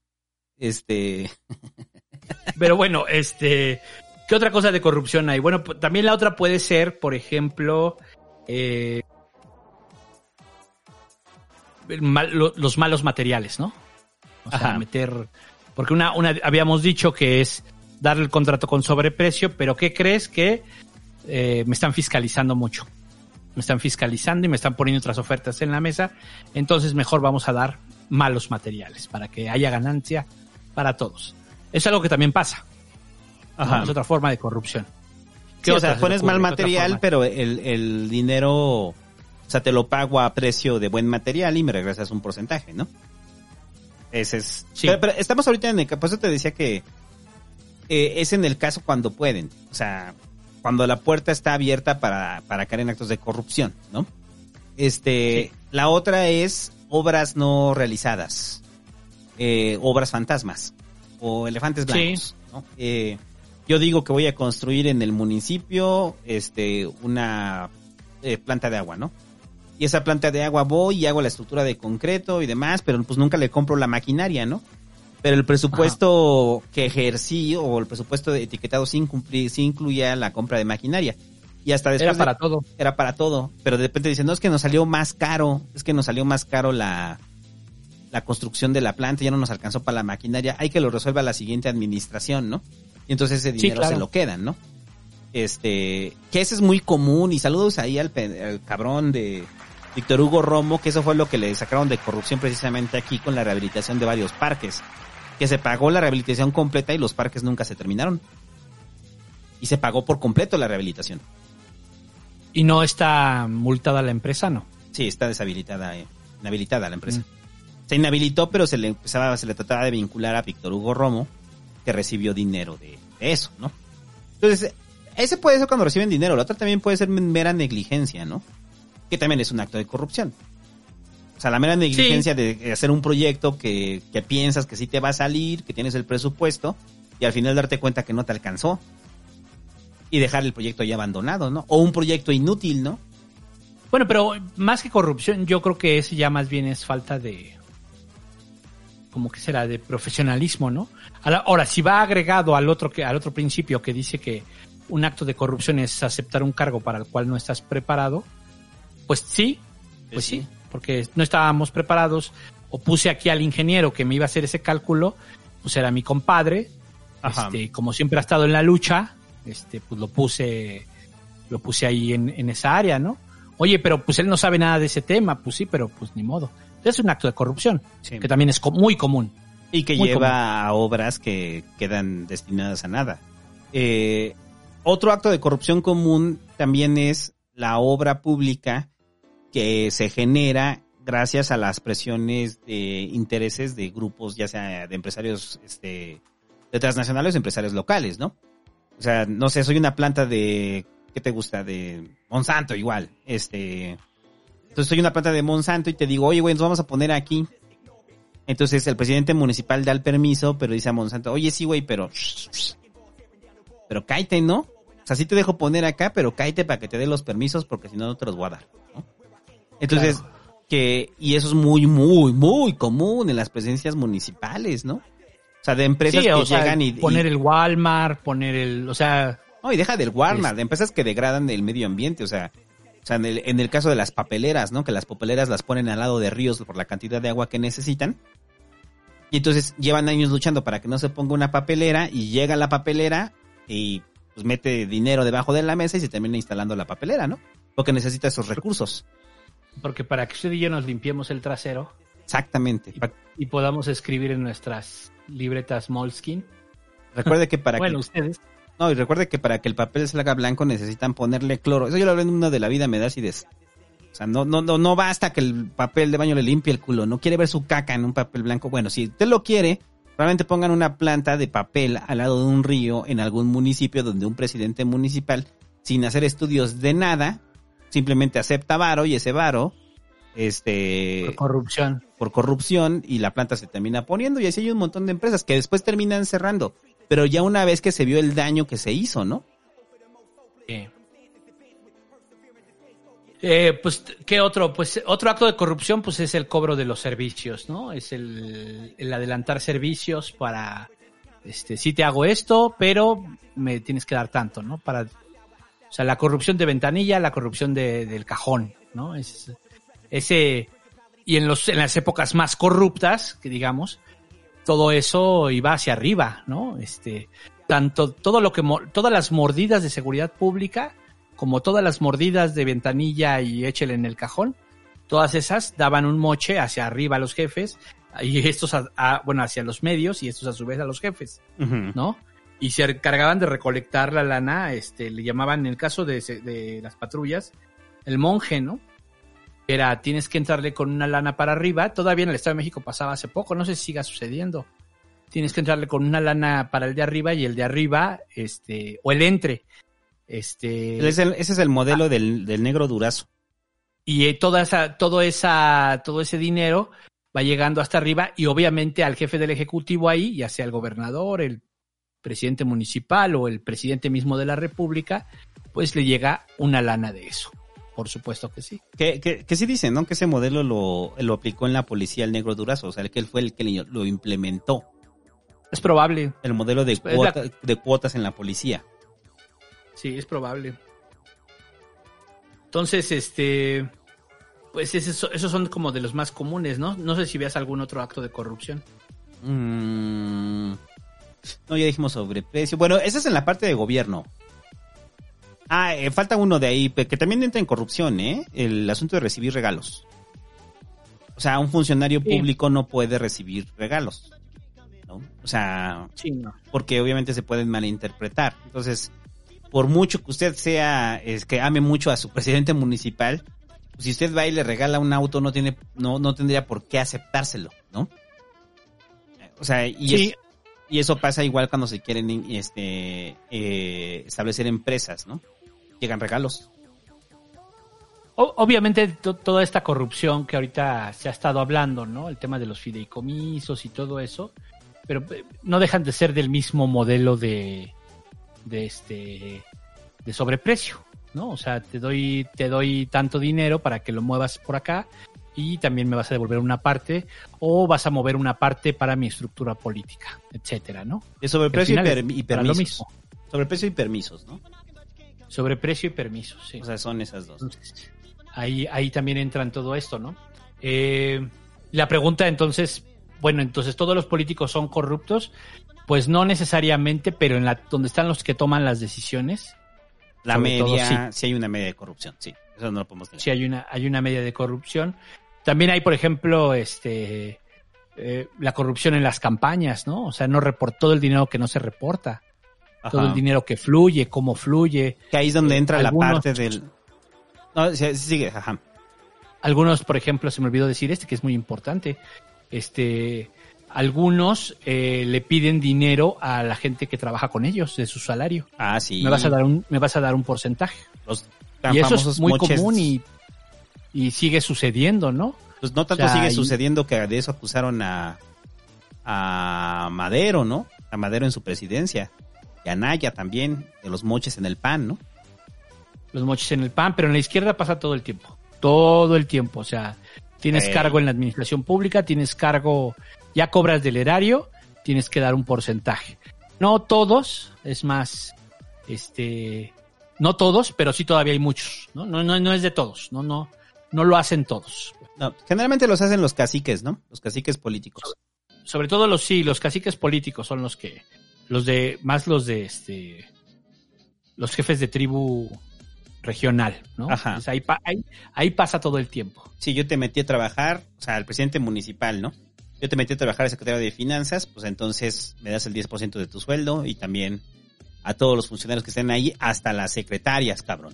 Este, Pero bueno, este, ¿qué otra cosa de corrupción hay? Bueno, también la otra puede ser, por ejemplo, eh, el mal- lo- los malos materiales, ¿no? O sea, Ajá. meter, porque una, una, habíamos dicho que es darle el contrato con sobreprecio, pero ¿qué crees que eh, me están fiscalizando mucho? Me están fiscalizando y me están poniendo otras ofertas en la mesa, entonces mejor vamos a dar malos materiales para que haya ganancia para todos. Es algo que también pasa. ¿No? Ajá. Es otra forma de corrupción. Sí, o sea, pones mal material, pero el, el dinero, o sea, te lo pago a precio de buen material y me regresas un porcentaje, ¿no? Ese es. Sí. Pero, pero estamos ahorita en el. Por eso te decía que eh, es en el caso cuando pueden. O sea, cuando la puerta está abierta para, para caer en actos de corrupción, ¿no? Este. La otra es obras no realizadas. eh, obras fantasmas. O elefantes Sí. blancos. ¿no? Eh, yo digo que voy a construir en el municipio este una eh, planta de agua, ¿no? Y esa planta de agua voy y hago la estructura de concreto y demás, pero pues nunca le compro la maquinaria, ¿no? Pero el presupuesto que ejercí o el presupuesto de etiquetado sí, incumpli- sí incluía la compra de maquinaria. Y hasta después Era de- para todo. era para todo. Pero de repente dicen, no, es que nos salió más caro, es que nos salió más caro la, la construcción de la planta, ya no nos alcanzó para la maquinaria, hay que lo resuelva la siguiente administración, ¿no? Y entonces ese Sí, dinero claro. se lo quedan, ¿no? Este, que ese es muy común, y saludos ahí al, cabrón de Víctor Hugo Romo, que eso fue lo que le sacaron de corrupción precisamente aquí con la rehabilitación de varios parques, que se pagó la rehabilitación completa y los parques nunca se terminaron. Y se pagó por completo la rehabilitación. Y no está multada la empresa, ¿no? Sí, está deshabilitada, eh, inhabilitada la empresa. Se inhabilitó, pero se le empezaba, se le trataba de vincular a Víctor Hugo Romo, que recibió dinero de, de eso, ¿no? Entonces, ese puede ser cuando reciben dinero, la otra también puede ser mera negligencia, ¿no? Que también es un acto de corrupción. O sea, la mera negligencia de hacer un proyecto que, que piensas que sí te va a salir, que tienes el presupuesto, y al final darte cuenta que no te alcanzó. Y dejar el proyecto ya abandonado, ¿no? O un proyecto inútil, ¿no? Bueno, pero más que corrupción, yo creo que ese ya más bien es falta de. Como que será? De profesionalismo, ¿no? Ahora, si va agregado al otro, que, al otro principio que dice que un acto de corrupción es aceptar un cargo para el cual no estás preparado, pues sí, pues sí, porque no estábamos preparados, o puse aquí al ingeniero que me iba a hacer ese cálculo, pues era mi compadre, Ajá. este, como siempre ha estado en la lucha, este, pues lo puse, lo puse ahí en, en esa área, ¿no? Oye, pero pues él no sabe nada de ese tema, pues sí, pero pues ni modo. Es un acto de corrupción, Sí. que también es muy común. Y que lleva a obras que quedan destinadas a nada. Eh, otro acto de corrupción común también es la obra pública que se genera gracias a las presiones de intereses de grupos, ya sea de empresarios este, de transnacionales o empresarios locales, ¿no? O sea, no sé, soy una planta de, ¿qué te gusta? De Monsanto igual, este... Entonces soy una planta de Monsanto y te digo, oye, güey, nos vamos a poner aquí entonces el presidente municipal da el permiso, pero dice a Monsanto, oye sí, güey, pero... Pero cállate, ¿no? O sea, sí te dejo poner acá, pero cállate para que te dé los permisos porque si no, no te los voy a dar. ¿no? Entonces, que... Y eso es muy, muy, muy común en las presencias municipales, ¿no? O sea, de empresas Sí, que sea, llegan y... poner el Walmart, poner el, o sea, no, y deja del Walmart, Es- de empresas que degradan el medio ambiente, o sea, o sea, en el, en el caso de las papeleras, ¿no? Que las papeleras las ponen al lado de ríos por la cantidad de agua que necesitan. Y entonces llevan años luchando para que no se ponga una papelera y llega la papelera y pues mete dinero debajo de la mesa y se termina instalando la papelera, ¿no? Porque necesita esos recursos. porque para que usted y yo nos limpiemos el trasero Exactamente. Y podamos escribir en nuestras libretas Moleskine. Recuerde que para Bueno, que ustedes. No, y recuerde que para que el papel se haga blanco necesitan ponerle cloro. Eso yo lo hablé en una de la vida, me da acidez. O sea, no, no, no, no basta que el papel de baño le limpie el culo. No quiere ver su caca en un papel blanco. Bueno, si usted lo quiere, probablemente pongan una planta de papel al lado de un río en algún municipio donde un presidente municipal, sin hacer estudios de nada, simplemente acepta varo y ese varo, este, Por corrupción. por corrupción y la planta se termina poniendo y así hay un montón de empresas que después terminan cerrando. Pero ya una vez que se vio el daño que se hizo, ¿no? Eh, pues, ¿qué otro? Pues otro acto de corrupción, pues es el cobro de los servicios, ¿no? Es el, el adelantar servicios para, este, sí te hago esto, pero me tienes que dar tanto, ¿no? Para, o sea, la corrupción de ventanilla, la corrupción de, del cajón, ¿no? Es, ese, y en, los, en las épocas más corruptas, que digamos, todo eso iba hacia arriba, ¿no? Este, tanto todo lo que todas las mordidas de seguridad pública como todas las mordidas de ventanilla y échele en el cajón, todas esas daban un moche hacia arriba a los jefes y estos a- a- bueno hacia los medios y estos a su vez a los jefes. ¿no? Y se encargaban de recolectar la lana, este, le llamaban en el caso de, de las patrullas el monje, ¿no? Era tienes que entrarle con una lana para arriba. Todavía en el Estado de México pasaba hace poco, no sé si siga sucediendo. Tienes que entrarle con una lana para el de arriba y el de arriba, este, o el entre, este, Es el- ese es el modelo del, del negro durazo. y eh, toda esa, todo esa, todo ese dinero va llegando hasta arriba y obviamente al jefe del ejecutivo ahí, ya sea el gobernador, el presidente municipal o el presidente mismo de la república, pues le llega una lana de eso. Por supuesto que sí. Que, que, que sí dicen, ¿no? Que ese modelo lo, lo aplicó en la policía el negro durazo. O sea, que él fue el que lo- implementó. Es probable, El modelo de, la- cuota- de cuotas en la policía. sí, es probable. Entonces, este, pues esos, esos son como de los más comunes, ¿no? No sé si veas algún otro acto de corrupción. Mm, no, ya dijimos sobreprecio. Bueno, esa es en la parte de gobierno. Ah, eh, falta uno de ahí, que también entra en corrupción, ¿eh? El asunto de recibir regalos. O sea, un funcionario Sí. público no puede recibir regalos. ¿no? O sea, Sí, no. porque obviamente se pueden malinterpretar. Entonces, por mucho que usted sea, es que ame mucho a su presidente municipal, si usted va y le regala un auto, no tiene, no, no tendría por qué aceptárselo, ¿no? O sea, y, Sí. es- y eso pasa igual cuando se quieren este, eh, establecer empresas, ¿no? Llegan regalos. Obviamente to- toda esta corrupción que ahorita se ha estado hablando, ¿no? El tema de los fideicomisos y todo eso, pero eh, no dejan de ser del mismo modelo de, de este de sobreprecio, ¿no? O sea, te doy te doy tanto dinero para que lo muevas por acá y también me vas a devolver una parte o vas a mover una parte para mi estructura política, etcétera, ¿no? De sobreprecio y, Al final per- es y para lo permisos. mismo. Sobreprecio y permisos, ¿no? Sobreprecio y permisos, sí. O sea, son esas dos. Entonces, ahí, ahí también entra en todo esto, ¿no? Eh, la pregunta entonces, bueno, entonces todos los políticos son corruptos, pues no necesariamente, pero en la donde están los que toman las decisiones, La sobre todo, media, sí hay una media de corrupción, sí. Eso no lo podemos sí hay una, hay una media de corrupción. También hay, por ejemplo, este eh, la corrupción en las campañas, ¿no? O sea, no report, todo el dinero que no se reporta, todo el dinero que fluye, cómo fluye. Que ahí es donde Eh, entra la parte del... No, sigue, ajá. Algunos, por ejemplo, se me olvidó decir este que es muy importante. Este, algunos eh, le piden dinero a la gente que trabaja con ellos de su salario. Ah, sí. Me vas a dar un, me vas a dar un porcentaje. Los tan y eso famosos es muy moches. común y, y sigue sucediendo, ¿no? Pues no tanto O sea, sigue sucediendo que de eso acusaron a, a Madero, ¿no? A Madero en su presidencia. Y a Naya también, de los moches en el pan, ¿no? Los moches en el pan, pero en la izquierda pasa todo el tiempo. Todo el tiempo. O sea, tienes Eh. cargo en la administración pública, tienes cargo, ya cobras del erario, tienes que dar un porcentaje. No todos, es más, este, no todos, pero sí todavía hay muchos, ¿no? No, no, no es de todos, no, no, no lo hacen todos. No, generalmente los hacen los caciques, ¿no? Los caciques políticos. Sobre todo los sí, los caciques políticos son los que, los de, más los de este, los jefes de tribu regional, ¿no? Ajá. Ahí, pa- ahí, ahí pasa todo el tiempo. Si yo te metí a trabajar, o sea, el presidente municipal, ¿no? Yo te metí a trabajar al secretario de finanzas, pues entonces me das el 10% de tu sueldo y también a todos los funcionarios que estén ahí, hasta las secretarias, cabrón.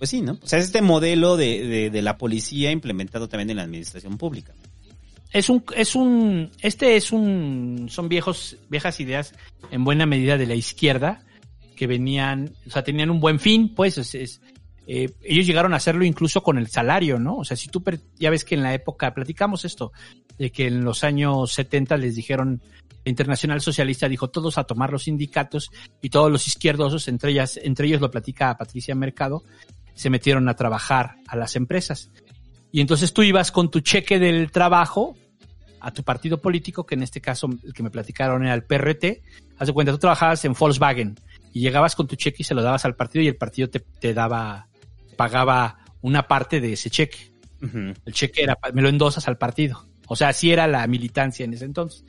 Pues sí, ¿no? O sea, es este modelo de, de, de la policía implementado también en la administración pública. Es un, es un, este es un, son viejos, viejas ideas en buena medida de la izquierda que venían, o sea, tenían un buen fin, pues, es, es, eh, ellos llegaron a hacerlo incluso con el salario, ¿no? O sea, si tú, ya ves que en la época, platicamos esto, de que en los años 70 les dijeron, la Internacional Socialista dijo todos a tomar los sindicatos y todos los izquierdosos, entre ellas, entre ellos lo platica Patricia Mercado, se metieron a trabajar a las empresas. Y entonces tú ibas con tu cheque del trabajo a tu partido político, que en este caso el que me platicaron era el PRT. Haz de cuenta, tú trabajabas en Volkswagen y llegabas con tu cheque y se lo dabas al partido y el partido te, te daba, pagaba una parte de ese cheque. El cheque era, me lo endosas al partido. O sea, así era la militancia en ese entonces.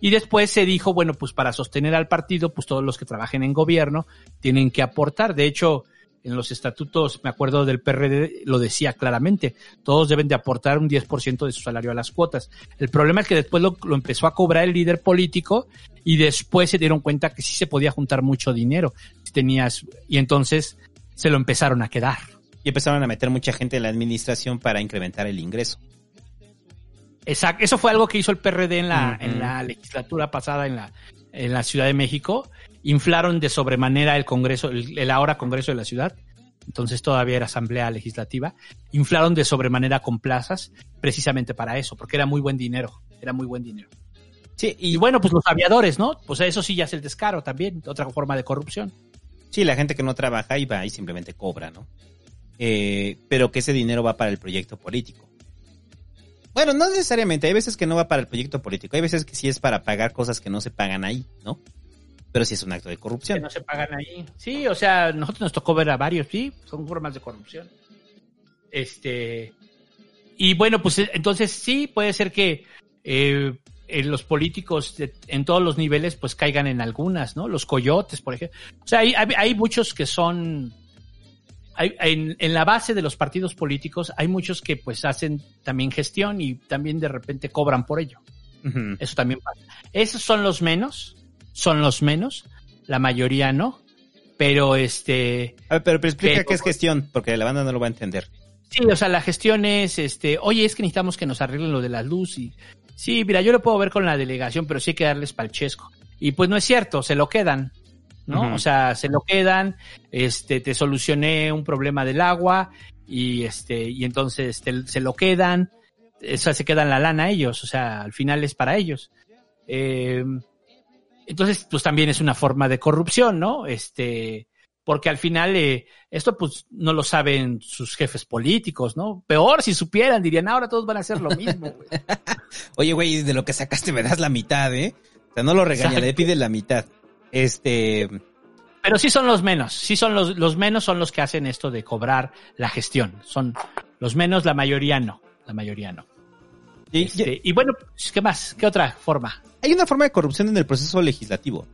Y después se dijo, bueno, pues para sostener al partido, pues todos los que trabajen en gobierno tienen que aportar. De hecho, en los estatutos, me acuerdo del PRD, lo decía claramente, todos deben de aportar un 10% de su salario a las cuotas. El problema es que después lo, lo, empezó a cobrar el líder político y después se dieron cuenta que sí se podía juntar mucho dinero. Tenías, y entonces se lo empezaron a quedar. Y empezaron a meter mucha gente en la administración para incrementar el ingreso. Exacto, eso fue algo que hizo el PRD en la, en la legislatura pasada en la, en la Ciudad de México. Inflaron de sobremanera el Congreso, el, el ahora Congreso de la Ciudad. Entonces todavía era Asamblea Legislativa. Inflaron de sobremanera con plazas precisamente para eso, porque era muy buen dinero. Era muy buen dinero. Sí, y, y bueno, pues los aviadores, ¿no? Pues eso sí ya es el descaro también, otra forma de corrupción. Sí, la gente que no trabaja y va y simplemente cobra, ¿no? Eh, pero que ese dinero va para el proyecto político. Bueno, no necesariamente, hay veces que no va para el proyecto político, hay veces que sí es para pagar cosas que no se pagan ahí, ¿no? Pero sí es un acto de corrupción. Que no se pagan ahí. Sí, o sea, nosotros nos tocó ver a varios, sí, son formas de corrupción. Este. Y bueno, pues entonces sí, puede ser que eh, los políticos de, en todos los niveles pues caigan en algunas, ¿no? Los coyotes, por ejemplo. O sea, hay, hay, hay muchos que son hay, en, en, la base de los partidos políticos hay muchos que pues hacen también gestión y también de repente cobran por ello. Uh -huh. Eso también pasa. Esos son los menos, son los menos, la mayoría no, pero este... A ver, pero, pero explica pero, qué es gestión, porque la banda no lo va a entender. Sí, o sea, la gestión es, este, oye, es que necesitamos que nos arreglen lo de la luz y... Sí, mira, yo lo puedo ver con la delegación, pero sí hay que darles palchesco. Y pues no es cierto, se lo quedan. ¿no? Uh -huh. O sea, se lo quedan, este, te solucioné un problema del agua y este, y entonces te, se lo quedan, o sea, se quedan la lana ellos, o sea, al final es para ellos. Eh, entonces, pues también es una forma de corrupción, ¿no? Este, porque al final eh, esto pues no lo saben sus jefes políticos, ¿no? Peor si supieran, dirían, ahora todos van a hacer lo mismo. Güey. Oye, güey, de lo que sacaste me das la mitad, ¿eh? O sea, no lo regaña, le pide la mitad. Este. Pero sí son los menos. Sí son los, los menos son los que hacen esto de cobrar la gestión. Son los menos, la mayoría no. La mayoría no. Y, este, y bueno, ¿qué más? ¿Qué otra forma? Hay una forma de corrupción en el proceso legislativo.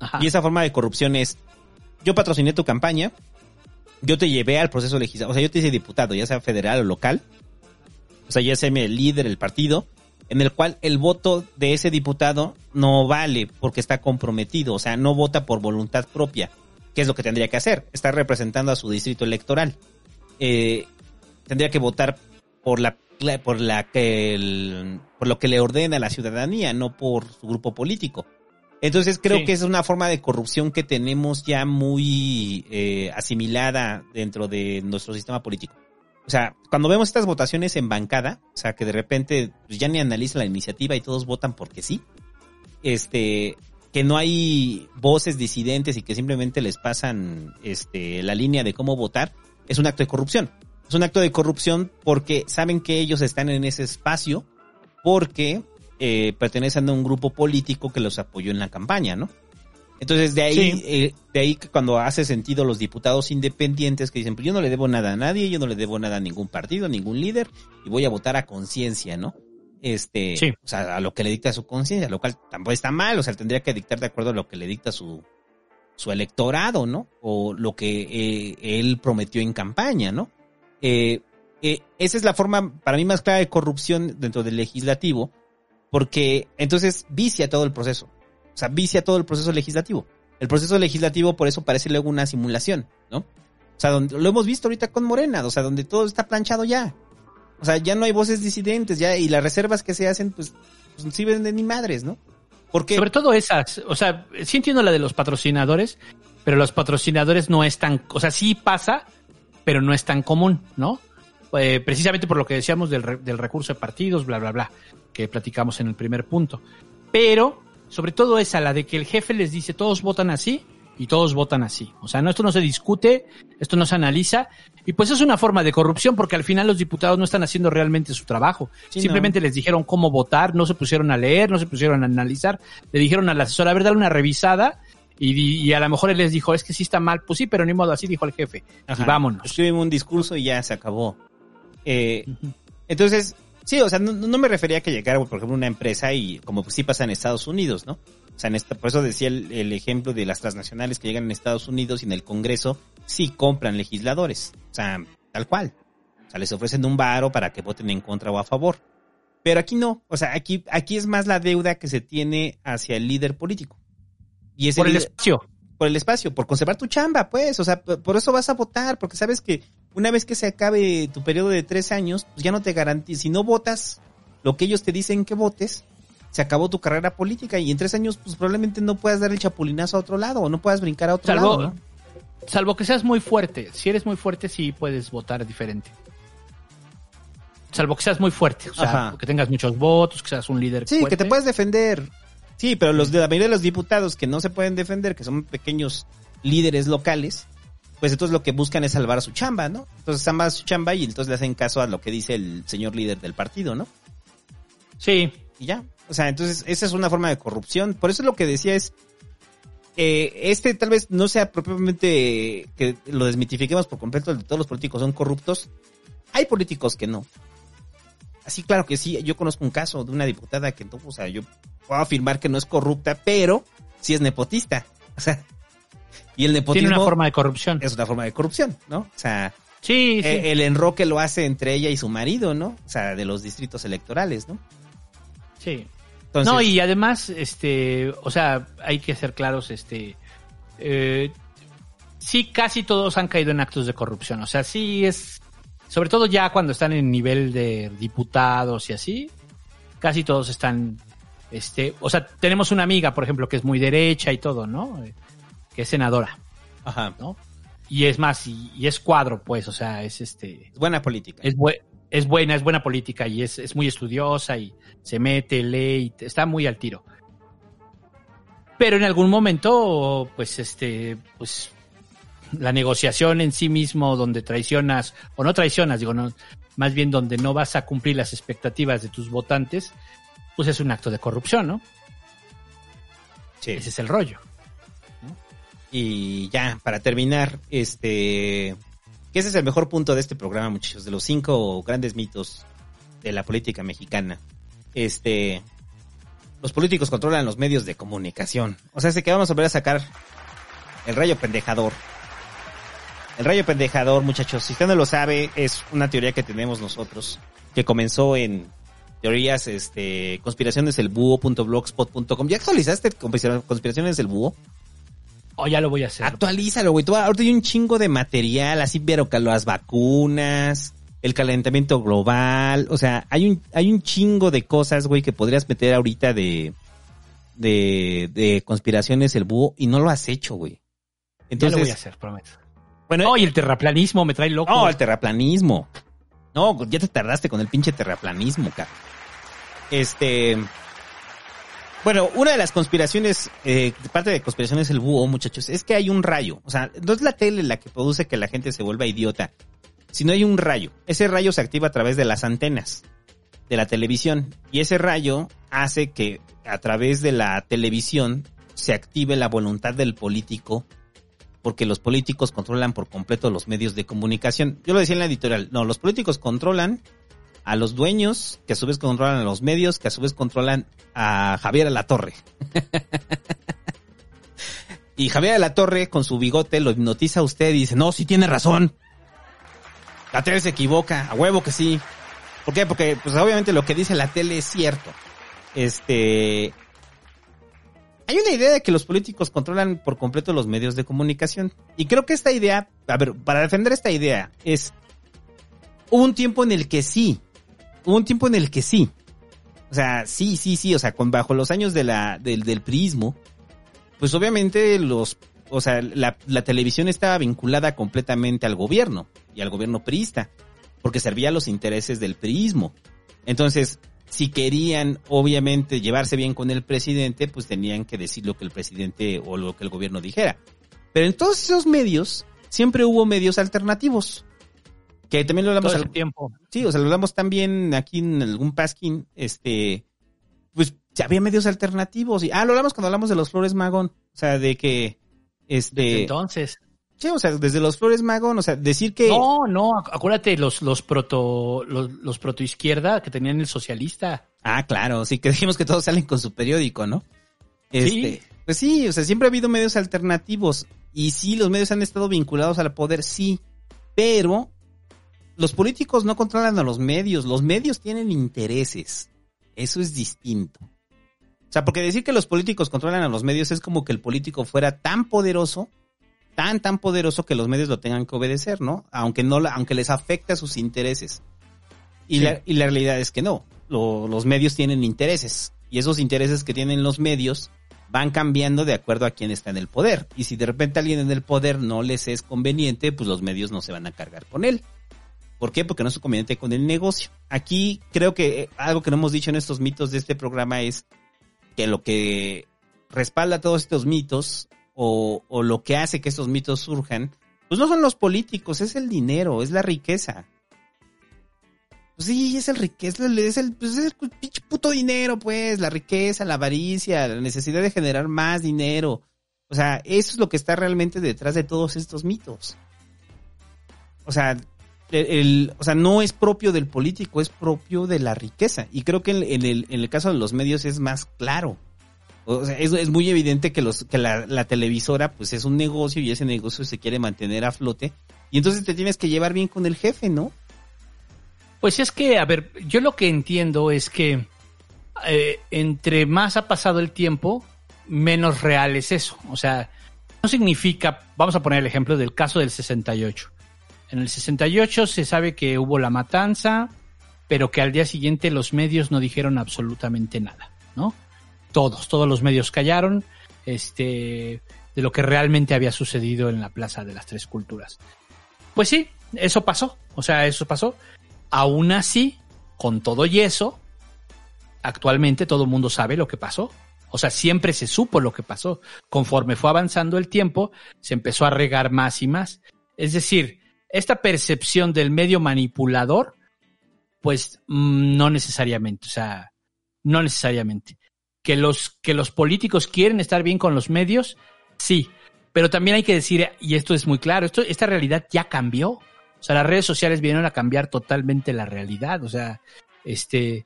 Ajá. Y esa forma de corrupción es, yo patrociné tu campaña, yo te llevé al proceso legislativo, o sea, yo te hice diputado, ya sea federal o local, o sea, ya sea el líder del partido, en el cual el voto de ese diputado no vale porque está comprometido, o sea, no vota por voluntad propia, que es lo que tendría que hacer, está representando a su distrito electoral. Eh, tendría que votar por la por la que el, por lo que le ordena a la ciudadanía, no por su grupo político. Entonces creo sí. que es una forma de corrupción que tenemos ya muy eh, asimilada dentro de nuestro sistema político. O sea, cuando vemos estas votaciones en bancada, o sea, que de repente pues, ya ni analizan la iniciativa y todos votan porque sí, este, que no hay voces disidentes y que simplemente les pasan este, la línea de cómo votar, es un acto de corrupción. Es un acto de corrupción porque saben que ellos están en ese espacio porque eh, pertenecen a un grupo político que los apoyó en la campaña, ¿no? Entonces de ahí, sí. eh, de ahí que cuando hace sentido los diputados independientes que dicen, pues yo no le debo nada a nadie, yo no le debo nada a ningún partido, ningún líder, y voy a votar a conciencia, ¿no? Este, sí. o sea, a lo que le dicta su conciencia, lo cual tampoco está mal, o sea, tendría que dictar de acuerdo a lo que le dicta su, su electorado, ¿no? O lo que eh, él prometió en campaña, ¿no? Eh, eh, esa es la forma para mí más clara de corrupción dentro del legislativo, porque entonces vicia todo el proceso. O sea, vicia todo el proceso legislativo. El proceso legislativo por eso parece luego una simulación, ¿no? O sea, donde, lo hemos visto ahorita con Morena, o sea, donde todo está planchado ya. O sea, ya no hay voces disidentes, ya, y las reservas que se hacen, pues, pues no sirven de ni madres, ¿no? Porque... Sobre todo esas, o sea, sí entiendo la de los patrocinadores, pero los patrocinadores no es tan, o sea, sí pasa, pero no es tan común, ¿no? Eh, precisamente por lo que decíamos del, del recurso de partidos, bla, bla, bla, que platicamos en el primer punto. Pero sobre todo esa, la de que el jefe les dice todos votan así y todos votan así. O sea, no, esto no se discute, esto no se analiza y pues es una forma de corrupción porque al final los diputados no están haciendo realmente su trabajo. Sí, Simplemente no. les dijeron cómo votar, no se pusieron a leer, no se pusieron a analizar, le dijeron al asesor, a ver, dale una revisada y, y, a lo mejor él les dijo, es que sí está mal, pues sí, pero ni modo, así dijo el jefe. Ajá. Y vámonos. Escribimos un discurso y ya se acabó. Eh, entonces, sí, o sea, no, no me refería a que llegara, por ejemplo, una empresa y como pues, sí pasa en Estados Unidos, ¿no? O sea, en esta, por eso decía el, el ejemplo de las transnacionales que llegan en Estados Unidos y en el Congreso sí compran legisladores. O sea, tal cual. O sea, les ofrecen un varo para que voten en contra o a favor. Pero aquí no. O sea, aquí, aquí es más la deuda que se tiene hacia el líder político. Y ese Por el espacio. por el espacio, por conservar tu chamba, pues, o sea, por eso vas a votar, porque sabes que una vez que se acabe tu periodo de tres años, pues ya no te garantiza, si no votas lo que ellos te dicen que votes, se acabó tu carrera política y en tres años, pues probablemente no puedas dar el chapulinazo a otro lado o no puedas brincar a otro Salvo, lado, ¿no? salvo que seas muy fuerte. Si eres muy fuerte, sí puedes votar diferente. Salvo que seas muy fuerte. O sea, Ajá. que tengas muchos votos, que seas un líder Sí, fuerte. que te puedes defender. Sí, pero los de la mayoría de los diputados que no se pueden defender, que son pequeños líderes locales, pues entonces lo que buscan es salvar su chamba, ¿no? Entonces salvan su chamba y entonces le hacen caso a lo que dice el señor líder del partido, ¿no? Sí. Y ya. O sea, entonces esa es una forma de corrupción. Por eso lo que decía es, eh, este tal vez no sea propiamente que lo desmitifiquemos por completo, de todos los políticos son corruptos. Hay políticos que no. Así, claro que sí. Yo conozco un caso de una diputada que, no, o sea, yo puedo afirmar que no es corrupta, pero sí es nepotista. O sea, y el nepotismo Tiene una forma de corrupción. es una forma de corrupción, ¿no? O sea, Sí, sí. eh, el enroque lo hace entre ella y su marido, ¿no? O sea, de los distritos electorales, ¿no? sí. Entonces, no, y además, este, o sea, hay que ser claros, este, eh, sí, casi todos han caído en actos de corrupción. O sea, sí es, sobre todo ya cuando están en nivel de diputados y así, casi todos están, este, o sea, tenemos una amiga, por ejemplo, que es muy derecha y todo, ¿no? Eh, Que es senadora, Ajá. ¿no? Y es más, y, y es cuadro, pues, o sea, es este, Es buena política. es, bue- es buena, es buena política y es, es muy estudiosa y se mete, lee, y está muy al tiro. Pero en algún momento, pues, este, pues, la negociación en sí mismo, donde traicionas, o no traicionas, digo, no, más bien donde no vas a cumplir las expectativas de tus votantes, pues es un acto de corrupción, ¿no? Sí. Ese es el rollo. Y ya, para terminar, este, que ese es el mejor punto de este programa, muchachos, de los cinco grandes mitos de la política mexicana. Este, los políticos controlan los medios de comunicación. O sea, sé que vamos a volver a sacar el rayo pendejador. El rayo pendejador, muchachos, si usted no lo sabe, es una teoría que tenemos nosotros, que comenzó en teorías, este, conspiracionesdelbúho.blogspot.com. ¿Ya actualizaste conspira- conspiraciones del búho? O ya lo voy a hacer. Actualízalo, güey. Ahorita hay un chingo de material, así, pero que las vacunas, el calentamiento global, o sea, hay un, hay un chingo de cosas, güey, que podrías meter ahorita de, de, de conspiraciones el búho y no lo has hecho, güey. ya Entonces, lo voy a hacer, prometo. Bueno, Oh, y el terraplanismo me trae loco. no, el terraplanismo. No, ya te tardaste con el pinche terraplanismo, cara. Este. Bueno, una de las conspiraciones, eh, parte de conspiraciones del búho, muchachos, es que hay un rayo. O sea, no es la tele la que produce que la gente se vuelva idiota, sino hay un rayo. Ese rayo se activa a través de las antenas de la televisión. Y ese rayo hace que a través de la televisión se active la voluntad del político porque los políticos controlan por completo los medios de comunicación. Yo lo decía en la editorial, no, los políticos controlan a los dueños, que a su vez controlan a los medios, que a su vez controlan a Javier Alatorre. y Javier Alatorre con su bigote lo hipnotiza a usted y dice, no, sí tiene razón. La tele se equivoca, a huevo que sí. ¿Por qué? Porque pues obviamente lo que dice la tele es cierto. Este, hay una idea de que los políticos controlan por completo los medios de comunicación. Y creo que esta idea, a ver, para defender esta idea, es, hubo un tiempo en el que sí, hubo un tiempo en el que sí. O sea, sí, sí, sí, o sea, bajo los años del, del prismo, pues obviamente los, o sea, la, la televisión estaba vinculada completamente al gobierno y al gobierno priista, porque servía a los intereses del prismo. Entonces, si querían obviamente llevarse bien con el presidente, pues tenían que decir lo que el presidente o lo que el gobierno dijera. Pero en todos esos medios siempre hubo medios alternativos. Que también lo hablamos Todo al- tiempo. Sí, o sea, lo hablamos también aquí en algún pasquín, este, pues había medios alternativos y ah, lo hablamos cuando hablamos de los Flores Magón, o sea, de que este entonces. Sí, o sea, desde los Flores Magón, o sea, decir que... No, no, acu- acuérdate los, los proto, los, los protoizquierda que tenían el socialista. Ah, claro, sí, que dijimos que todos salen con su periódico, ¿no? Este, Sí. Pues sí, o sea, siempre ha habido medios alternativos. Y sí, los medios han estado vinculados al poder, sí. Pero los políticos no controlan a los medios. Los medios tienen intereses. Eso es distinto. O sea, porque decir que los políticos controlan a los medios es como que el político fuera tan poderoso, tan, tan poderoso que los medios lo tengan que obedecer, ¿no? Aunque no, aunque les afecte a sus intereses. Y, Sí. la, y la realidad es que no. Lo- los medios tienen intereses. Y esos intereses que tienen los medios van cambiando de acuerdo a quién está en el poder. Y si de repente alguien en el poder no les es conveniente, pues los medios no se van a cargar con él. ¿Por qué? Porque no es conveniente con el negocio. Aquí creo que eh, algo que no hemos dicho en estos mitos de este programa es que lo que respalda todos estos mitos o, o lo que hace que estos mitos surjan, pues no son los políticos, es el dinero, es la riqueza. Pues sí, es el riqueza, es el, pues es el pinche puto dinero, pues, la riqueza, la avaricia, la necesidad de generar más dinero. O sea, eso es lo que está realmente detrás de todos estos mitos. O sea, el, el- o sea, no es propio del político, es propio de la riqueza. Y creo que el, en el caso de los medios es más claro. Es, es muy evidente que, los, que la, la televisora pues es un negocio y ese negocio se quiere mantener a flote. Y entonces te tienes que llevar bien con el jefe, ¿no? Pues es que, a ver, yo lo que entiendo es que eh, entre más ha pasado el tiempo, menos real es eso. O sea, no significa, vamos a poner el ejemplo del caso del 68. En el 68 se sabe que hubo la matanza, pero que al día siguiente los medios no dijeron absolutamente nada, ¿no? Todos, todos los medios callaron, este, de lo que realmente había sucedido en la Plaza de las Tres Culturas. Pues sí, eso pasó, o sea, eso pasó. Aún así, con todo y eso, actualmente todo el mundo sabe lo que pasó. O sea, siempre se supo lo que pasó. Conforme fue avanzando el tiempo, se empezó a regar más y más. Es decir, esta percepción del medio manipulador, pues mm, no necesariamente, o sea, no necesariamente. Que los, que los políticos quieren estar bien con los medios, sí. Pero también hay que decir, y esto es muy claro, esto, esta realidad ya cambió. O sea, las redes sociales vinieron a cambiar totalmente la realidad. O sea, este,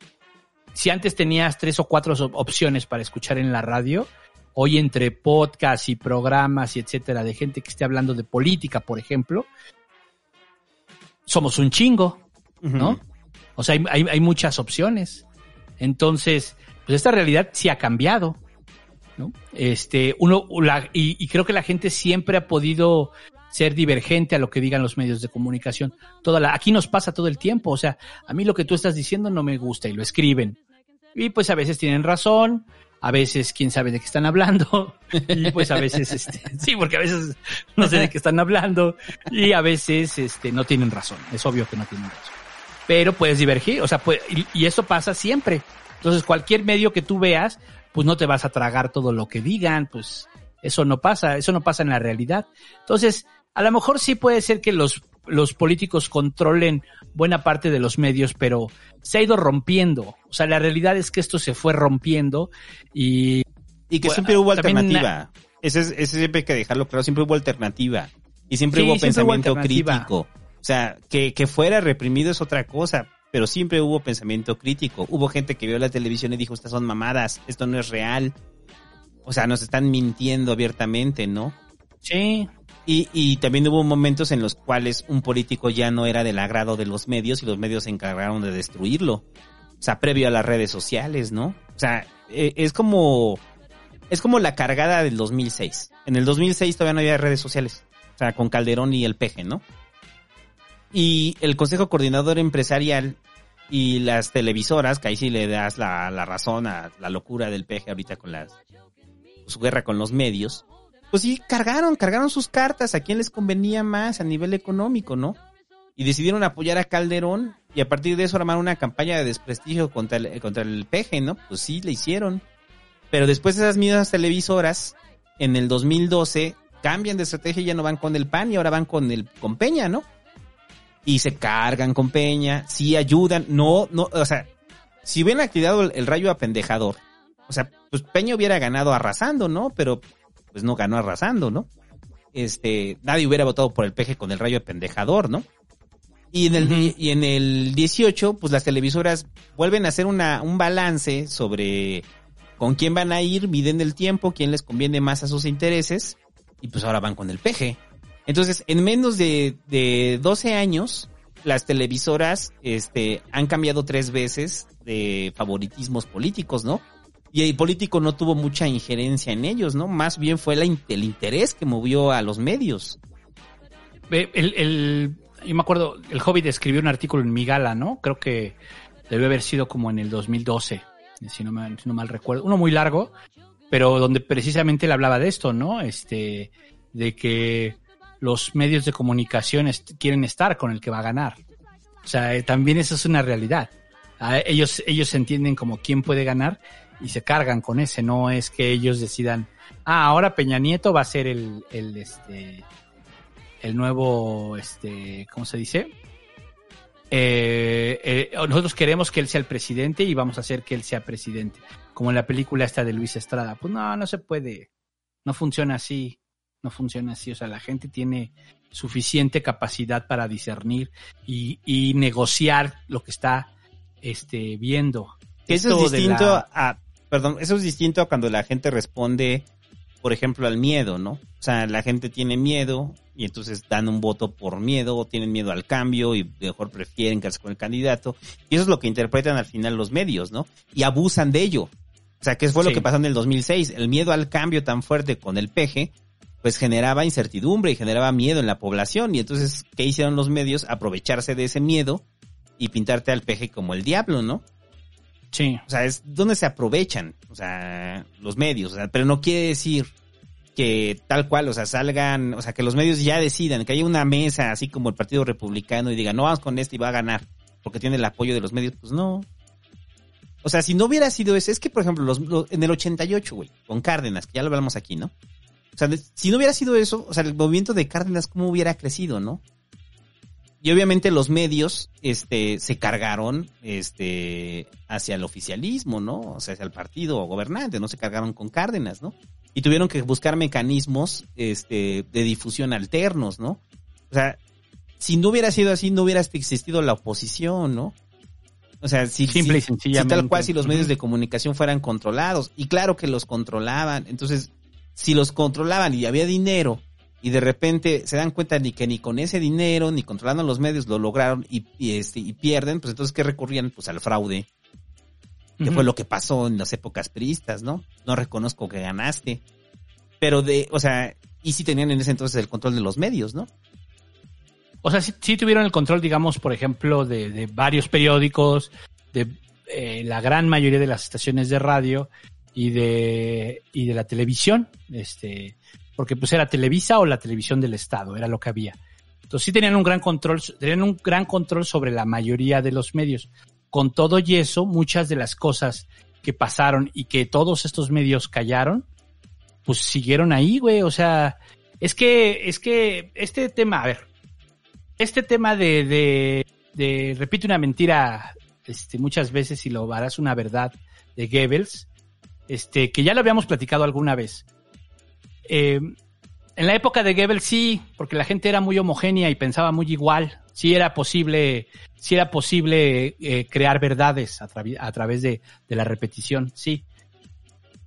si antes tenías tres o cuatro op- opciones para escuchar en la radio, hoy entre podcasts y programas y etcétera, de gente que esté hablando de política, por ejemplo, somos un chingo, ¿no? O sea, hay, hay, hay muchas opciones. Entonces, pues esta realidad sí ha cambiado, ¿no? Este, uno, la- y, creo que la gente siempre ha podido ser divergente a lo que digan los medios de comunicación. Toda la, aquí nos pasa todo el tiempo, o sea, a mí lo que tú estás diciendo no me gusta y lo escriben. Y pues a veces tienen razón, a veces quién sabe de qué están hablando, y pues a veces, este, sí, porque a veces no sé de qué están hablando, y a veces, este, no tienen razón, es obvio que no tienen razón. Pero puedes divergir, o sea, puede- y, y eso pasa siempre. Entonces, cualquier medio que tú veas, pues no te vas a tragar todo lo que digan, pues eso no pasa, eso no pasa en la realidad. Entonces, a lo mejor sí puede ser que los, los políticos controlen buena parte de los medios, pero se ha ido rompiendo. O sea, la realidad es que esto se fue rompiendo y... Y que Bueno, siempre hubo alternativa. Ese, es- ese siempre hay que dejarlo claro, siempre hubo alternativa. Y siempre Sí, hubo siempre pensamiento crítico. O sea, que, que fuera reprimido es otra cosa, pero siempre hubo pensamiento crítico. Hubo gente que vio la televisión y dijo, estas son mamadas, esto no es real. O sea, nos están mintiendo abiertamente, ¿no? Sí. Y, y también hubo momentos en los cuales un político ya no era del agrado de los medios y los medios se encargaron de destruirlo. O sea, previo a las redes sociales, ¿no? O sea, eh, es como, es como la cargada del 2006. En el 2006 todavía no había redes sociales. O sea, con Calderón y el peje, ¿no? Y el Consejo Coordinador Empresarial y las televisoras, que ahí sí le das la, la razón a la locura del peje ahorita con las, su guerra con los medios, pues sí, cargaron, cargaron sus cartas a quién les convenía más a nivel económico, ¿no? Y decidieron apoyar a Calderón y a partir de eso armaron una campaña de desprestigio contra el, contra el peje, ¿no? Pues sí, le hicieron. Pero después esas mismas televisoras, en el 2012, cambian de estrategia y ya no van con el PAN y ahora van con el con Peña, ¿no? Y se cargan con Peña, sí ayudan, no, no, o sea, si hubieran activado el, el rayo apendejador, o sea, pues Peña hubiera ganado arrasando, ¿no? Pero pues no ganó arrasando, ¿no? este, nadie hubiera votado por el peje con el rayo pendejador, ¿no? Y en el, y en el 18, pues las televisoras vuelven a hacer una, un balance sobre con quién van a ir, miden el tiempo, quién les conviene más a sus intereses, y pues ahora van con el peje. Entonces, en menos de, de 12 años, las televisoras este, han cambiado tres veces de favoritismos políticos, ¿no? Y el político no tuvo mucha injerencia en ellos, ¿no? Más bien fue el interés que movió a los medios. El, el, yo me acuerdo, el Hobbit escribió un artículo en Migala, ¿no? Creo que debe haber sido como en el 2012, si no, si no mal recuerdo. Uno muy largo, pero donde precisamente él hablaba de esto, ¿no? Este, de que los medios de comunicación quieren estar con el que va a ganar. O sea, eh, también eso es una realidad. Ah, ellos, ellos entienden como quién puede ganar y se cargan con ese. No es que ellos decidan, ah, ahora Peña Nieto va a ser el, el, este, el nuevo, este, ¿cómo se dice? Eh, eh, nosotros queremos que él sea el presidente y vamos a hacer que él sea presidente. Como en la película esta de Luis Estrada. Pues no, no se puede. No funciona así. No funciona así. O sea, la gente tiene suficiente capacidad para discernir y, y negociar lo que está este, viendo. Eso Esto es distinto la- a, perdón, eso es distinto a cuando la gente responde, por ejemplo, al miedo, ¿no? O sea, la gente tiene miedo y entonces dan un voto por miedo o tienen miedo al cambio y mejor prefieren quedarse con el candidato. Y eso es lo que interpretan al final los medios, ¿no? Y abusan de ello. O sea, ¿qué fue lo Sí. que pasó en el 2006? El miedo al cambio tan fuerte con el peje, pues generaba incertidumbre y generaba miedo en la población. Y entonces, ¿qué hicieron los medios? Aprovecharse de ese miedo y pintarte al peje como el diablo, ¿no? Sí. O sea, es donde se aprovechan, o sea, los medios, o sea, pero no quiere decir que tal cual, o sea, salgan, o sea, que los medios ya decidan, que haya una mesa así como el Partido Republicano y digan, no vamos con este y va a ganar, porque tiene el apoyo de los medios, pues no. O sea, si no hubiera sido eso, es que, por ejemplo, los, los- en el 88, güey, con Cárdenas, que ya lo hablamos aquí, ¿no? O sea, si no hubiera sido eso, o sea, el movimiento de Cárdenas, ¿cómo hubiera crecido, no? Y obviamente los medios, este, se cargaron, este, hacia el oficialismo, ¿no? O sea, hacia el partido gobernante, no se cargaron con Cárdenas, ¿no? Y tuvieron que buscar mecanismos, este, de difusión alternos, ¿no? O sea, si no hubiera sido así, no hubiera existido la oposición, ¿no? O sea, si, Simple si- tal cual, si los medios de comunicación fueran controlados, y claro que los controlaban, entonces, si los controlaban y había dinero, y de repente se dan cuenta ni que ni con ese dinero, ni controlando los medios lo lograron y, y, este, y pierden, pues entonces, ¿qué recurrían? Pues al fraude, que fue lo que pasó en las épocas priistas, ¿no? No reconozco que ganaste. Pero de, o sea, y si tenían en ese entonces el control de los medios, ¿no? O sea, sí, sí tuvieron el control, digamos, por ejemplo, de, de varios periódicos, de eh, la gran mayoría de las estaciones de radio y de, y de la televisión, este, porque pues era Televisa o la televisión del Estado, era lo que había. Entonces sí tenían un gran control, tenían un gran control sobre la mayoría de los medios. Con todo y eso, muchas de las cosas que pasaron y que todos estos medios callaron, pues siguieron ahí, güey. O sea, es que, es que este tema, a ver, este tema de, de, de repite una mentira este, muchas veces y lo harás una verdad de Goebbels, este, que ya lo habíamos platicado alguna vez. Eh, en la época de Goebbels sí, porque la gente era muy homogénea y pensaba muy igual. Sí era posible, era posible eh, crear verdades a, a través de, de la repetición, sí.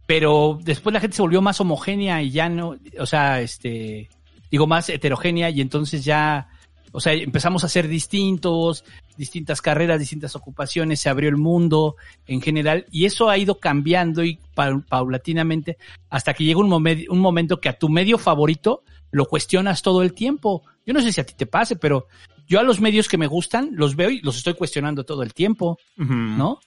Pero después la gente se volvió más homogénea y ya no, o sea, este, digo más heterogénea y entonces ya, o sea, empezamos a ser distintos, distintas carreras, distintas ocupaciones, se abrió el mundo en general y eso ha ido cambiando y pa- paulatinamente hasta que llega un, momen- un momento que a tu medio favorito lo cuestionas todo el tiempo. Yo no sé si a ti te pase, pero yo a los medios que me gustan los veo y los estoy cuestionando todo el tiempo, ¿no?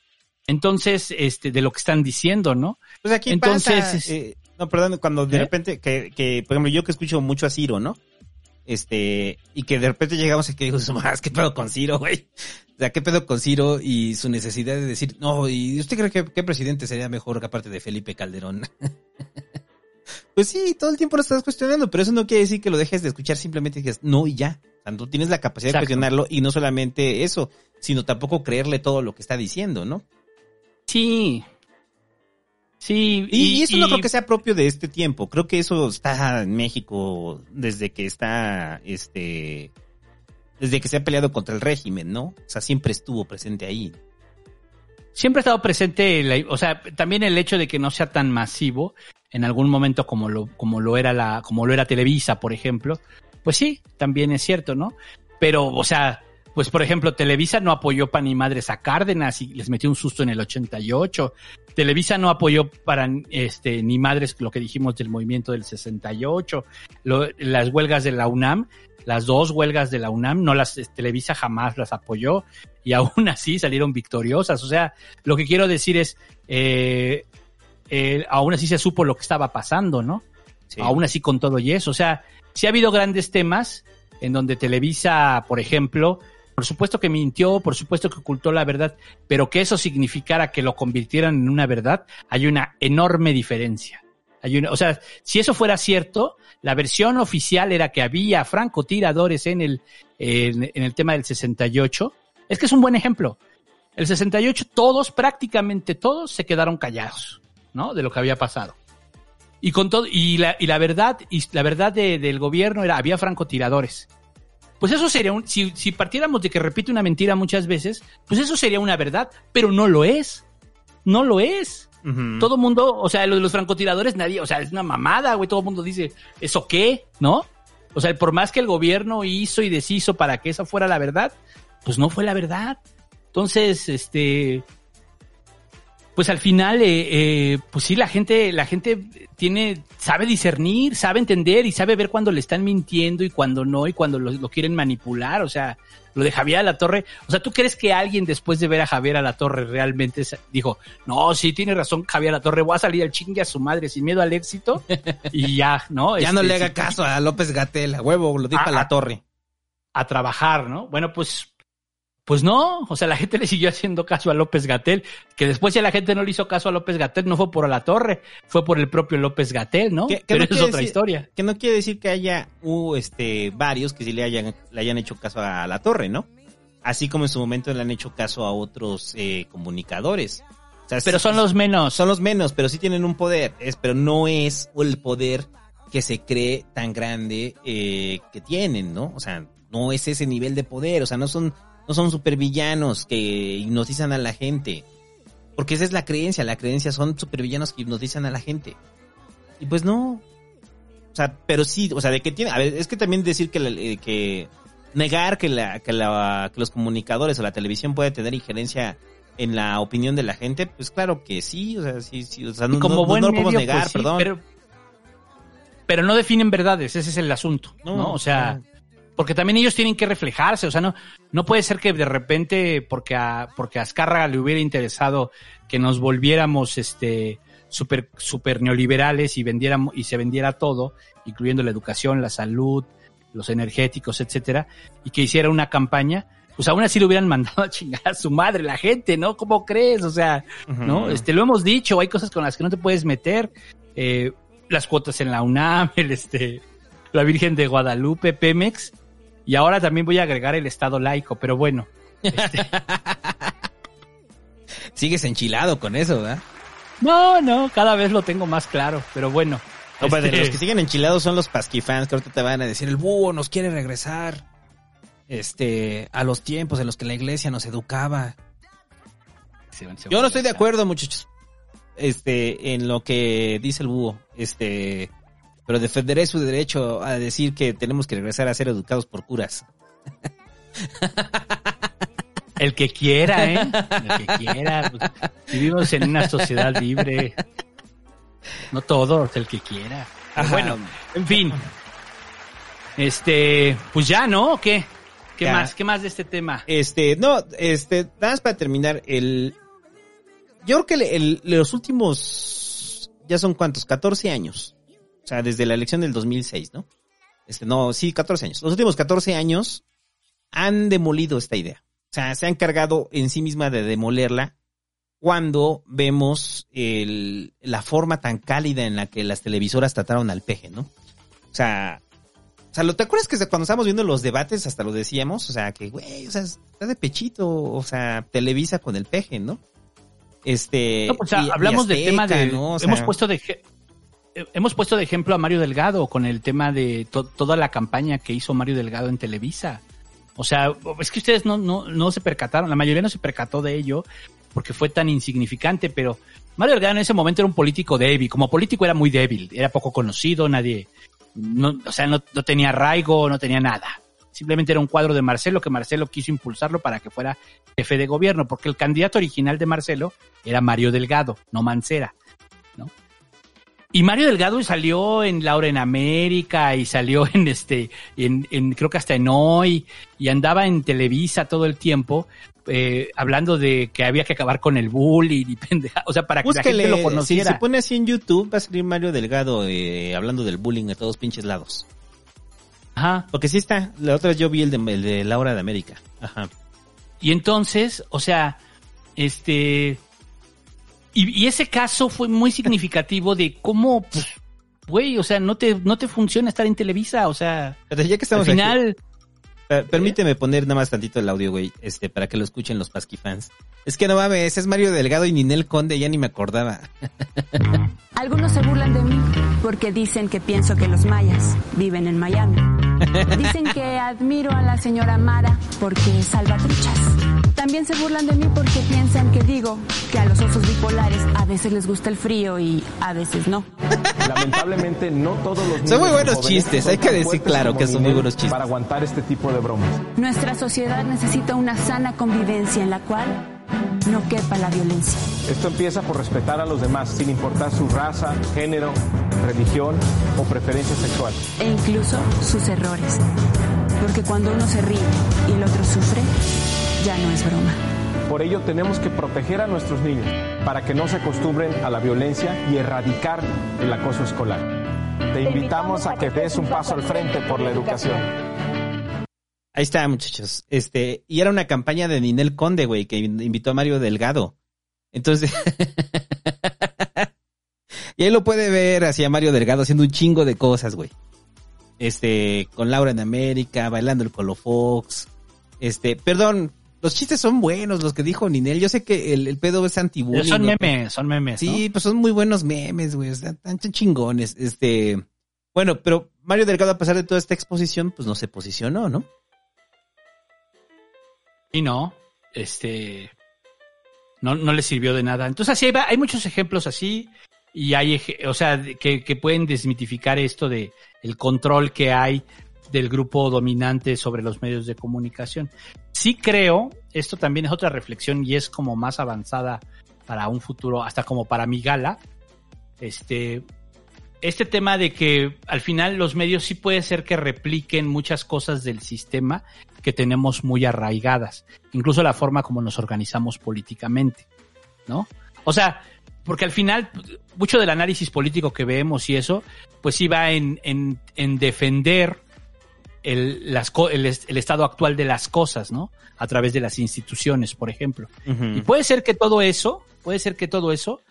Entonces, este, de lo que están diciendo, ¿no? Pues aquí Entonces, pasa, eh, no, perdón, cuando de ¿Eh? repente, que, que, por ejemplo, yo que escucho mucho a Ciro, ¿no? Este, y que de repente llegamos y que digo, más, ¿qué pedo con Ciro, güey? O sea, ¿qué pedo con Ciro y su necesidad de decir, no, ¿y usted cree que qué presidente sería mejor que aparte de Felipe Calderón? pues sí, todo el tiempo lo estás cuestionando, pero eso no quiere decir que lo dejes de escuchar, simplemente digas, no y ya. O sea, tú tienes la capacidad Exacto. de cuestionarlo y no solamente eso, sino tampoco creerle todo lo que está diciendo, ¿no? Sí. Sí, Y, y eso no creo que sea propio de este tiempo. Creo que eso está en México desde que está, este, desde que se ha peleado contra el régimen, ¿no? O sea, siempre estuvo presente ahí. siempre ha estado presente, la- o sea, también el hecho de que no sea tan masivo en algún momento como lo, como lo era la, como lo era Televisa, por ejemplo, pues sí, también es cierto, ¿no? Pero, o sea, pues por ejemplo, Televisa no apoyó para ni madres a Cárdenas y les metió un susto en el 88. Televisa no apoyó para este ni madres lo que dijimos del movimiento del 68. Lo- las huelgas de la UNAM, las dos huelgas de la UNAM, no las Televisa jamás las apoyó y aún así salieron victoriosas. O sea, lo que quiero decir es, eh, eh, aún así se supo lo que estaba pasando, ¿no? Sí. Aún así con todo y eso. O sea, sí ha habido grandes temas en donde Televisa, por ejemplo, por supuesto que mintió, por supuesto que ocultó la verdad, pero que eso significara que lo convirtieran en una verdad, hay una enorme diferencia. Hay una, o sea, si eso fuera cierto, la versión oficial era que había francotiradores en el, en, el tema del 68. Es que es un buen ejemplo. El 68 todos, prácticamente todos, se quedaron callados, ¿no? De lo que había pasado. Y con todo, y la, y la verdad, y la verdad de- del gobierno era, había francotiradores. Pues eso sería un, si, si partiéramos de que repite una mentira muchas veces, pues eso sería una verdad, pero no lo es. No lo es. Ujú. Todo mundo, o sea, lo de los francotiradores, nadie, o sea, es una mamada, güey, todo el mundo dice, ¿eso qué? ¿No? O sea, por más que el gobierno hizo y deshizo para que esa fuera la verdad, pues no fue la verdad. Entonces, este, pues al final, eh, eh, pues sí, la gente, la gente tiene, sabe discernir, sabe entender y sabe ver cuando le están mintiendo y cuando no y cuando lo, lo quieren manipular. O sea, lo de Javier a la Torre. O sea, ¿tú crees que alguien después de ver a Javier a la Torre realmente dijo, no, sí, tiene razón Javier a la Torre, voy a salir al chingue a su madre sin miedo al éxito? y ya, ¿no? Ya no Este, le haga sí, caso a López Gatel, huevo, lo dijo a la torre. a trabajar, ¿no? Bueno, pues, pues no, o sea, la gente le siguió haciendo caso a López Gatel, que después ya la gente no le hizo caso a López Gatel, no fue por la torre, fue por el propio López Gatel, ¿no? Que- que Pero no es otra decir- historia. Que no quiere decir que haya uh, este, varios que sí le hayan, le hayan hecho caso a la torre, ¿no? Así como en su momento le han hecho caso a otros eh, comunicadores. O sea, Pero sí- son los menos. son los menos, pero sí tienen un poder. Es, pero no es el poder que se cree tan grande eh, que tienen, ¿no? O sea, no es ese nivel de poder. O sea, no son, no son supervillanos que hipnotizan a la gente. Porque esa es la creencia. La creencia son supervillanos que hipnotizan a la gente. Y pues no. O sea, pero sí, o sea, de que tiene, a ver, es que también decir que, la- eh, que negar que la, que la, que los comunicadores o la televisión puede tener injerencia en la opinión de la gente, pues claro que sí, o sea, sí, sí, o sea, no, Y como no- buen no lo podemos medio, negar, pues sí, perdón. Pero, pero no definen verdades, ese es el asunto, No, ¿no? O sea. Porque también ellos tienen que reflejarse, o sea, no, no puede ser que de repente, porque a, porque a Azcárraga le hubiera interesado que nos volviéramos, este, super, super neoliberales y vendiéramos, y se vendiera todo, incluyendo la educación, la salud, los energéticos, etcétera, y que hiciera una campaña, pues aún así lo hubieran mandado a chingar a su madre la gente, ¿no? ¿Cómo crees? O sea, ¿no? Este, lo hemos dicho, hay cosas con las que no te puedes meter, eh, las cuotas en la UNAM, el este, la Virgen de Guadalupe, Pemex, y ahora también voy a agregar el Estado laico, pero bueno, Sigues enchilado con eso, ¿verdad? no, no, cada vez lo tengo más claro, pero bueno. No, de este, los que siguen enchilados son los pasquifans que ahorita te van a decir, el búho nos quiere regresar este a los tiempos en los que la iglesia nos educaba. se van- se Yo no estoy de acuerdo, muchachos. Este, en lo que dice el búho. Este, pero defenderé su derecho a decir que tenemos que regresar a ser educados por curas. El que quiera, ¿eh? El que quiera. vivimos en una sociedad libre. No todos, el que quiera. Pero bueno, en fin. Este, pues ya, ¿no? ¿O ¿Qué? ¿Qué Ya. más? ¿Qué más de este tema? Este, no, este, nada más para terminar, el, yo creo que el- el- los últimos, ya son cuántos, 14 años. O sea, desde la elección del 2006, ¿no? Este, no, sí, 14 años. Los últimos 14 años han demolido esta idea. O sea, se han encargado en sí misma de demolerla cuando vemos el, la forma tan cálida en la que las televisoras trataron al peje, ¿no? O sea, o sea, ¿lo- ¿te acuerdas que cuando estábamos viendo los debates hasta lo decíamos? O sea, que, güey, o sea, está de pechito, o sea, Televisa con el peje, ¿no? Este, No, pues, o sea, hablamos del tema de... ¿no? O hemos sea, puesto de... Hemos puesto de ejemplo a Mario Delgado con el tema de to- toda la campaña que hizo Mario Delgado en Televisa. O sea, es que ustedes no, se percataron, la mayoría no se percató de ello porque fue tan insignificante, pero Mario Delgado en ese momento era un político débil, como político era muy débil, era poco conocido, nadie, no, o sea, no, no tenía arraigo, no tenía nada. Simplemente era un cuadro de Marcelo que Marcelo quiso impulsarlo para que fuera jefe de gobierno, porque el candidato original de Marcelo era Mario Delgado, no Mancera. Y Mario Delgado salió en Laura en América y salió en este, en, en creo que hasta en Hoy y andaba en Televisa todo el tiempo eh, hablando de que había que acabar con el bullying y pendeja, o sea, para que la gente lo si conociera. se pone así en YouTube, va a salir Mario Delgado eh, hablando del bullying a todos pinches lados. Ajá. Porque sí está, la otra yo vi el de, el de Laura de América. Ajá. Y entonces, o sea, este. Y, y ese caso fue muy significativo de cómo, pues, güey, o sea, no te, no te funciona estar en Televisa, o sea. Pero ya que estamos al final, per- permíteme poner nada más tantito el audio, güey, este, para que lo escuchen los Pasqui fans. Es que no mames, es Mario Delgado y Ninel Conde, ya ni me acordaba. Algunos se burlan de mí porque dicen que pienso que los mayas viven en Miami. Dicen que admiro a la señora Mara porque salva truchas. También se burlan de mí porque piensan que digo que a los osos bipolares a veces les gusta el frío y a veces no. Lamentablemente no todos los niños Son muy buenos chistes, hay que decir claro que son muy buenos chistes. Para aguantar este tipo de bromas. Nuestra sociedad necesita una sana convivencia en la cual no quepa la violencia. Esto empieza por respetar a los demás, sin importar su raza, género, religión o preferencia sexual. E incluso sus errores. Porque cuando uno se ríe y el otro sufre, ya no es broma. Por ello tenemos que proteger a nuestros niños para que no se acostumbren a la violencia y erradicar el acoso escolar. Te invitamos a que des un paso al frente por la educación. Ahí está, muchachos. Este, y era una campaña de Ninel Conde, güey, que in- invitó a Mario Delgado. Entonces, y ahí lo puede ver hacia Mario Delgado haciendo un chingo de cosas, güey. Este, con Laura en América, bailando el Colo Fox. Este, perdón, los chistes son buenos, los que dijo Ninel. Yo sé que el, el pedo es anti son memes, son memes. Sí, pues son muy buenos memes, güey. Están tan chingones. Este, bueno, pero Mario Delgado, a pesar de toda esta exposición, pues no se posicionó, ¿no? Y no, este, no, no le sirvió de nada. Entonces así hay, muchos ejemplos así y hay, o sea, que, que pueden desmitificar esto de el control que hay del grupo dominante sobre los medios de comunicación. Sí creo, esto también es otra reflexión y es como más avanzada para un futuro, hasta como para mi gala, este, este tema de que al final los medios sí puede ser que repliquen muchas cosas del sistema que tenemos muy arraigadas, incluso la forma como nos organizamos políticamente, ¿no? O sea, porque al final mucho del análisis político que vemos y eso, pues sí va en, en, en defender el, las, co- el, est- el estado actual de las cosas, ¿no? A través de las instituciones, por ejemplo. Y puede ser que todo eso, puede ser que todo eso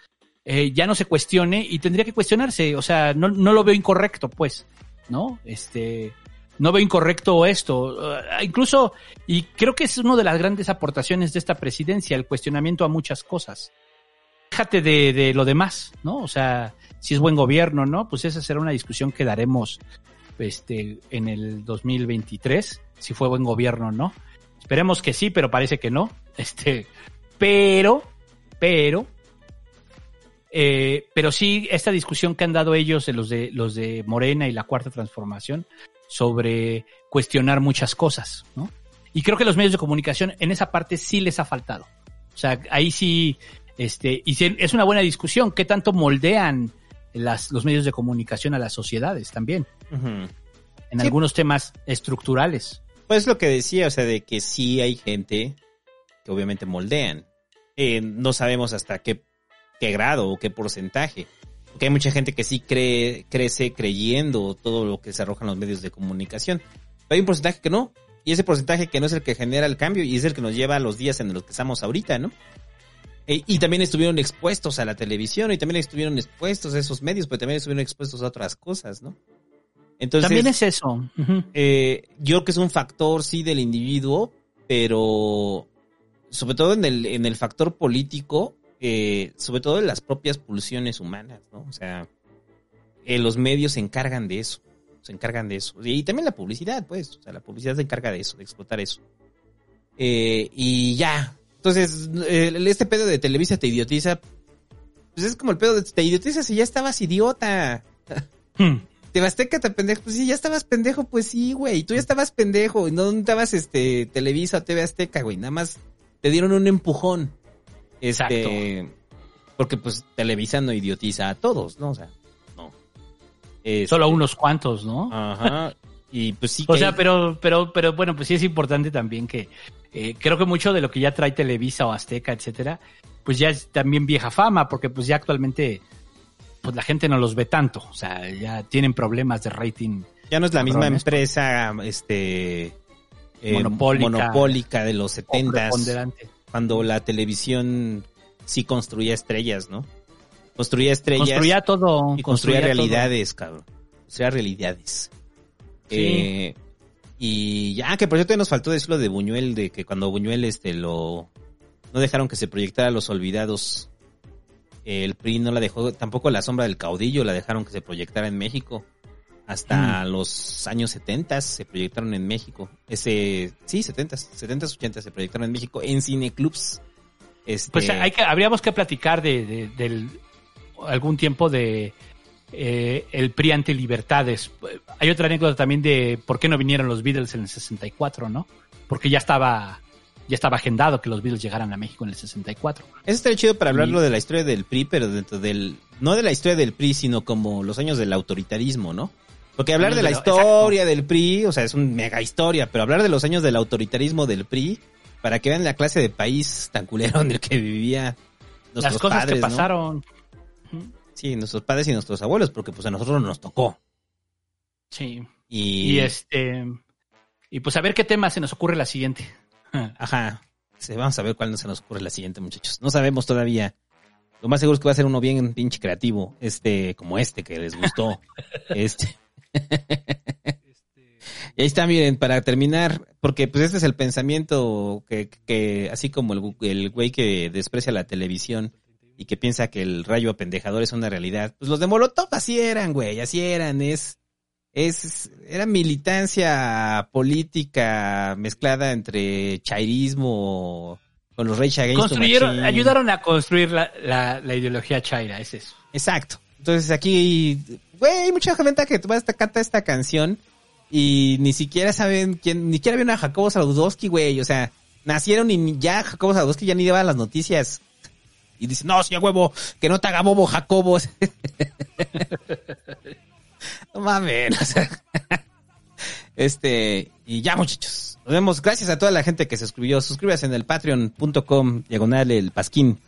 eh, ya no se cuestione y tendría que cuestionarse. O sea, no, no lo veo incorrecto, pues, ¿no? Este, no veo incorrecto esto. Uh, incluso, y creo que es una de las grandes aportaciones de esta presidencia, el cuestionamiento a muchas cosas. Déjate de, de lo demás, ¿no? O sea, si es buen gobierno, ¿no? Pues esa será una discusión que daremos este, en el 2023, si fue buen gobierno o no. Esperemos que sí, pero parece que no. Este, pero, pero, eh, pero sí, esta discusión que han dado ellos, los de los de Morena y la Cuarta Transformación, sobre cuestionar muchas cosas, ¿no? Y creo que los medios de comunicación en esa parte sí les ha faltado. O sea, ahí sí, este, y sí, es una buena discusión. ¿Qué tanto moldean las, los medios de comunicación a las sociedades también? En Sí. algunos temas estructurales. Pues lo que decía, o sea, de que sí hay gente que obviamente moldean. Eh, no sabemos hasta qué, qué grado o qué porcentaje. Porque hay mucha gente que sí cree, crece creyendo todo lo que se arroja en los medios de comunicación. Pero hay un porcentaje que no. Y ese porcentaje que no es el que genera el cambio y es el que nos lleva a los días en los que estamos ahorita, ¿no? Eh, y también estuvieron expuestos a la televisión y también estuvieron expuestos a esos medios, pero también estuvieron expuestos a otras cosas, ¿no? Entonces, También es eso. Eh, yo creo que es un factor, sí, del individuo, pero sobre todo en el, en el factor político, eh, sobre todo en las propias pulsiones humanas, ¿no? O sea, eh, los medios se encargan de eso, se encargan de eso. Y también la publicidad, pues, o sea, la publicidad se encarga de eso, de explotar eso. Eh, y ya, entonces, este pedo de Televisa te idiotiza, pues es como el pedo de te idiotiza si ya estabas idiota. Hmm. Te Azteca te pendejo, pues sí, ya estabas pendejo, pues sí, güey, tú ya estabas pendejo, no estabas este Televisa o TV Azteca, güey, nada más te dieron un empujón. Este, porque pues Televisa no idiotiza a todos, ¿no? O sea, no. Este, Solo a unos cuantos, ¿no? Ajá. Y pues sí. O que sea, hay- pero, pero, pero bueno, pues sí es importante también que eh, creo que mucho de lo que ya trae Televisa o Azteca, etcétera, pues ya es también vieja fama, porque pues ya actualmente pues la gente no los ve tanto, o sea, ya tienen problemas de rating. ya no es la misma empresa, este, eh, Monopólica. monopólica de los setentas, preponderante. Cuando la televisión sí construía estrellas, ¿no? Construía estrellas. Construía todo. y construía, construía todo. realidades, cabrón. Construía realidades. Sí. Eh, y ya, que por cierto nos faltó decirlo de Buñuel, de que cuando Buñuel este lo no dejaron que se proyectara Los Olvidados, el PRI no la dejó, tampoco La Sombra del Caudillo la dejaron que se proyectara en México. Hasta los años 70 se proyectaron en México. Ese, sí, 70, 70, 80 se proyectaron en México en cineclubs. Este, Pues hay que, habríamos que platicar de, de- del algún tiempo de eh, el PRI ante libertades. Hay otra anécdota también de por qué no vinieron los Beatles en el 64, ¿no? Porque ya estaba ya estaba agendado que los Beatles llegaran a México en el 64. Eso estaría chido para hablarlo de la historia del PRI, pero dentro del, no de la historia del PRI, sino como los años del autoritarismo, ¿no? Porque hablar de la historia del PRI, o sea, es una mega historia, pero hablar de los años del autoritarismo del PRI, para que vean la clase de país tan culero en el que vivía nuestros Las cosas padres, que ¿no? pasaron. Sí, nuestros padres y nuestros abuelos, porque pues a nosotros nos tocó. Sí. Y, Y este y pues a ver qué tema se nos ocurre la siguiente. Ajá. Sí, vamos a ver cuál se nos ocurre la siguiente, muchachos. No sabemos todavía. Lo más seguro es que va a ser uno bien pinche creativo, este, como este que les gustó. este. Y ahí está, miren, para terminar, porque pues este es el pensamiento que, que así como el, el güey que desprecia la televisión y que piensa que el rayo apendejador es una realidad, pues los de Molotov así eran, güey, así eran, es, es, era militancia política mezclada entre chairismo con los Rage Against Construyeron, ayudaron a construir la, la, la ideología chaira, es eso. Exacto. Entonces aquí, güey, hay mucha gente que va a canta esta canción y ni siquiera saben quién, ni siquiera vieron a Jacobo Saludowski, güey. O sea, nacieron y ya Jacobo Saludowski ya ni lleva las noticias. Y dice, no, señor huevo, que no te haga bobo, Jacobo. no mames. Este, y ya muchachos. Nos vemos. Gracias a toda la gente que se suscribió. Suscríbase en el patreon.com, diagonal el pasquín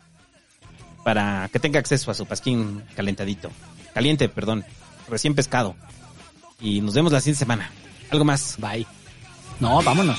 para que tenga acceso a su pasquín calentadito. Caliente, perdón. Recién pescado. Y nos vemos la siguiente semana. Algo más. Bye. No, vámonos.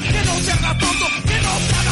que no se sea tonto, que no sea